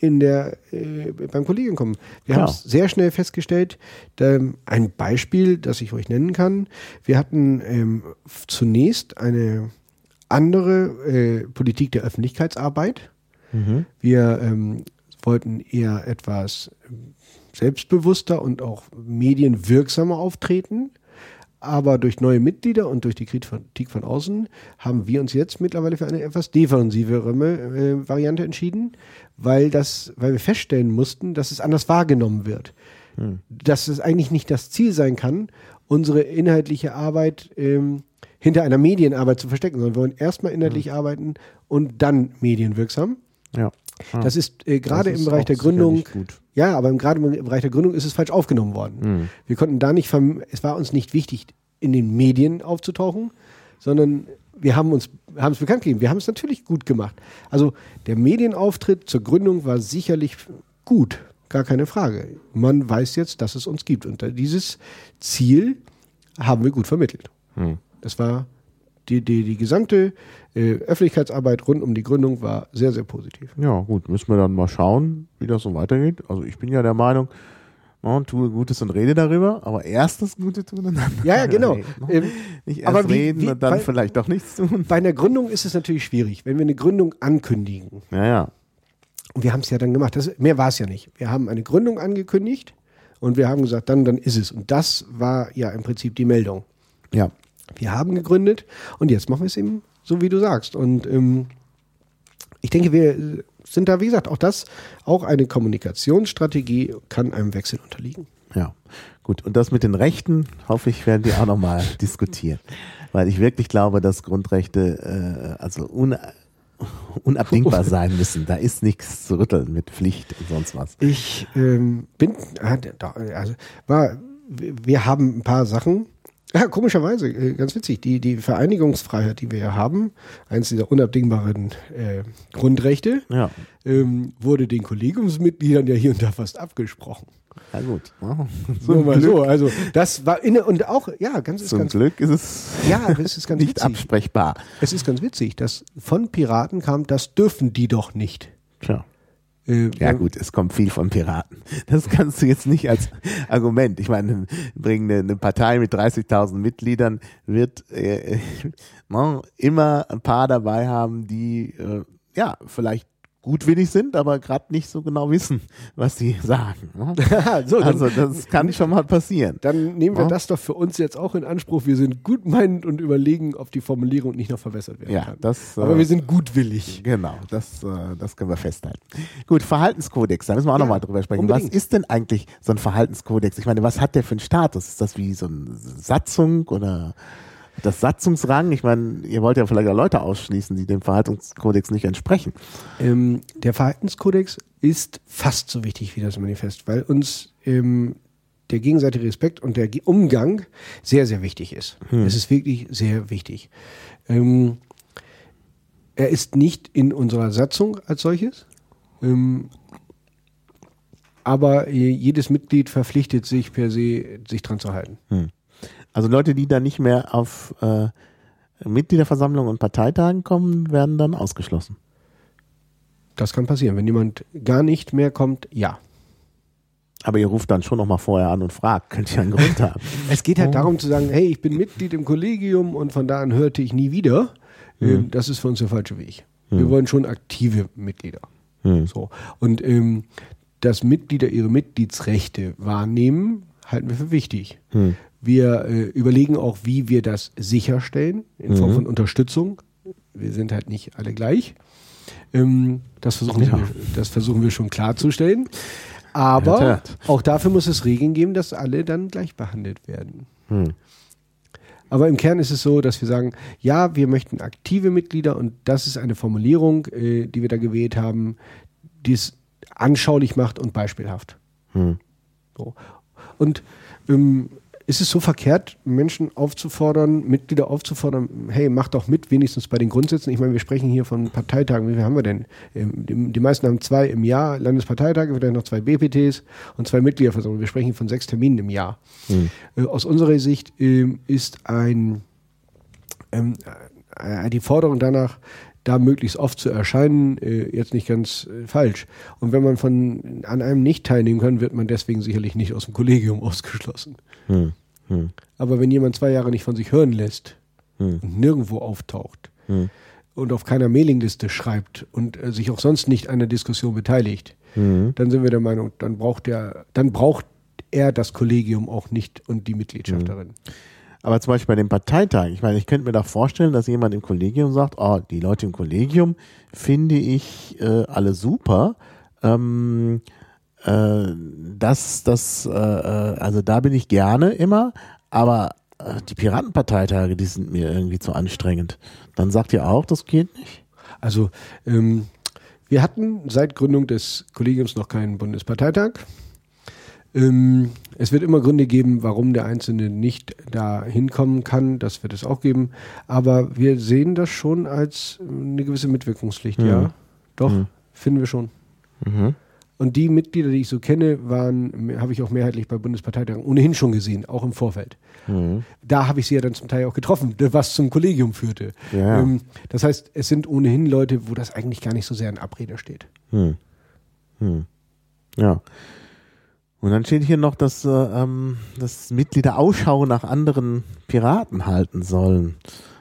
in der, äh, beim Kollegium kommen. Wir haben es sehr schnell festgestellt. Da, ein Beispiel, das ich euch nennen kann. Wir hatten ähm, zunächst eine andere äh, Politik der Öffentlichkeitsarbeit. Wir ähm, wollten eher etwas ähm, selbstbewusster und auch medienwirksamer auftreten. Aber durch neue Mitglieder und durch die Kritik von außen haben wir uns jetzt mittlerweile für eine etwas defensivere äh, Variante entschieden, weil, das, weil wir feststellen mussten, dass es anders wahrgenommen wird. Dass es eigentlich nicht das Ziel sein kann, unsere inhaltliche Arbeit ähm, hinter einer Medienarbeit zu verstecken, sondern wir wollen erstmal inhaltlich arbeiten und dann medienwirksam. ja. Das ist äh, gerade im Bereich der Gründung, gut. ja, aber gerade im Bereich der Gründung ist es falsch aufgenommen worden. Hm. Wir konnten da nicht, es war uns nicht wichtig, in den Medien aufzutauchen, sondern wir haben uns, haben es bekannt gegeben. Wir haben es natürlich gut gemacht. Also der Medienauftritt zur Gründung war sicherlich gut, gar keine Frage. Man weiß jetzt, dass es uns gibt. Und da- dieses Ziel haben wir gut vermittelt. Hm. Das war die, die, die gesamte äh, Öffentlichkeitsarbeit rund um die Gründung war sehr, sehr positiv. Ja, gut, müssen wir dann mal schauen, wie das so weitergeht. Also ich bin ja der Meinung, man tue Gutes und rede darüber, aber erst das Gute tun und dann Ja, ja, genau. (laughs) Ähm, Nicht erst aber wie- reden wie- und dann weil- vielleicht doch nichts tun. Bei einer Gründung ist es natürlich schwierig, wenn wir eine Gründung ankündigen. Ja, ja. Und wir haben es ja dann gemacht. Das, mehr war es ja nicht. Wir haben eine Gründung angekündigt und wir haben gesagt, dann, dann ist es. Und das war ja im Prinzip die Meldung. Ja. Wir haben gegründet und jetzt machen wir es eben so, wie du sagst. Und ähm, ich denke, wir sind da, wie gesagt, auch das, auch eine Kommunikationsstrategie kann einem Wechsel unterliegen. Ja, gut. Und das mit den Rechten, hoffe ich, werden wir auch nochmal (laughs) diskutieren. Weil ich wirklich glaube, dass Grundrechte äh, also un unabdingbar (laughs) sein müssen. Da ist nichts zu rütteln mit Pflicht und sonst was. Ich ähm, bin, also, war, wir haben ein paar Sachen. Ja, komischerweise, äh, ganz witzig, die, die Vereinigungsfreiheit, die wir ja haben, eins dieser unabdingbaren äh, Grundrechte, Ja, ähm, wurde den Kollegiumsmitgliedern ja hier und da fast abgesprochen. na gut. Nur Zum, mal Glück, so, also das war inne und auch, ja, ganz zum ganz Glück ist es Ja, es ist ganz (laughs) nicht witzig. absprechbar. Es ist ganz witzig, dass von Piraten kam, das dürfen die doch nicht. Tja. Äh, Ja gut, es kommt viel von Piraten. Das kannst du jetzt nicht als Argument. Ich meine, bringen eine, eine Partei mit 30.000 Mitgliedern wird äh, (laughs) ne, immer ein paar dabei haben, die äh, ja vielleicht gutwillig sind, aber gerade nicht so genau wissen, was sie sagen. Ne? (laughs) so, dann, Also das kann schon mal passieren. dann nehmen wir Ja. das doch für uns jetzt auch in Anspruch. Wir sind gutmeinend und überlegen, ob die Formulierung nicht noch verbessert werden Ja, kann. das. Aber äh, wir sind gutwillig. Genau, das, äh, das können wir festhalten. Gut, Verhaltenskodex, da müssen wir auch Ja, nochmal drüber sprechen. unbedingt. Was ist denn eigentlich so ein Verhaltenskodex? Ich meine, was hat der für einen Status? Ist das wie so eine Satzung oder das Satzungsrang? Ich meine, ihr wollt ja vielleicht auch Leute ausschließen, die dem Verhaltenskodex nicht entsprechen. Ähm, der Verhaltenskodex ist fast so wichtig wie das Manifest, weil uns ähm, der gegenseitige Respekt und der Umgang sehr, sehr wichtig ist. Es ist wirklich sehr wichtig. Ähm, er ist nicht in unserer Satzung als solches, ähm, aber jedes Mitglied verpflichtet sich per se, sich dran zu halten. Also Leute, die da nicht mehr auf äh, Mitgliederversammlungen und Parteitagen kommen, werden dann ausgeschlossen. Das kann passieren. Wenn jemand gar nicht mehr kommt, ja. Aber ihr ruft dann schon noch mal vorher an und fragt, könnt ihr einen Grund haben? (laughs) Es geht halt darum zu sagen, hey, ich bin Mitglied im Kollegium und von da an hörte ich nie wieder. Ähm, Das ist für uns der falsche Weg. Wir wollen schon aktive Mitglieder. Hm. So. Und ähm, dass Mitglieder ihre Mitgliedsrechte wahrnehmen, halten wir für wichtig. Wir äh, überlegen auch, wie wir das sicherstellen, in Form von Unterstützung. Wir sind halt nicht alle gleich. Ähm, das, versuchen Ja. wir, das versuchen wir schon klarzustellen. Aber auch dafür muss es Regeln geben, dass alle dann gleich behandelt werden. Hm. Aber im Kern ist es so, dass wir sagen, ja, wir möchten aktive Mitglieder und das ist eine Formulierung, äh, die wir da gewählt haben, die es anschaulich macht und beispielhaft. Hm. So. Und ähm, ist es so verkehrt, Menschen aufzufordern, Mitglieder aufzufordern, hey, mach doch mit, wenigstens bei den Grundsätzen. Ich meine, wir sprechen hier von Parteitagen. Wie viel haben wir denn? Ähm, Die, meisten haben zwei im Jahr Landesparteitage, vielleicht noch zwei BPTs und zwei Mitgliederversammlungen. Wir sprechen von sechs Terminen im Jahr. Äh, Aus unserer Sicht ähm, ist ein, ähm, äh, die Forderung danach, da möglichst oft zu erscheinen, äh, jetzt nicht ganz äh, falsch. Und wenn man von an einem nicht teilnehmen kann, wird man deswegen sicherlich nicht aus dem Kollegium (laughs) ausgeschlossen. Hm. Hm. Aber wenn jemand zwei Jahre nicht von sich hören lässt Hm. und nirgendwo auftaucht Hm. und auf keiner Mailingliste schreibt und äh, sich auch sonst nicht an der Diskussion beteiligt, Hm. dann sind wir der Meinung, dann braucht er, dann braucht er das Kollegium auch nicht und die Mitgliedschaft darin. Aber zum Beispiel bei dem Parteitag, ich meine, ich könnte mir da vorstellen, dass jemand im Kollegium sagt, oh, die Leute im Kollegium finde ich äh, alle super. Ähm, äh, das, das, äh, äh, also da bin ich gerne immer, aber äh, die Piratenparteitage, die sind mir irgendwie zu anstrengend. Dann sagt ihr auch, das geht nicht. Also ähm, wir hatten seit Gründung des Kollegiums noch keinen Bundesparteitag. Ähm, es wird immer Gründe geben, warum der Einzelne nicht da hinkommen kann. Das wird es auch geben. Aber wir sehen das schon als äh, eine gewisse Mitwirkungspflicht. Ja, doch, finden wir schon. Mhm. Und die Mitglieder, die ich so kenne, waren, habe ich auch mehrheitlich bei Bundesparteitagen ohnehin schon gesehen, auch im Vorfeld. Mhm. Da habe ich sie ja dann zum Teil auch getroffen, (laughs) was zum Kollegium führte. Ja. Ähm, das heißt, es sind ohnehin Leute, wo das eigentlich gar nicht so sehr in Abrede steht. Hm. Hm. Ja. Und dann steht hier noch, dass, äh, ähm, dass Mitglieder Ausschau nach anderen Piraten halten sollen.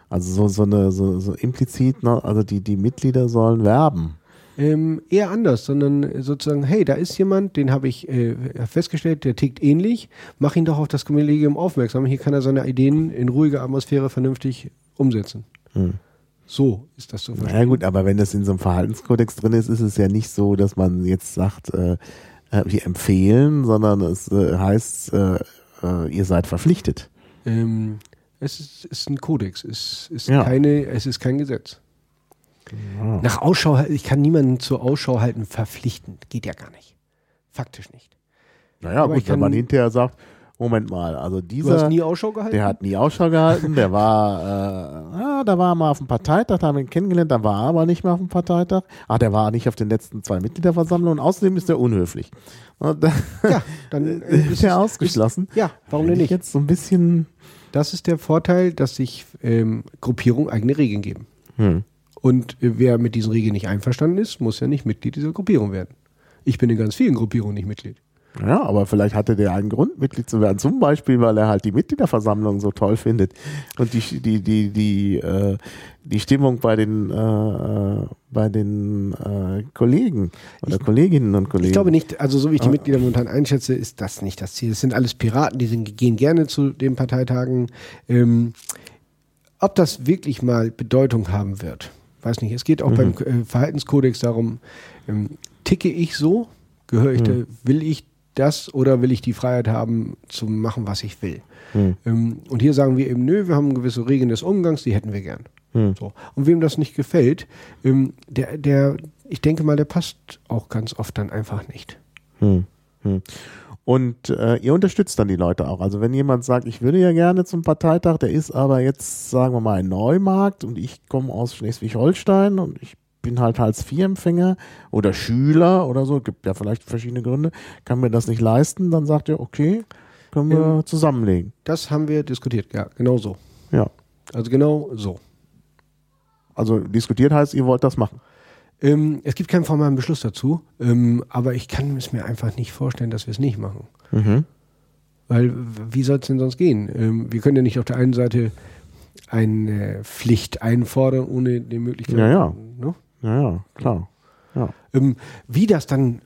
Also so, so eine, so, so implizit, ne? also die, die Mitglieder sollen werben. Ähm, eher anders, sondern sozusagen, hey, da ist jemand, den habe ich äh, festgestellt, der tickt ähnlich, mach ihn doch auf das Kollegium aufmerksam. Hier kann er seine Ideen in ruhiger Atmosphäre vernünftig umsetzen. Hm. So ist das zu verstehen. Na ja, gut, aber wenn das in so einem Verhaltenskodex drin ist, ist es ja nicht so, dass man jetzt sagt, äh, äh, wir empfehlen, sondern es äh, heißt, äh, äh, ihr seid verpflichtet. Ähm, es ist, ist ein Kodex, es ist, Ja. keine, es ist kein Gesetz. Ja. Nach Ausschau, ich kann niemanden zur Ausschau halten verpflichten. Geht ja gar nicht. Faktisch nicht. Naja, Aber gut, ich wenn kann- man hinterher sagt, Moment mal, also Du dieser... hast nie Ausschau gehalten? Der hat nie Ausschau gehalten, der war, äh, ja, da war er mal auf dem Parteitag, da haben wir ihn kennengelernt, da war er aber nicht mehr auf dem Parteitag. Ah, der war nicht auf den letzten zwei Mitgliederversammlungen und außerdem ist er unhöflich. Und ja, dann (laughs) äh, ist er ausgeschlossen. Ist, ja, warum denn nicht? jetzt so ein bisschen, Das ist der Vorteil, dass sich ähm, Gruppierungen eigene Regeln geben. hm, Und äh, wer mit diesen Regeln nicht einverstanden ist, muss ja nicht Mitglied dieser Gruppierung werden. Ich bin in ganz vielen Gruppierungen nicht Mitglied. Ja, aber vielleicht hatte der einen Grund, Mitglied zu werden. Zum Beispiel, weil er halt die Mitgliederversammlung so toll findet und die, die, die, die, äh, die Stimmung bei den, äh, äh, bei den äh, Kollegen oder Kolleginnen und Kollegen. Ich glaube nicht, also so wie ich die Ah. Mitglieder momentan einschätze, ist das nicht das Ziel. Es sind alles Piraten, die sind, gehen gerne zu den Parteitagen. Ähm, ob das wirklich mal Bedeutung haben wird, weiß nicht. Es geht auch beim äh, Verhaltenskodex darum, ähm, ticke ich so? Gehöre ich da, will ich das oder will ich die Freiheit haben, zu machen, was ich will? Hm. Ähm, und hier sagen wir eben, nö, wir haben gewisse Regeln des Umgangs, die hätten wir gern. Hm. So. Und wem das nicht gefällt, ähm, der, der, ich denke mal, der passt auch ganz oft dann einfach nicht. Hm, hm. Und äh, ihr unterstützt dann die Leute auch. Also wenn jemand sagt, ich würde ja gerne zum Parteitag, der ist aber jetzt, sagen wir mal, in Neumarkt und ich komme aus Schleswig-Holstein und ich bin halt Hartz-IV-Empfänger oder Schüler oder so, gibt ja vielleicht verschiedene Gründe, kann mir das nicht leisten, dann sagt ihr, okay, können wir Ähm, zusammenlegen. Das haben wir diskutiert, ja, genau so. Ja. Also genau so. Also diskutiert heißt, ihr wollt das machen. Ähm, es gibt keinen formalen Beschluss dazu, ähm, aber ich kann es mir einfach nicht vorstellen, dass wir es nicht machen. Mhm. Weil wie soll es denn sonst gehen? Ähm, wir können ja nicht auf der einen Seite eine Pflicht einfordern, ohne die Möglichkeit. Ja, ja. Ne? Ja, ja, klar. Ja. Ähm, wie das dann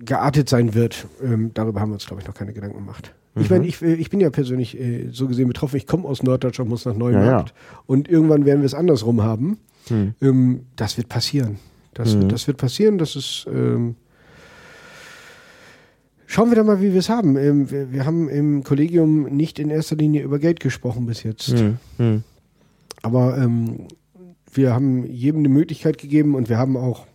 geartet sein wird, ähm, darüber haben wir uns, glaube ich, noch keine Gedanken gemacht. Ich meine, ich, äh, ich bin ja persönlich äh, so gesehen betroffen. Ich komme aus Norddeutschland, muss nach Neumarkt. Und irgendwann werden wir es andersrum haben. Hm. Ähm, das wird passieren. Das, Mhm. wird, das wird passieren. Das ist. Ähm, schauen wir da mal, wie wir es haben. Ähm, wir, wir haben im Kollegium nicht in erster Linie über Geld gesprochen bis jetzt. Hm. Hm. Aber ähm, wir haben jedem eine Möglichkeit gegeben und wir haben auch.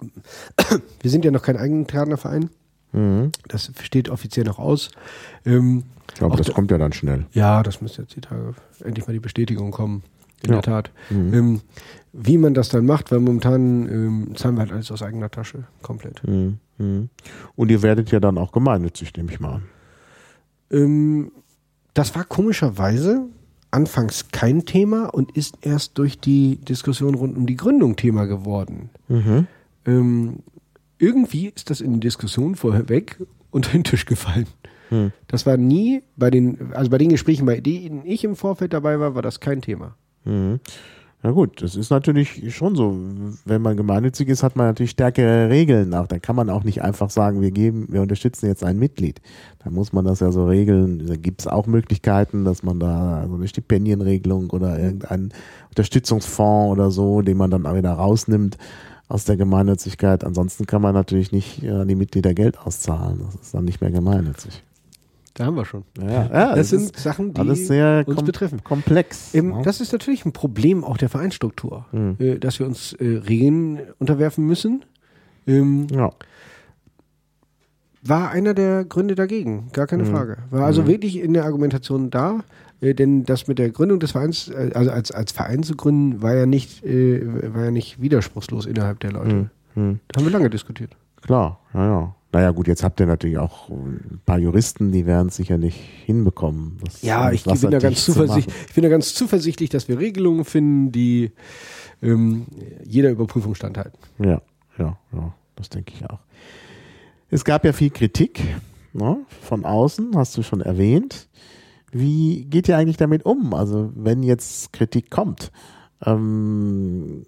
(coughs) Wir sind ja noch kein Eigentranerverein. Mhm. Das steht offiziell noch aus. Ähm, Ich glaube, das da- kommt ja dann schnell. ja, das müsste jetzt die Tage endlich mal die Bestätigung kommen. In Ja. der Tat. Mhm. Ähm, wie man das dann macht, weil momentan ähm, zahlen wir halt alles aus eigener Tasche. Komplett. Mhm. Mhm. Und ihr werdet ja dann auch gemeinnützig, nehme ich mal an. Ähm, das war komischerweise anfangs kein Thema und ist erst durch die Diskussion rund um die Gründung Thema geworden. Mhm. Ähm, irgendwie ist das in den Diskussionen vorher weg unter (laughs) den Tisch gefallen. Hm. Das war nie bei den, also bei den Gesprächen, bei denen ich im Vorfeld dabei war, war das kein Thema. Mhm. Na gut, das ist natürlich schon so. Wenn man gemeinnützig ist, hat man natürlich stärkere Regeln auch. Da kann man auch nicht einfach sagen, wir geben, wir unterstützen jetzt ein Mitglied. Da muss man das ja so regeln. Da gibt es auch Möglichkeiten, dass man da so eine Stipendienregelung oder irgendeinen Unterstützungsfonds oder so, den man dann auch wieder rausnimmt aus der Gemeinnützigkeit. Ansonsten kann man natürlich nicht äh, an die Mitglieder Geld auszahlen. Das ist dann nicht mehr gemeinnützig. Da haben wir schon. Ja, ja, das sind ist Sachen, die alles sehr uns kom betreffen. komplex. Ähm, ne? Das ist natürlich ein Problem auch der Vereinsstruktur, Hm. äh, dass wir uns äh, Regeln unterwerfen müssen. Ähm, ja. war einer der Gründe dagegen, gar keine Mhm. Frage. War also Mhm. wirklich in der Argumentation da, äh, denn das mit der Gründung des Vereins, äh, also als, als Verein zu gründen, war ja nicht, äh, war ja nicht widerspruchslos innerhalb der Leute. Hm. Hm. Da haben wir lange diskutiert. Klar, ja, ja. Naja, gut, jetzt habt ihr natürlich auch ein paar Juristen, die werden es sicherlich hinbekommen. Ja, ich bin, da ganz zu zuversichtlich, ich bin da ganz zuversichtlich, dass wir Regelungen finden, die ähm, jeder Überprüfung standhalten. Ja, ja, ja, das denke ich auch. Es gab ja viel Kritik ne, von außen, hast du schon erwähnt. Wie geht ihr eigentlich damit um? Also, wenn jetzt Kritik kommt, ähm,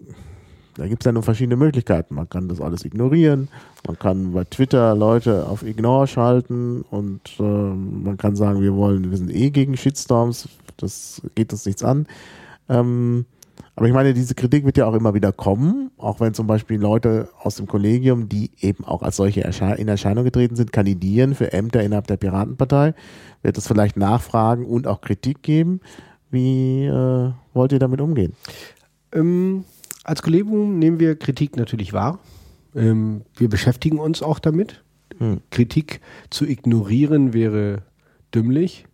da gibt es ja nur verschiedene Möglichkeiten. Man kann das alles ignorieren, man kann bei Twitter Leute auf Ignore schalten und ähm, man kann sagen, wir wollen, wir sind eh gegen Shitstorms, das geht uns nichts an. Ähm, aber ich meine, diese Kritik wird ja auch immer wieder kommen, auch wenn zum Beispiel Leute aus dem Kollegium, die eben auch als solche in Erscheinung getreten sind, kandidieren für Ämter innerhalb der Piratenpartei, wird es vielleicht Nachfragen und auch Kritik geben. Wie äh, wollt ihr damit umgehen? Ähm, als Kollegium nehmen wir Kritik natürlich wahr. Ähm, wir beschäftigen uns auch damit. Hm. Kritik zu ignorieren wäre dümmlich,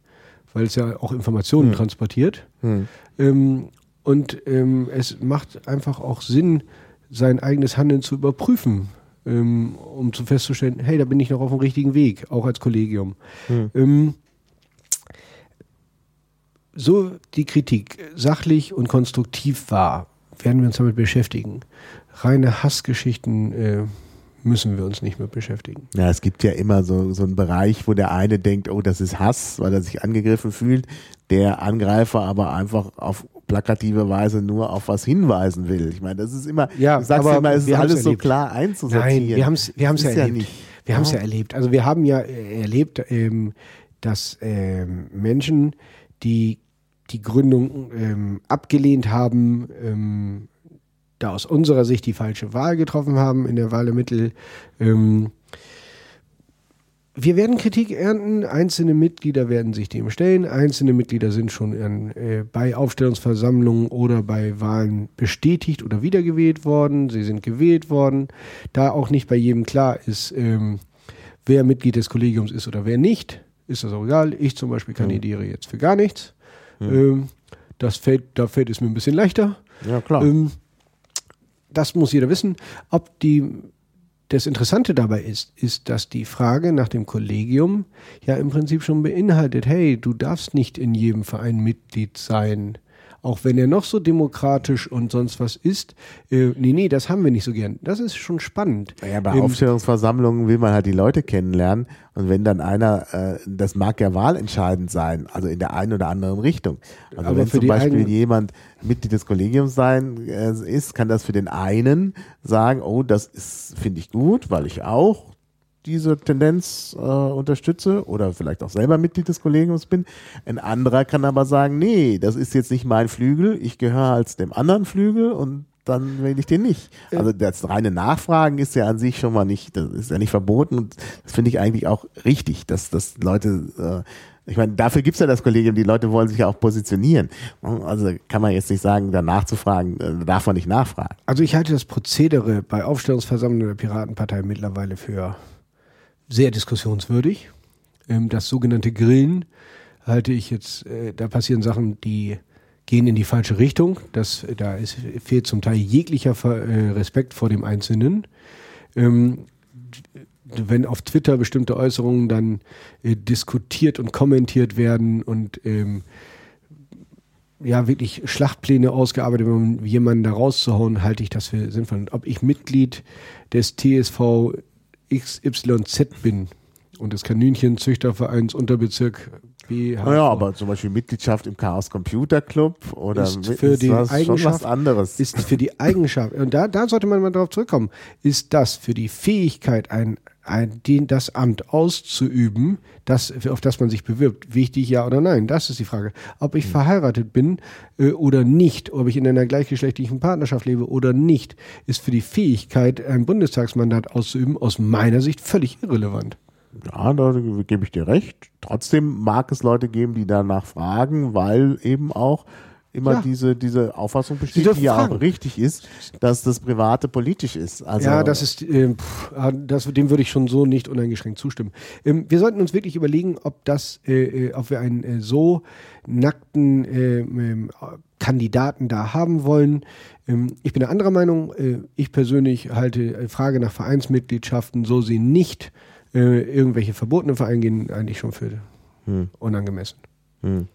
weil es ja auch Informationen Hm. transportiert. Hm. Ähm, und ähm, es macht einfach auch Sinn, sein eigenes Handeln zu überprüfen, ähm, um zu festzustellen, hey, da bin ich noch auf dem richtigen Weg, auch als Kollegium. Hm. Ähm, so die Kritik sachlich und konstruktiv war, werden wir uns damit beschäftigen. Reine Hassgeschichten äh, müssen wir uns nicht mehr beschäftigen. Ja, es gibt ja immer so, so einen Bereich, wo der eine denkt, oh, das ist Hass, weil er sich angegriffen fühlt, der Angreifer aber einfach auf plakative Weise nur auf was hinweisen will. Ich meine, das ist immer, Ja, du sagst aber immer, es ist alles so klar einzusortieren. Nein, wir haben es wir haben's ja nicht. wir haben es ja Ja. erlebt. Also wir haben ja äh, erlebt, ähm, dass ähm, Menschen, die die Gründung ähm, abgelehnt haben, ähm, da aus unserer Sicht die falsche Wahl getroffen haben in der Wahl der Mittel. Ähm, wir werden Kritik ernten, einzelne Mitglieder werden sich dem stellen, einzelne Mitglieder sind schon an, äh, bei Aufstellungsversammlungen oder bei Wahlen bestätigt oder wiedergewählt worden, sie sind gewählt worden. Da auch nicht bei jedem klar ist, ähm, wer Mitglied des Kollegiums ist oder wer nicht, ist das auch egal. Ich zum Beispiel kandidiere jetzt für gar nichts. Ähm, das fällt, da fällt es mir ein bisschen leichter. Ja, klar. Ähm, das muss jeder wissen. Ob die, das Interessante dabei ist, ist, dass die Frage nach dem Kollegium ja im Prinzip schon beinhaltet, hey, du darfst nicht in jedem Verein Mitglied sein. Auch wenn er noch so demokratisch und sonst was ist. Äh, nee, nee, das haben wir nicht so gern. Das ist schon spannend. Ja, bei Ähm, Aufstellungsversammlungen will man halt die Leute kennenlernen und wenn dann einer, äh, das mag ja wahlentscheidend sein, also in der einen oder anderen Richtung. Also Aber wenn zum Beispiel jemand Mitglied des Kollegiums sein äh, ist, kann das für den einen sagen, oh, das ist finde ich gut, weil ich auch diese Tendenz äh, unterstütze oder vielleicht auch selber Mitglied des Kollegiums bin. Ein anderer kann aber sagen, nee, das ist jetzt nicht mein Flügel, ich gehöre als dem anderen Flügel und dann wähle ich den nicht. Also das reine Nachfragen ist ja an sich schon mal nicht, das ist ja nicht verboten und das finde ich eigentlich auch richtig, dass, dass Leute, äh, ich meine, dafür gibt's ja das Kollegium, die Leute wollen sich ja auch positionieren. Also kann man jetzt nicht sagen, danach zu fragen, äh, darf man nicht nachfragen. Also ich halte das Prozedere bei Aufstellungsversammlungen der Piratenpartei mittlerweile für sehr diskussionswürdig. Ähm, das sogenannte Grillen halte ich jetzt, äh, da passieren Sachen, die gehen in die falsche Richtung. Das, da ist, fehlt zum Teil jeglicher äh, Respekt vor dem Einzelnen. Ähm, wenn auf Twitter bestimmte Äußerungen dann äh, diskutiert und kommentiert werden und ähm, ja wirklich Schlachtpläne ausgearbeitet, um jemanden da rauszuhauen, halte ich das für sinnvoll. Und ob ich Mitglied des TSV XYZ bin und des Kaninchenzüchtervereins Unterbezirk B. Naja, aber zum Beispiel Mitgliedschaft im Chaos Computer Club oder Ist für ist die was Eigenschaft- anderes. ist für die Eigenschaft, und da, da sollte man mal drauf zurückkommen, ist das für die Fähigkeit, ein, ein, den, das Amt auszuüben, das, auf das man sich bewirbt, wichtig, ja oder nein? Das ist die Frage. Ob ich verheiratet bin äh, oder nicht, ob ich in einer gleichgeschlechtlichen Partnerschaft lebe oder nicht, ist für die Fähigkeit, ein Bundestagsmandat auszuüben, aus meiner Sicht völlig irrelevant. Ja, da gebe ich dir recht. Trotzdem mag es Leute geben, die danach fragen, weil eben auch immer Ja. diese, diese Auffassung besteht, die ja fragen. auch richtig ist, dass das Private politisch ist. Also, ja, das ist, ähm, pff, das, dem würde ich schon so nicht uneingeschränkt zustimmen. Ähm, wir sollten uns wirklich überlegen, ob das, äh, äh, ob wir einen äh, so nackten äh, ähm, Kandidaten da haben wollen. Ähm, ich bin der anderer Meinung. Äh, ich persönlich halte äh, Frage nach Vereinsmitgliedschaften, so sie nicht äh, irgendwelche verbotenen Vereine gehen, eigentlich schon für unangemessen. Hm.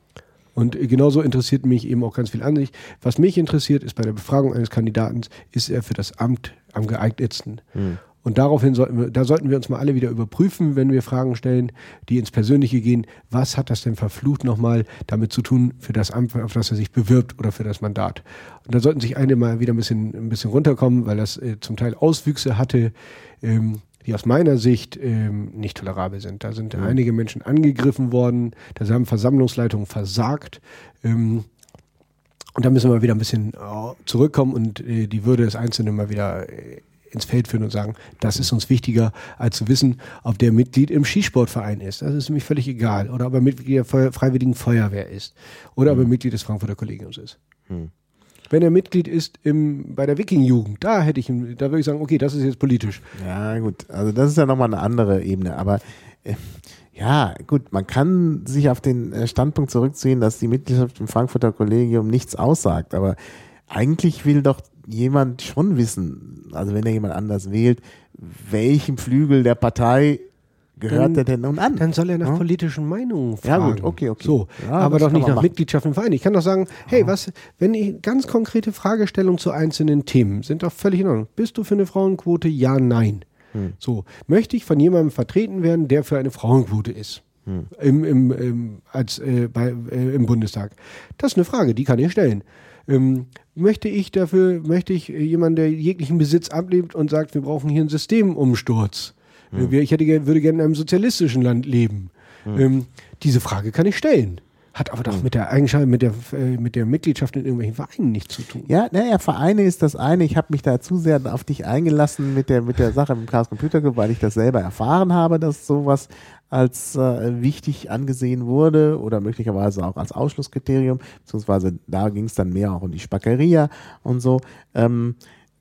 Und genauso interessiert mich eben auch ganz viel an sich. Was mich interessiert, ist bei der Befragung eines Kandidaten, ist er für das Amt am geeignetsten. Und daraufhin sollten wir, da sollten wir uns mal alle wieder überprüfen, wenn wir Fragen stellen, die ins Persönliche gehen. Was hat das denn verflucht nochmal damit zu tun für das Amt, auf das er sich bewirbt oder für das Mandat? Und da sollten sich einige mal wieder ein bisschen, ein bisschen runterkommen, weil das äh, zum Teil Auswüchse hatte, ähm, die aus meiner Sicht ähm, nicht tolerabel sind. Da sind einige Menschen angegriffen worden, da haben Versammlungsleitungen versagt. Ähm, und da müssen wir wieder ein bisschen äh, zurückkommen und äh, die Würde des Einzelnen mal wieder äh, ins Feld führen und sagen, das ist uns wichtiger, als zu wissen, ob der Mitglied im Skisportverein ist. Das ist nämlich völlig egal. Oder ob er Mitglied der Freiwilligen Feuerwehr ist. Oder ob er Mitglied des Frankfurter Kollegiums ist. Wenn er Mitglied ist im, bei der Wiking-Jugend, da hätte ich, da würde ich sagen, okay, das ist jetzt politisch. Ja, gut. Also das ist ja nochmal eine andere Ebene. Aber äh, ja, gut, man kann sich auf den äh, Standpunkt zurückziehen, dass die Mitgliedschaft im Frankfurter Kollegium nichts aussagt. Aber eigentlich will doch jemand schon wissen, also wenn er jemand anders wählt, welchem Flügel der Partei gehört Dann- er denn nun an? Dann soll er nach Ja? politischen Meinungen Ja, fragen. gut, okay, okay. So, Ja, aber doch nicht nach machen. Mitgliedschaft im Verein. Ich kann doch sagen, hey, was, wenn ich ganz konkrete Fragestellungen zu einzelnen Themen sind doch völlig in Ordnung. Bist du für eine Frauenquote? Ja, nein. Hm. So, möchte ich von jemandem vertreten werden, der für eine Frauenquote ist? Hm. Im, im, im, als, äh, bei, äh, Im Bundestag. Das ist eine Frage, die kann ich stellen. Ähm, möchte ich dafür, möchte ich jemanden, der jeglichen Besitz ablehnt und sagt, wir brauchen hier einen Systemumsturz? Hm. Ich hätte, würde gerne in einem sozialistischen Land leben. Hm. Ähm, diese Frage kann ich stellen. Hat aber doch mit der Eigenschaft, mit der, äh, mit der Mitgliedschaft in irgendwelchen Vereinen nichts zu tun. Ja, naja, Vereine ist das eine. Ich habe mich da zu sehr auf dich eingelassen mit der, mit der Sache im Chaos Computer Club, weil ich das selber erfahren habe, dass sowas als äh, wichtig angesehen wurde oder möglicherweise auch als Ausschlusskriterium, beziehungsweise da ging es dann mehr auch um die Spackeria und so. Ähm,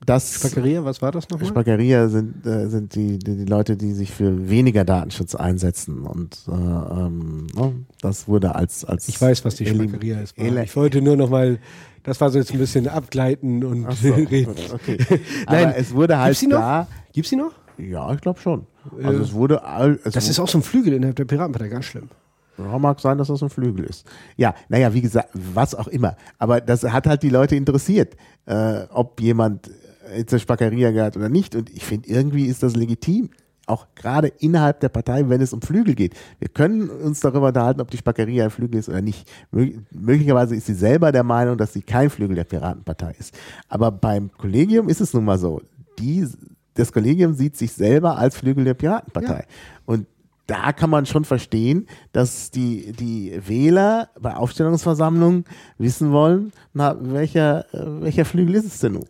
das Spackeria, was war das nochmal? Spackeria sind, äh, sind die, die, die Leute, die sich für weniger Datenschutz einsetzen. Und äh, ähm, ne, das wurde als, als Ich weiß, was die Spackeria ist. Ich wollte nur nochmal, das war so jetzt ein bisschen abgleiten und so, (laughs) reden. okay. Aber Nein, es wurde halt gibt's die noch? da. Gibt's die noch? Ja, ich glaube schon. Also es wurde all, es Das ist auch so ein Flügel innerhalb der Piratenpartei, ganz schlimm. Ja, mag sein, dass das ein Flügel ist. Ja, naja, wie gesagt, was auch immer. Aber das hat halt die Leute interessiert, äh, ob jemand äh, zur Spackeria gehört oder nicht. Und ich finde, irgendwie ist das legitim. Auch gerade innerhalb der Partei, wenn es um Flügel geht. Wir können uns darüber unterhalten, ob die Spackeria ein Flügel ist oder nicht. Mö möglicherweise ist sie selber der Meinung, dass sie kein Flügel der Piratenpartei ist. Aber beim Kollegium ist es nun mal so. Die, das Kollegium sieht sich selber als Flügel der Piratenpartei. Und da kann man schon verstehen, dass die, die Wähler bei Aufstellungsversammlungen wissen wollen, na, welcher, äh, welcher Flügel ist es denn nun?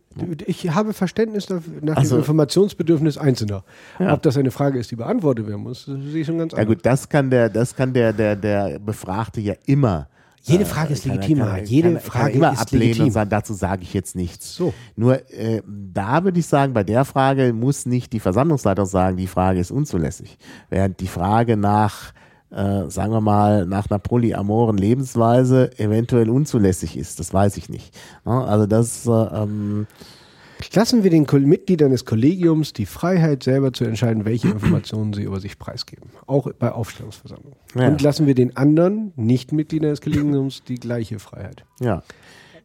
Ich habe Verständnis nach Also- dem Informationsbedürfnis Einzelner. Ja. Ob das eine Frage ist, die beantwortet werden muss, das sehe ich schon ganz Ja anders. gut, das kann der, das kann der, der, der Befragte ja immer. Jede äh, Frage ist kann legitim, kann er- Harald. Jede kann er- kann er Frage immer ist ablehnen legitim. und sagen, dazu sage ich jetzt nichts. So. Nur äh, da würde ich sagen, bei der Frage muss nicht die Versammlungsleitung sagen, die Frage ist unzulässig. Während die Frage nach äh, sagen wir mal, nach einer polyamoren Lebensweise eventuell unzulässig ist. Das weiß ich nicht. Ja, also das, äh, ähm, Lassen wir den Mitgliedern des Kollegiums die Freiheit, selber zu entscheiden, welche (clears throat) Informationen sie über sich preisgeben. Auch bei Aufstellungsversammlungen. Ja. Und lassen wir den anderen Nicht-Mitgliedern des Kollegiums die gleiche Freiheit. ja.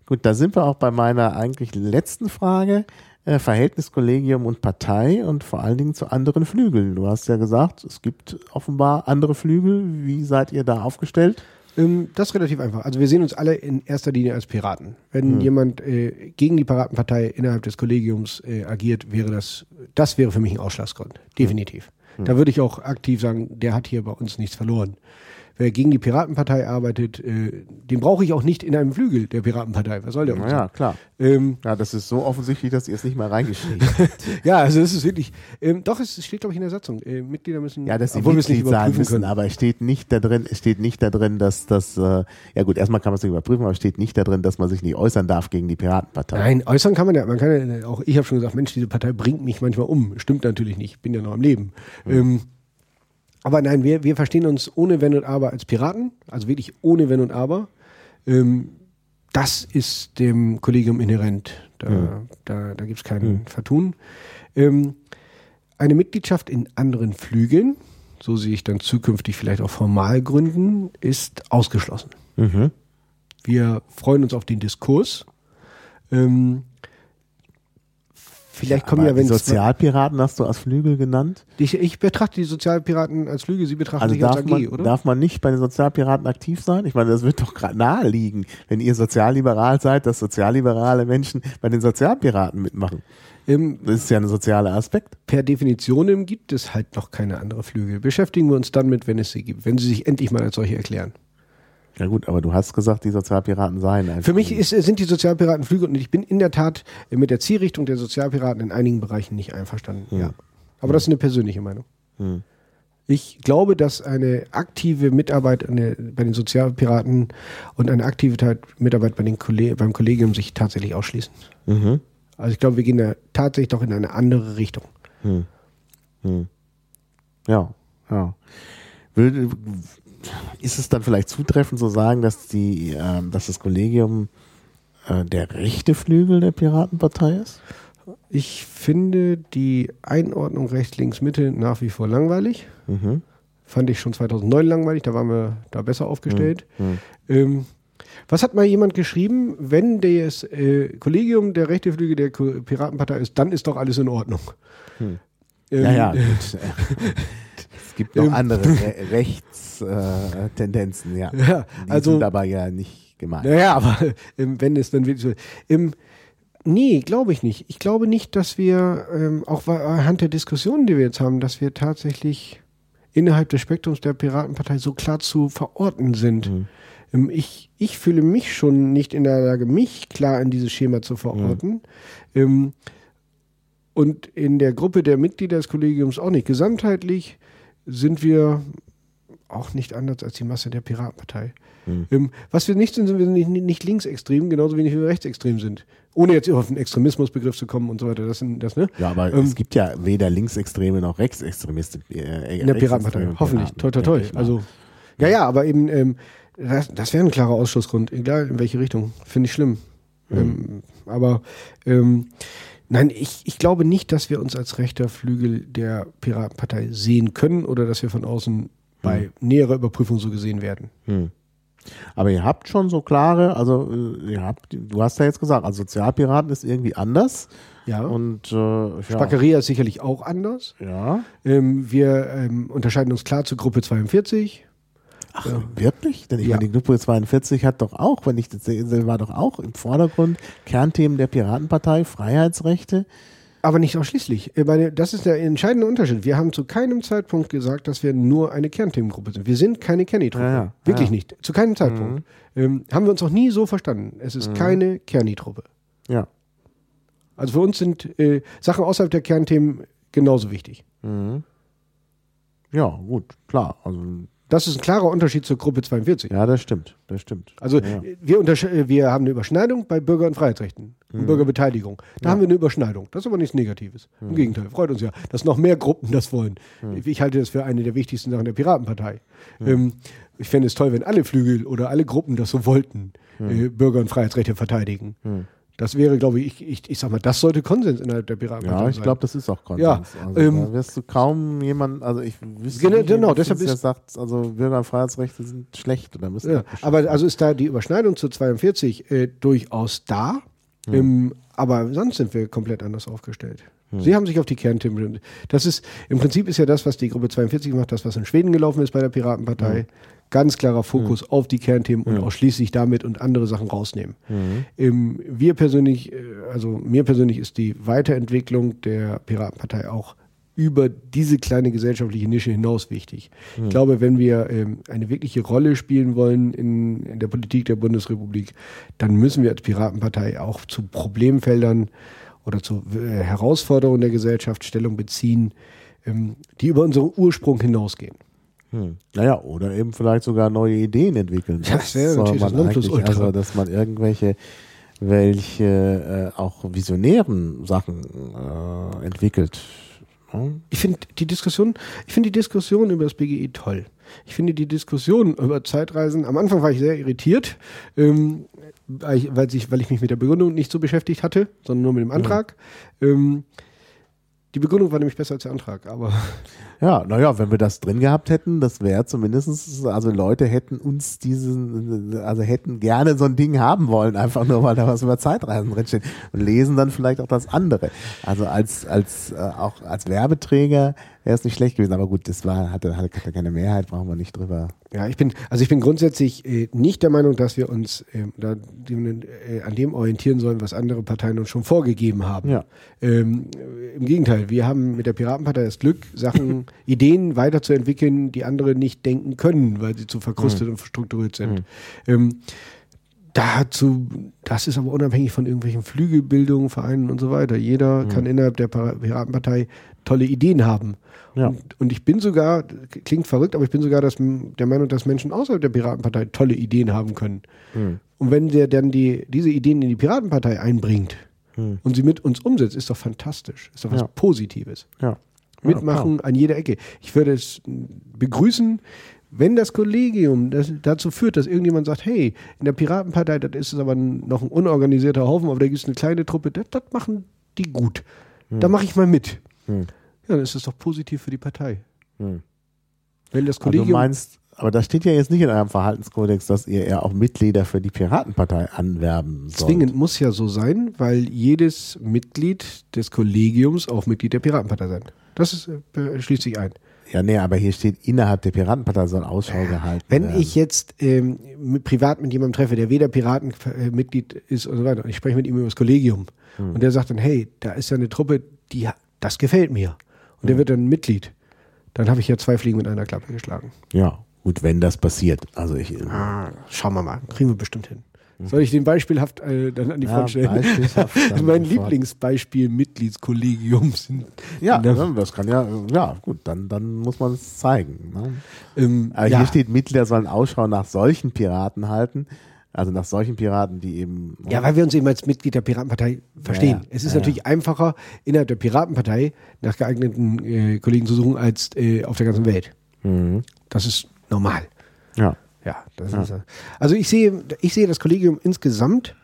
Gut, da sind wir auch bei meiner eigentlich letzten Frage. Äh, Verhältnis Kollegium und Partei und vor allen Dingen zu anderen Flügeln. Du hast ja gesagt, es gibt offenbar andere Flügel. Wie seid ihr da aufgestellt? Ähm, das ist relativ einfach. Also wir sehen uns alle in erster Linie als Piraten. Wenn jemand äh, gegen die Piratenpartei innerhalb des Kollegiums äh, agiert, wäre das, das wäre für mich ein Ausschlagsgrund. Definitiv. Da würde ich auch aktiv sagen, der hat hier bei uns nichts verloren. Wer gegen die Piratenpartei arbeitet, äh, den brauche ich auch nicht in einem Flügel der Piratenpartei. Was soll der uns? Naja, klar. Ähm, Ja, das ist so offensichtlich, dass ihr es nicht mehr reingeschrieben habt. (laughs) ja, also das ist wirklich. Ähm, doch, es steht, glaube ich, in der Satzung. Äh, Mitglieder müssen. Ja, dass sie Mitglied sein überprüfen müssen, können. aber es steht nicht da drin, es steht nicht da drin, dass das, äh, ja gut, erstmal kann man es nicht überprüfen, aber es steht nicht da drin, dass man sich nicht äußern darf gegen die Piratenpartei. Nein, äußern kann man ja. Man kann ja auch ich habe schon gesagt, Mensch, diese Partei bringt mich manchmal um. Stimmt natürlich nicht. Ich bin ja noch am Leben. Ähm, aber nein, wir, wir verstehen uns ohne Wenn und Aber als Piraten. Also wirklich ohne Wenn und Aber. Ähm, das ist dem Kollegium inhärent. Da, da, da gibt es kein Vertun. Ähm, eine Mitgliedschaft in anderen Flügeln, so sehe ich dann zukünftig vielleicht auch formal gründen, ist ausgeschlossen. Mhm. Wir freuen uns auf den Diskurs. Ähm, vielleicht kommen ja, wenn Sozialpiraten hast du als Flügel genannt. ich, ich betrachte die Sozialpiraten als Lüge, Sie betrachten Also sich als AG, man, oder? darf man nicht bei den Sozialpiraten aktiv sein? Ich meine, das wird doch gerade naheliegen, wenn ihr sozialliberal seid, dass sozialliberale Menschen bei den Sozialpiraten mitmachen. ähm, Das ist ja ein sozialer Aspekt. per Definition gibt es halt noch keine andere Flügel. Beschäftigen wir uns dann mit, wenn es sie gibt, wenn sie sich endlich mal als solche erklären. Ja gut, aber du hast gesagt, die Sozialpiraten seien ein Für mich ist, sind die Sozialpiraten Flügel und ich bin in der Tat mit der Zielrichtung der Sozialpiraten in einigen Bereichen nicht einverstanden. Ja. Aber das ist eine persönliche Meinung. Hm. Ich glaube, dass eine aktive Mitarbeit bei den Sozialpiraten und eine aktive Mitarbeit bei den Kolle beim Kollegium sich tatsächlich ausschließen. Mhm. Also ich glaube, wir gehen da tatsächlich doch in eine andere Richtung. Ja, ja. Würde, ist es dann vielleicht zutreffend zu sagen, dass die, ähm, dass das Kollegium äh, der rechte Flügel der Piratenpartei ist? Ich finde die Einordnung rechts, links, Mitte nach wie vor langweilig. Mhm. Fand ich schon 2009 langweilig, da waren wir da besser aufgestellt. Mhm. Ähm, was hat mal jemand geschrieben? Wenn das äh, Kollegium der rechte Flügel der Piratenpartei ist, dann ist doch alles in Ordnung. Ähm, Ja, ja, (laughs) gut. Es gibt noch andere Re Rechtstendenzen, Tendenzen, ja. (laughs) Ja, Die also- sind aber ja nicht gemeint. Naja, aber (laughs) wenn es dann wirklich so. Ähm, nee, glaube ich nicht. Ich glaube nicht, dass wir, ähm, auch anhand der Diskussionen, die wir jetzt haben, dass wir tatsächlich innerhalb des Spektrums der Piratenpartei so klar zu verorten sind. Ähm, ich, ich fühle mich schon nicht in der Lage, mich klar in dieses Schema zu verorten. Ähm, und in der Gruppe der Mitglieder des Kollegiums auch nicht. Gesamtheitlich sind wir auch nicht anders als die Masse der Piratenpartei. Ähm, was wir nicht sind, sind wir nicht, nicht linksextrem, genauso wenig wie wir rechtsextrem sind. Ohne jetzt auf den Extremismusbegriff zu kommen und so weiter. Das das, ne? Ja, aber Ähm, es gibt ja weder Linksextreme noch Rechtsextremisten. Äh, In der Piratenpartei, hoffentlich. Toi, toi, toi. Also, ja, ja, aber eben, ähm, das, das wäre ein klarer Ausschlussgrund, egal in welche Richtung. Finde ich schlimm. Ähm, aber ähm, nein, ich, ich glaube nicht, dass wir uns als rechter Flügel der Piratenpartei sehen können oder dass wir von außen bei näherer Überprüfung so gesehen werden. Aber ihr habt schon so klare, also äh, ihr habt, du hast ja jetzt gesagt, also Sozialpiraten ist irgendwie anders. Ja. Und äh, ja, Spackeria ist sicherlich auch anders. ja. Ähm, wir ähm, unterscheiden uns klar zur Gruppe 42. Ach, wirklich? Denn ich Ja. meine, die Gruppe 42 hat doch auch, wenn ich das sehe, war doch auch im Vordergrund Kernthemen der Piratenpartei, Freiheitsrechte. Aber nicht ausschließlich. Das ist der entscheidende Unterschied. Wir haben zu keinem Zeitpunkt gesagt, dass wir nur eine Kernthemengruppe sind. Wir sind keine Kenny-Truppe. Ja, ja. Wirklich Ja. nicht. Zu keinem Zeitpunkt. Ähm, haben wir uns auch nie so verstanden. Es ist keine Kerni-Truppe. Ja. Also für uns sind äh, Sachen außerhalb der Kernthemen genauso wichtig. Ja, gut, klar. Also, Das ist ein klarer Unterschied zur Gruppe 42. ja, das stimmt. Das stimmt. Also ja. wir, wir haben eine Überschneidung bei Bürger- und Freiheitsrechten und Bürgerbeteiligung. Da haben wir eine Überschneidung. Das ist aber nichts Negatives. Im Gegenteil, freut uns ja, dass noch mehr Gruppen das wollen. Ich halte das für eine der wichtigsten Sachen der Piratenpartei. Ähm, ich fände es toll, wenn alle Flügel oder alle Gruppen das so wollten, äh, Bürger- und Freiheitsrechte verteidigen. Das wäre, glaube ich, ich, ich, ich sag mal, das sollte Konsens innerhalb der Piratenpartei Ja, ich sein. glaube, das ist auch Konsens. Ja, also, ähm, da wirst du kaum jemanden, also ich wüsste Genau, nicht, genau, deshalb der ist- sagt, also Bürger- und Freiheitsrechte sind schlecht oder müssen Ja, abgeschafft aber also ist da die Überschneidung zu 42 äh, durchaus da. Ähm, aber sonst sind wir komplett anders aufgestellt. Sie haben sich auf die Kernthemen. Das ist im Prinzip ist ja das, was die Gruppe 42 macht, das, was in Schweden gelaufen ist bei der Piratenpartei. Ganz klarer Fokus auf die Kernthemen und ausschließlich damit und andere Sachen rausnehmen. Ähm, wir persönlich, äh, also mir persönlich ist die Weiterentwicklung der Piratenpartei auch über diese kleine gesellschaftliche Nische hinaus wichtig. Ich glaube, wenn wir ähm, eine wirkliche Rolle spielen wollen in, in der Politik der Bundesrepublik, dann müssen wir als Piratenpartei auch zu Problemfeldern oder zu äh, Herausforderungen der Gesellschaft Stellung beziehen, ähm, die über unseren Ursprung hinausgehen. Hm. Naja, oder eben vielleicht sogar neue Ideen entwickeln. Ja, das wäre natürlich man das eigentlich- Also, dass man irgendwelche welche äh, auch visionären Sachen äh, entwickelt. Hm? Ich finde die Diskussion, ich finde die Diskussion über das BGE toll. Ich finde die Diskussion über Zeitreisen, am Anfang war ich sehr irritiert, ähm, weil, ich, weil, ich, weil ich mich mit der Begründung nicht so beschäftigt hatte, sondern nur mit dem Antrag. Ähm, die Begründung war nämlich besser als der Antrag, aber (laughs) Ja, naja, wenn wir das drin gehabt hätten, das wäre zumindestens, also Leute hätten uns diesen, also hätten gerne so ein Ding haben wollen, einfach nur, weil da was über Zeitreisen drinsteht und lesen dann vielleicht auch das andere. Also als, als, äh, auch als Werbeträger wäre es nicht schlecht gewesen, aber gut, das war, hatte, hatte keine Mehrheit, brauchen wir nicht drüber. Ja, ich bin, also ich bin grundsätzlich äh, nicht der Meinung, dass wir uns ähm, da, äh, an dem orientieren sollen, was andere Parteien uns schon vorgegeben haben. Ja. Ähm, äh, Im Gegenteil, wir haben mit der Piratenpartei das Glück, Sachen, Ideen weiterzuentwickeln, die andere nicht denken können, weil sie zu verkrustet und strukturiert sind. Ähm, dazu, das ist aber unabhängig von irgendwelchen Flügelbildungen, Vereinen und so weiter. Jeder kann innerhalb der Piratenpartei tolle Ideen haben. Ja. Und, und ich bin sogar, klingt verrückt, aber ich bin sogar das, der Meinung, dass Menschen außerhalb der Piratenpartei tolle Ideen haben können. Und wenn der dann die, diese Ideen in die Piratenpartei einbringt und sie mit uns umsetzt, ist doch fantastisch. Ist doch was Ja. Positives. Ja. Mitmachen an jeder Ecke. Ich würde es begrüßen, wenn das Kollegium das dazu führt, dass irgendjemand sagt, hey, in der Piratenpartei, das ist aber noch ein unorganisierter Haufen, aber da gibt es eine kleine Truppe, das, das machen die gut. Da mache ich mal mit. Hm. Ja, dann ist das doch positiv für die Partei. Hm. Wenn das Aber du Kollegium meinst, aber da steht ja jetzt nicht in eurem Verhaltenskodex, dass ihr ja auch Mitglieder für die Piratenpartei anwerben sollt. zwingend muss ja so sein, weil jedes Mitglied des Kollegiums auch Mitglied der Piratenpartei sein. Das ist, äh, schließt sich ein. Ja, nee, aber hier steht, innerhalb der Piratenpartei soll Ausschau gehalten Wenn werden. ich jetzt ähm, mit, privat mit jemandem treffe, der weder Piratenmitglied ist und so weiter, und ich spreche mit ihm über das Kollegium und der sagt dann, hey, da ist ja eine Truppe, die das gefällt mir. Und der wird dann Mitglied. Dann habe ich ja zwei Fliegen mit einer Klappe geschlagen. Ja, gut, wenn das passiert. Also ich, Ah, schauen wir mal. Kriegen wir bestimmt hin. Soll ich den beispielhaft äh, dann an die Front stellen? (laughs) mein. Lieblingsbeispiel Mitgliedskollegium sind. Ja, Ne? ne, das kann ja, ja, gut, dann, dann muss man es zeigen. Ne? Ähm, Aber ja, hier steht, Mitglieder sollen Ausschau nach solchen Piraten halten, also nach solchen Piraten, die eben. ja, weil wir uns eben als Mitglied der Piratenpartei verstehen. Ja, es ist ja, natürlich einfacher, innerhalb der Piratenpartei nach geeigneten äh, Kollegen zu suchen, als äh, auf der ganzen Welt. Mhm. Das ist normal. Ja. Ja, das ist. äh, Also ich sehe, ich sehe das Kollegium insgesamt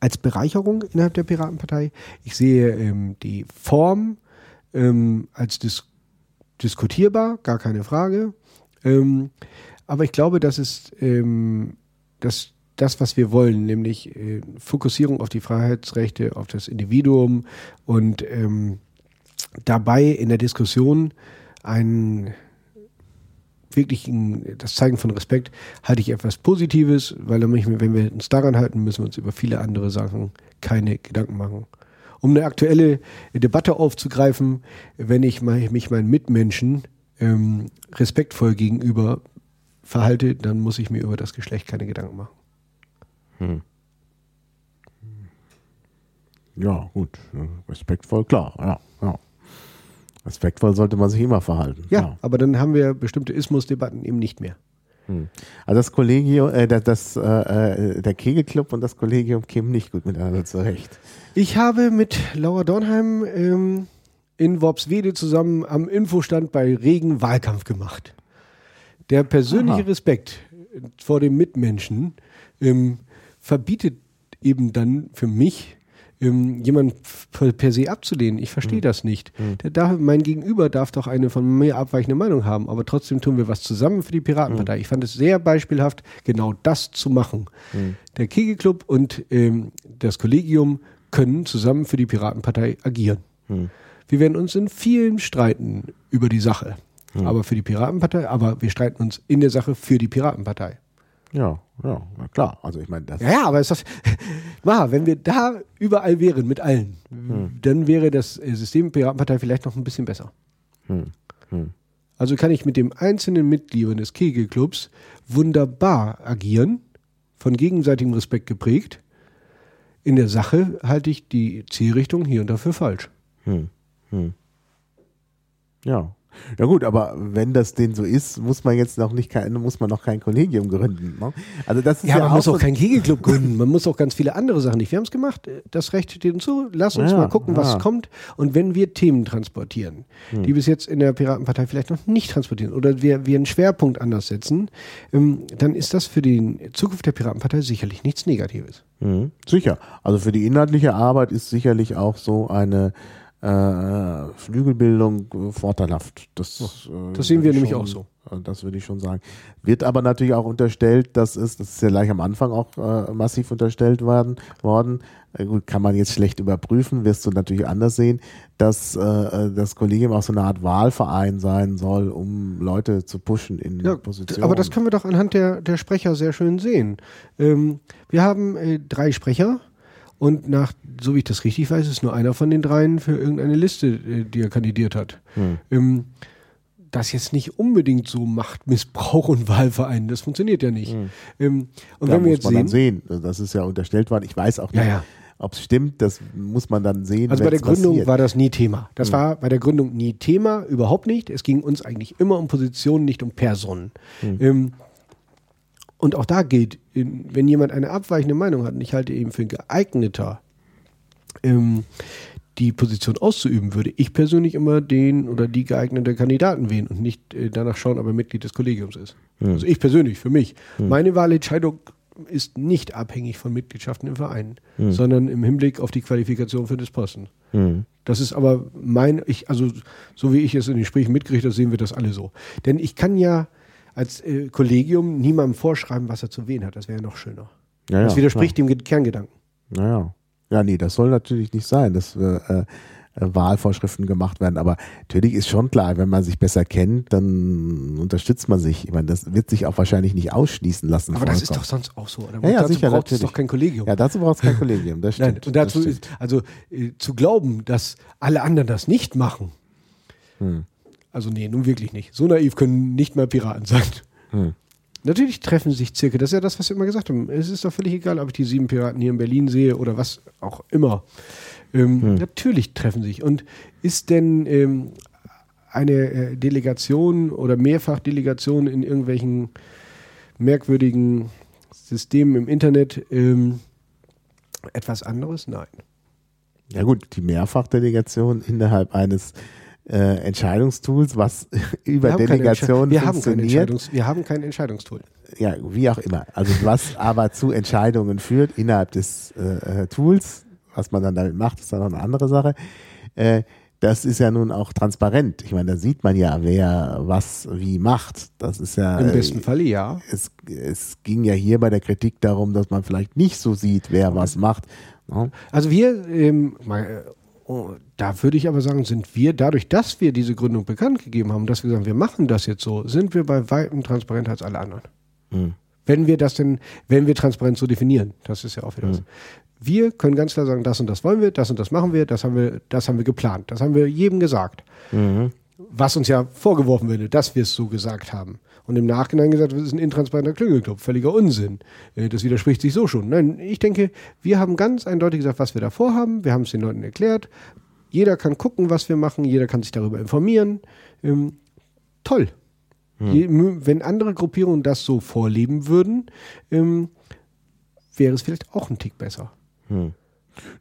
als Bereicherung innerhalb der Piratenpartei. Ich sehe ähm, die Form ähm, als dis diskutierbar, gar keine Frage. Ähm, aber ich glaube, dass es ähm, dass das, was wir wollen, nämlich äh, Fokussierung auf die Freiheitsrechte, auf das Individuum und ähm, dabei in der Diskussion ein wirklich ein, das Zeigen von Respekt halte ich etwas Positives, weil dann wenn wir uns daran halten, müssen wir uns über viele andere Sachen keine Gedanken machen. Um eine aktuelle Debatte aufzugreifen, wenn ich mich meinen Mitmenschen ähm, respektvoll gegenüber verhalte, dann muss ich mir über das Geschlecht keine Gedanken machen. Ja, gut. Respektvoll, klar, ja, ja. Respektvoll sollte man sich immer verhalten. Ja, klar. aber dann haben wir bestimmte Ismusdebatten eben nicht mehr. Also das Kollegium, äh, das, das, äh, äh, der Kegelclub und das Kollegium kämen nicht gut miteinander zurecht. Ich habe mit Laura Dornheim ähm, in Worpswede zusammen am Infostand bei Regen Wahlkampf gemacht. Der persönliche Aha. Respekt vor dem Mitmenschen ähm, verbietet eben dann für mich, ähm, jemanden per, se abzulehnen. Ich verstehe das nicht. Der darf, mein Gegenüber darf doch eine von mir abweichende Meinung haben, aber trotzdem tun wir was zusammen für die Piratenpartei. Ich fand es sehr beispielhaft, genau das zu machen. Der Kegelclub und ähm, das Kollegium können zusammen für die Piratenpartei agieren. Wir werden uns in vielen streiten über die Sache. Aber für die Piratenpartei, aber wir streiten uns in der Sache für die Piratenpartei. Ja, ja, na klar. Also ich meine, das Ja, ja, aber ist das, (laughs) Maha, wenn wir da überall wären mit allen, dann wäre das äh, System Piratenpartei vielleicht noch ein bisschen besser. Also kann ich mit dem einzelnen Mitglied des Kegelclubs wunderbar agieren, von gegenseitigem Respekt geprägt. In der Sache halte ich die Zielrichtung hier und da für falsch. Ja. Ja gut, aber wenn das denn so ist, muss man jetzt noch nicht kein, muss man noch kein Kollegium gründen. Ne? Also das ist Ja, ja, man muss so- auch keinen Kegelclub gründen. Man muss auch ganz viele andere Sachen nicht. Wir haben es gemacht. Das Recht steht uns zu. Lass uns Ja, mal gucken, was ja. kommt. Und wenn wir Themen transportieren, die bis jetzt in der Piratenpartei vielleicht noch nicht transportieren oder wir, wir einen Schwerpunkt anders setzen, ähm, dann ist das für die Zukunft der Piratenpartei sicherlich nichts Negatives. Mhm, sicher. Also für die inhaltliche Arbeit ist sicherlich auch so eine äh, Flügelbildung äh, vorteilhaft. Das, äh, das sehen wir nämlich schon, auch so. äh, Das würde ich schon sagen. Wird aber natürlich auch unterstellt, dass es, das ist ja gleich am Anfang auch äh, massiv unterstellt worden, worden. Gut, kann man jetzt schlecht überprüfen, wirst du natürlich anders sehen, dass äh, das Kollegium auch so eine Art Wahlverein sein soll, um Leute zu pushen in Ja, Positionen. aber das können wir doch anhand der, der Sprecher sehr schön sehen. Ähm, wir haben drei Sprecher und nach, so wie ich das richtig weiß, ist nur einer von den dreien für irgendeine Liste, äh, die er kandidiert hat. Ähm, das jetzt nicht unbedingt so Machtmissbrauch und Wahlverein, das funktioniert ja nicht. Ähm, und da wenn wir muss jetzt man sehen, dann sehen, das ist ja unterstellt worden. Ich weiß auch Ja, nicht, ja. ob es stimmt, das muss man dann sehen. Also bei der Gründung passiert. war das nie Thema. Das war bei der Gründung nie Thema, überhaupt nicht. Es ging uns eigentlich immer um Positionen, nicht um Personen. Ähm, und auch da gilt, in- wenn jemand eine abweichende Meinung hat und ich halte ihn für geeigneter, ähm, die Position auszuüben, würde ich persönlich immer den oder die geeignete Kandidaten wählen und nicht äh, danach schauen, ob er Mitglied des Kollegiums ist. Also ich persönlich, für mich. Meine Wahlentscheidung ist nicht abhängig von Mitgliedschaften im Verein, sondern im Hinblick auf die Qualifikation für das Posten. Das ist aber mein, ich, also so wie ich es in den Gesprächen mitgekriegt habe, sehen wir das alle so. Denn ich kann ja als äh, Kollegium niemandem vorschreiben, was er zu wählen hat. Das wäre ja noch schöner. Ja, das widerspricht dem Ge- Kerngedanken. Naja. Ja, nee, das soll natürlich nicht sein, dass äh, äh, Wahlvorschriften gemacht werden. Aber natürlich ist schon klar, wenn man sich besser kennt, dann unterstützt man sich. Ich meine, das wird sich auch wahrscheinlich nicht ausschließen lassen. Aber das ist doch sonst auch so. Oder? Ja, ja, dazu sicher, braucht es natürlich. doch kein Kollegium. Ja, dazu braucht es kein Kollegium, das (laughs) Nein, stimmt. und dazu ist, also äh, zu glauben, dass alle anderen das nicht machen. Hm. Also nee, nun wirklich nicht. So naiv können nicht mal Piraten sein. Natürlich treffen sich Zirkel. Das ist ja das, was wir immer gesagt haben. Es ist doch völlig egal, ob ich die sieben Piraten hier in Berlin sehe oder was auch immer. Ähm, Natürlich treffen sich. Und ist denn ähm, eine äh, Delegation oder Mehrfachdelegation in irgendwelchen merkwürdigen Systemen im Internet ähm, etwas anderes? Nein. Ja gut, die Mehrfachdelegation innerhalb eines äh, Entscheidungstools, was (laughs) über haben Delegation wir haben, kein funktioniert. Entscheidungs wir haben kein Entscheidungstool. ja, wie auch immer. Also was (laughs) aber zu Entscheidungen führt innerhalb des äh, äh, Tools, was man dann damit macht, ist dann noch eine andere Sache. Äh, das ist ja nun auch transparent. Ich meine, da sieht man ja, wer was wie macht. Das ist ja. Im äh, besten Falle ja. es, es ging ja hier bei der Kritik darum, dass man vielleicht nicht so sieht, wer was macht. Ne? Also wir, ähm, äh, oh, da würde ich aber sagen, sind wir, dadurch, dass wir diese Gründung bekannt gegeben haben, dass wir sagen, wir machen das jetzt so, sind wir bei weitem transparenter als alle anderen. Hm. Wenn wir das denn, wenn wir Transparenz so definieren, das ist ja auch wieder was. Wir können ganz klar sagen, das und das wollen wir, das und das machen wir, das haben wir, das haben wir geplant, das haben wir jedem gesagt. Was uns ja vorgeworfen würde, dass wir es so gesagt haben. Und im Nachhinein gesagt, das ist ein intransparenter Klüngelclub, völliger Unsinn. Äh, Das widerspricht sich so schon. Nein, ich denke, wir haben ganz eindeutig gesagt, was wir da vorhaben. Wir haben es den Leuten erklärt. Jeder kann gucken, was wir machen. Jeder kann sich darüber informieren. Ähm, toll. Je, mü- wenn andere Gruppierungen das so vorleben würden, ähm, wäre es vielleicht auch ein Tick besser.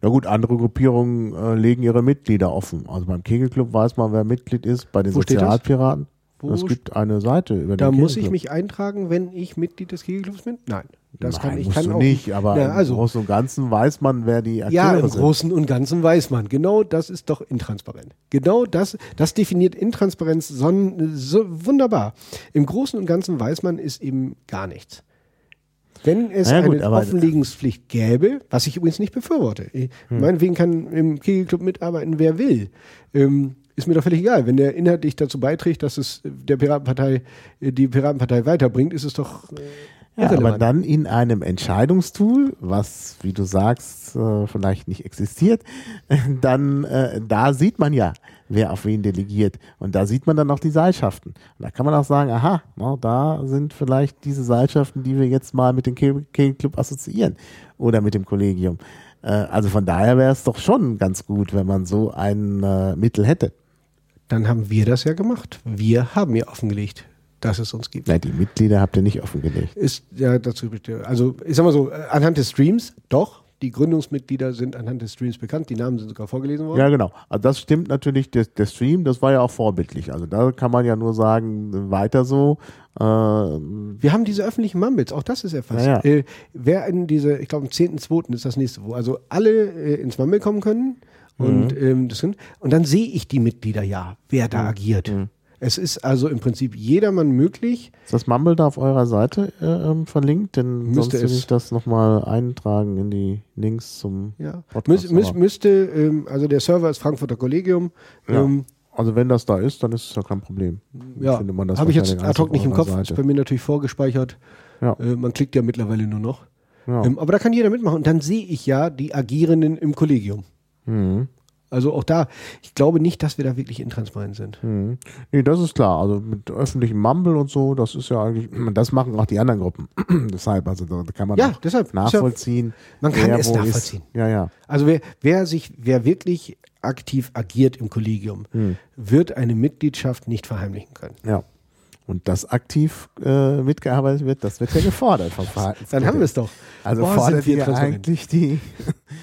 Na gut, andere Gruppierungen äh, legen ihre Mitglieder offen. Also beim Kegelclub weiß man, wer Mitglied ist. Bei den Wo? Sozialpiraten. Es gibt eine Seite über Da muss ich mich eintragen, wenn ich Mitglied des Kegelclubs bin? Nein. Das Nein, kann ich kann du auch nicht, aber Na, im also, Großen und Ganzen weiß man, wer die Akteure Ja, im sind. Großen und Ganzen weiß man. Genau das ist doch intransparent. Genau das, das definiert Intransparenz so, so wunderbar. Im Großen und Ganzen weiß man, ist eben gar nichts. Wenn es ja, gut, eine Offenlegungspflicht gäbe, was ich übrigens nicht befürworte, ich- Hm. meinetwegen kann im Kegelclub mitarbeiten, wer will. Ähm, ist mir doch völlig egal. Wenn der inhaltlich dazu beiträgt, dass es der Piratenpartei, äh, die Piratenpartei weiterbringt, ist es doch äh, Ja, aber irrelevant. dann in einem Entscheidungstool, was, wie du sagst, äh, vielleicht nicht existiert, (laughs) dann äh, da sieht man ja, wer auf wen delegiert. Und da sieht man dann auch die Seilschaften. Und da kann man auch sagen, aha, da sind vielleicht diese Seilschaften, die wir jetzt mal mit dem Ke- Kegelclub assoziieren oder mit dem Kollegium. Äh, also von daher wäre es doch schon ganz gut, wenn man so ein Mittel hätte. Dann haben wir das ja gemacht. Wir haben ja offengelegt, dass es uns gibt. Na, die Mitglieder habt ihr nicht offengelegt. Ist ja dazu, also ich sag mal so, äh, anhand des Streams, doch, die Gründungsmitglieder sind anhand des Streams bekannt, die Namen sind sogar vorgelesen worden. Ja, genau. Also das stimmt natürlich, der, der Stream, das war ja auch vorbildlich. Also da kann man ja nur sagen, weiter so. Äh, Wir haben diese öffentlichen Mumbles, auch das ist erfasst. Ja, ja. Äh, wer in diese, ich glaube am 10.2. ist das nächste, wo also alle äh, ins Mumble kommen können und, ähm, das sind, und dann sehe ich die Mitglieder ja, wer da agiert. Es ist also im Prinzip jedermann möglich, ist das Mumble da auf eurer Seite äh, ähm, verlinkt? Denn Müsste sonst will ich das nochmal eintragen in die Links zum ja, Podcast. aber- müsste, ähm, also der Server ist Frankfurter Kollegium, ja. ähm, also wenn das da ist, dann ist es ja kein Problem. Ja, Findet man das habe ich jetzt ad hoc nicht im Kopf, ist Seite. bei mir natürlich vorgespeichert. Ja. Äh, man klickt ja mittlerweile nur noch. Ja. Ähm, aber da kann jeder mitmachen und dann sehe ich ja die Agierenden im Kollegium. Mhm. Also auch da, ich glaube nicht, dass wir da wirklich intransparent sind. Mhm. Nee, das ist klar. Also mit öffentlichem Mumble und so, das ist ja eigentlich, (clears throat) das machen auch die anderen Gruppen. (clears throat) Deshalb, also da kann man Ja, auch deshalb. Nachvollziehen. Man kann es nachvollziehen. Ist. Ja, ja. Also wer, wer sich, wer wirklich aktiv agiert im Kollegium, Hm. wird eine Mitgliedschaft nicht verheimlichen können. Ja. Und dass aktiv äh, mitgearbeitet wird, das wird ja gefordert vom (laughs) Verhaltenskodex. Dann haben wir es doch. Also Boah, fordert sind wir transparent. eigentlich die. (laughs)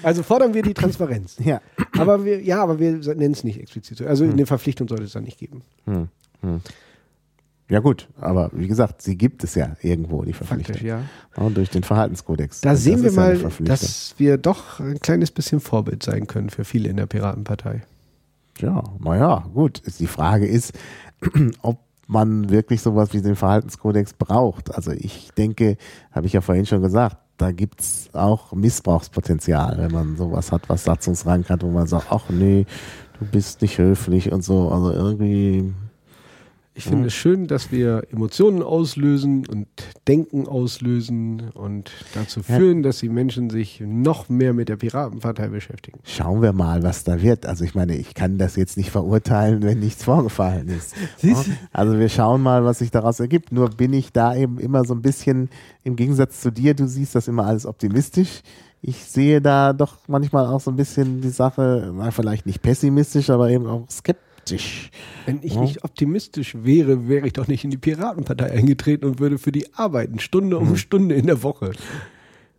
Also fordern wir die Transparenz. ja. aber wir, ja, aber wir nennen es nicht explizit. so. Also eine Verpflichtung sollte es dann nicht geben. Ja gut, aber wie gesagt, sie gibt es ja irgendwo, die Verpflichtung. Faktisch, ja. Und durch den Verhaltenskodex. Da Und sehen das wir ja mal, Verpflichtung. dass wir doch ein kleines bisschen Vorbild sein können für viele in der Piratenpartei. Ja, naja, gut. Die Frage ist, (clears throat) ob man wirklich sowas wie den Verhaltenskodex braucht. Also ich denke, habe ich ja vorhin schon gesagt, da gibt's auch Missbrauchspotenzial, wenn man sowas hat, was Satzungsrang hat, wo man sagt, ach nee, du bist nicht höflich und so. Also irgendwie, Ich finde es schön, dass wir Emotionen auslösen und Denken auslösen und dazu führen, dass die Menschen sich noch mehr mit der Piratenpartei beschäftigen. Schauen wir mal, was da wird. Also ich meine, ich kann das jetzt nicht verurteilen, wenn nichts vorgefallen ist. (laughs) Also wir schauen mal, was sich daraus ergibt. Nur bin ich da eben immer so ein bisschen im Gegensatz zu dir, du siehst das immer alles optimistisch. Ich sehe da doch manchmal auch so ein bisschen die Sache, vielleicht nicht pessimistisch, aber eben auch skeptisch optimistisch. Wenn ich ja. nicht optimistisch wäre, wäre ich doch nicht in die Piratenpartei eingetreten und würde für die arbeiten, Stunde um hm. Stunde in der Woche.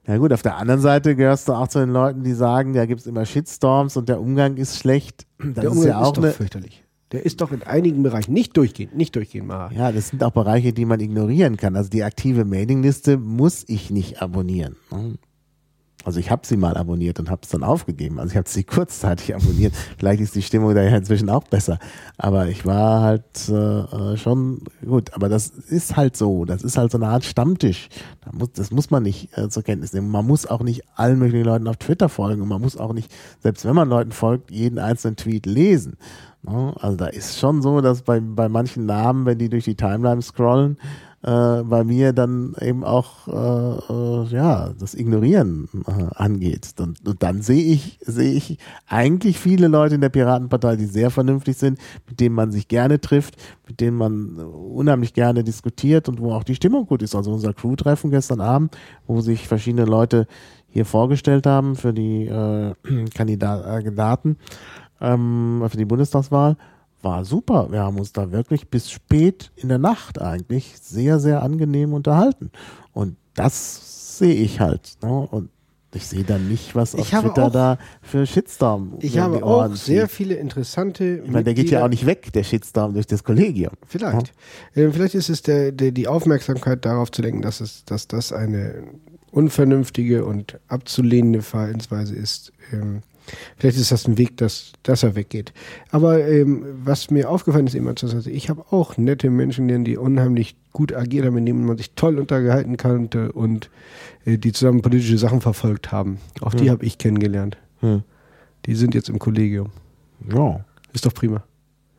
Ja gut, auf der anderen Seite gehörst du auch zu den Leuten, die sagen, da gibt es immer Shitstorms und der Umgang ist schlecht. Das der Umgang ist, ja auch ist doch fürchterlich. Der ist doch in einigen Bereichen nicht durchgehend, nicht durchgehend mal. Ja, das sind auch Bereiche, die man ignorieren kann. Also die aktive Mailingliste muss ich nicht abonnieren. Also ich habe sie mal abonniert und habe es dann aufgegeben. Also ich habe sie (laughs) kurzzeitig abonniert. Vielleicht ist die Stimmung da ja inzwischen auch besser. Aber ich war halt äh, schon gut. Aber das ist halt so. Das ist halt so eine Art Stammtisch. Da muss, das muss man nicht äh, zur Kenntnis nehmen. Man muss auch nicht allen möglichen Leuten auf Twitter folgen und man muss auch nicht, selbst wenn man Leuten folgt, jeden einzelnen Tweet lesen. Ne? Also da ist schon so, dass bei, bei manchen Namen, wenn die durch die Timeline scrollen, äh, bei mir dann eben auch äh, äh, ja das Ignorieren äh, angeht. Und, und dann sehe ich sehe ich eigentlich viele Leute in der Piratenpartei, die sehr vernünftig sind, mit denen man sich gerne trifft, mit denen man unheimlich gerne diskutiert und wo auch die Stimmung gut ist. Also unser Crew-Treffen gestern Abend, wo sich verschiedene Leute hier vorgestellt haben für die äh, (clears throat) Kandidaten ähm, für die Bundestagswahl war super. Wir haben uns da wirklich bis spät in der Nacht eigentlich sehr, sehr angenehm unterhalten. Und das sehe ich halt. Ne? Und ich sehe dann nicht, was auf Twitter auch, da für Shitstorm. Ich habe auch sehr viele interessante. Ich meine, der geht ja auch nicht weg, der Shitstorm durch das Kollegium. Vielleicht. Ja? Äh, vielleicht ist es der, der, die Aufmerksamkeit darauf zu lenken, dass es, dass das eine unvernünftige und abzulehnende Verhaltensweise ist. Ähm, Vielleicht ist das ein Weg, dass, dass er weggeht. Aber ähm, was mir aufgefallen ist immer, ich habe auch nette Menschen, die unheimlich gut agiert haben, mit denen man sich toll untergehalten konnte und äh, die zusammen politische Sachen verfolgt haben. Auch hm. die habe ich kennengelernt. Hm. Die sind jetzt im Kollegium. Ja. Ist doch prima.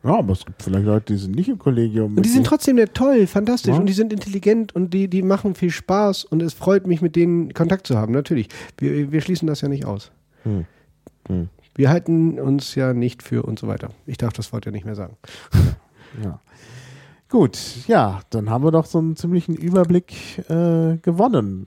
Ja, aber es gibt vielleicht Leute, die sind nicht im Kollegium. Und die sind trotzdem nett, toll, fantastisch ja. und die sind intelligent und die, die machen viel Spaß und es freut mich, mit denen Kontakt zu haben. Natürlich. Wir, wir schließen das ja nicht aus. Hm. Hm. Wir halten uns ja nicht für und so weiter. Ich darf das Wort ja nicht mehr sagen. (laughs) Ja. Gut, ja, dann haben wir doch so einen ziemlichen Überblick äh, gewonnen.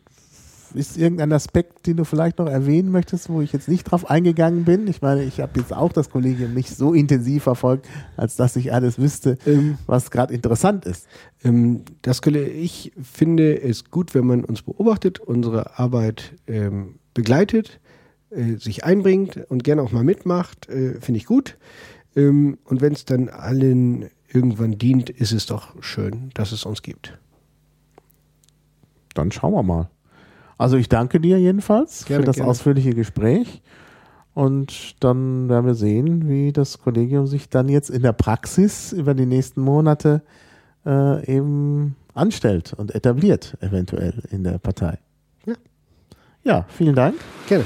Ist irgendein Aspekt, den du vielleicht noch erwähnen möchtest, wo ich jetzt nicht drauf eingegangen bin? Ich meine, ich habe jetzt auch das Kollegium nicht so intensiv verfolgt, als dass ich alles wüsste, ähm, was gerade interessant ist. Ähm, das, ich finde es gut, wenn man uns beobachtet, unsere Arbeit ähm, begleitet äh, sich einbringt und gerne auch mal mitmacht, äh, finde ich gut. Ähm, und wenn es dann allen irgendwann dient, ist es doch schön, dass es uns gibt. Dann schauen wir mal. Also ich danke dir jedenfalls gerne, für das gerne. ausführliche Gespräch. Und dann werden wir sehen, wie das Kollegium sich dann jetzt in der Praxis über die nächsten Monate äh, eben anstellt und etabliert, eventuell in der Partei. Ja, ja vielen Dank. Gerne.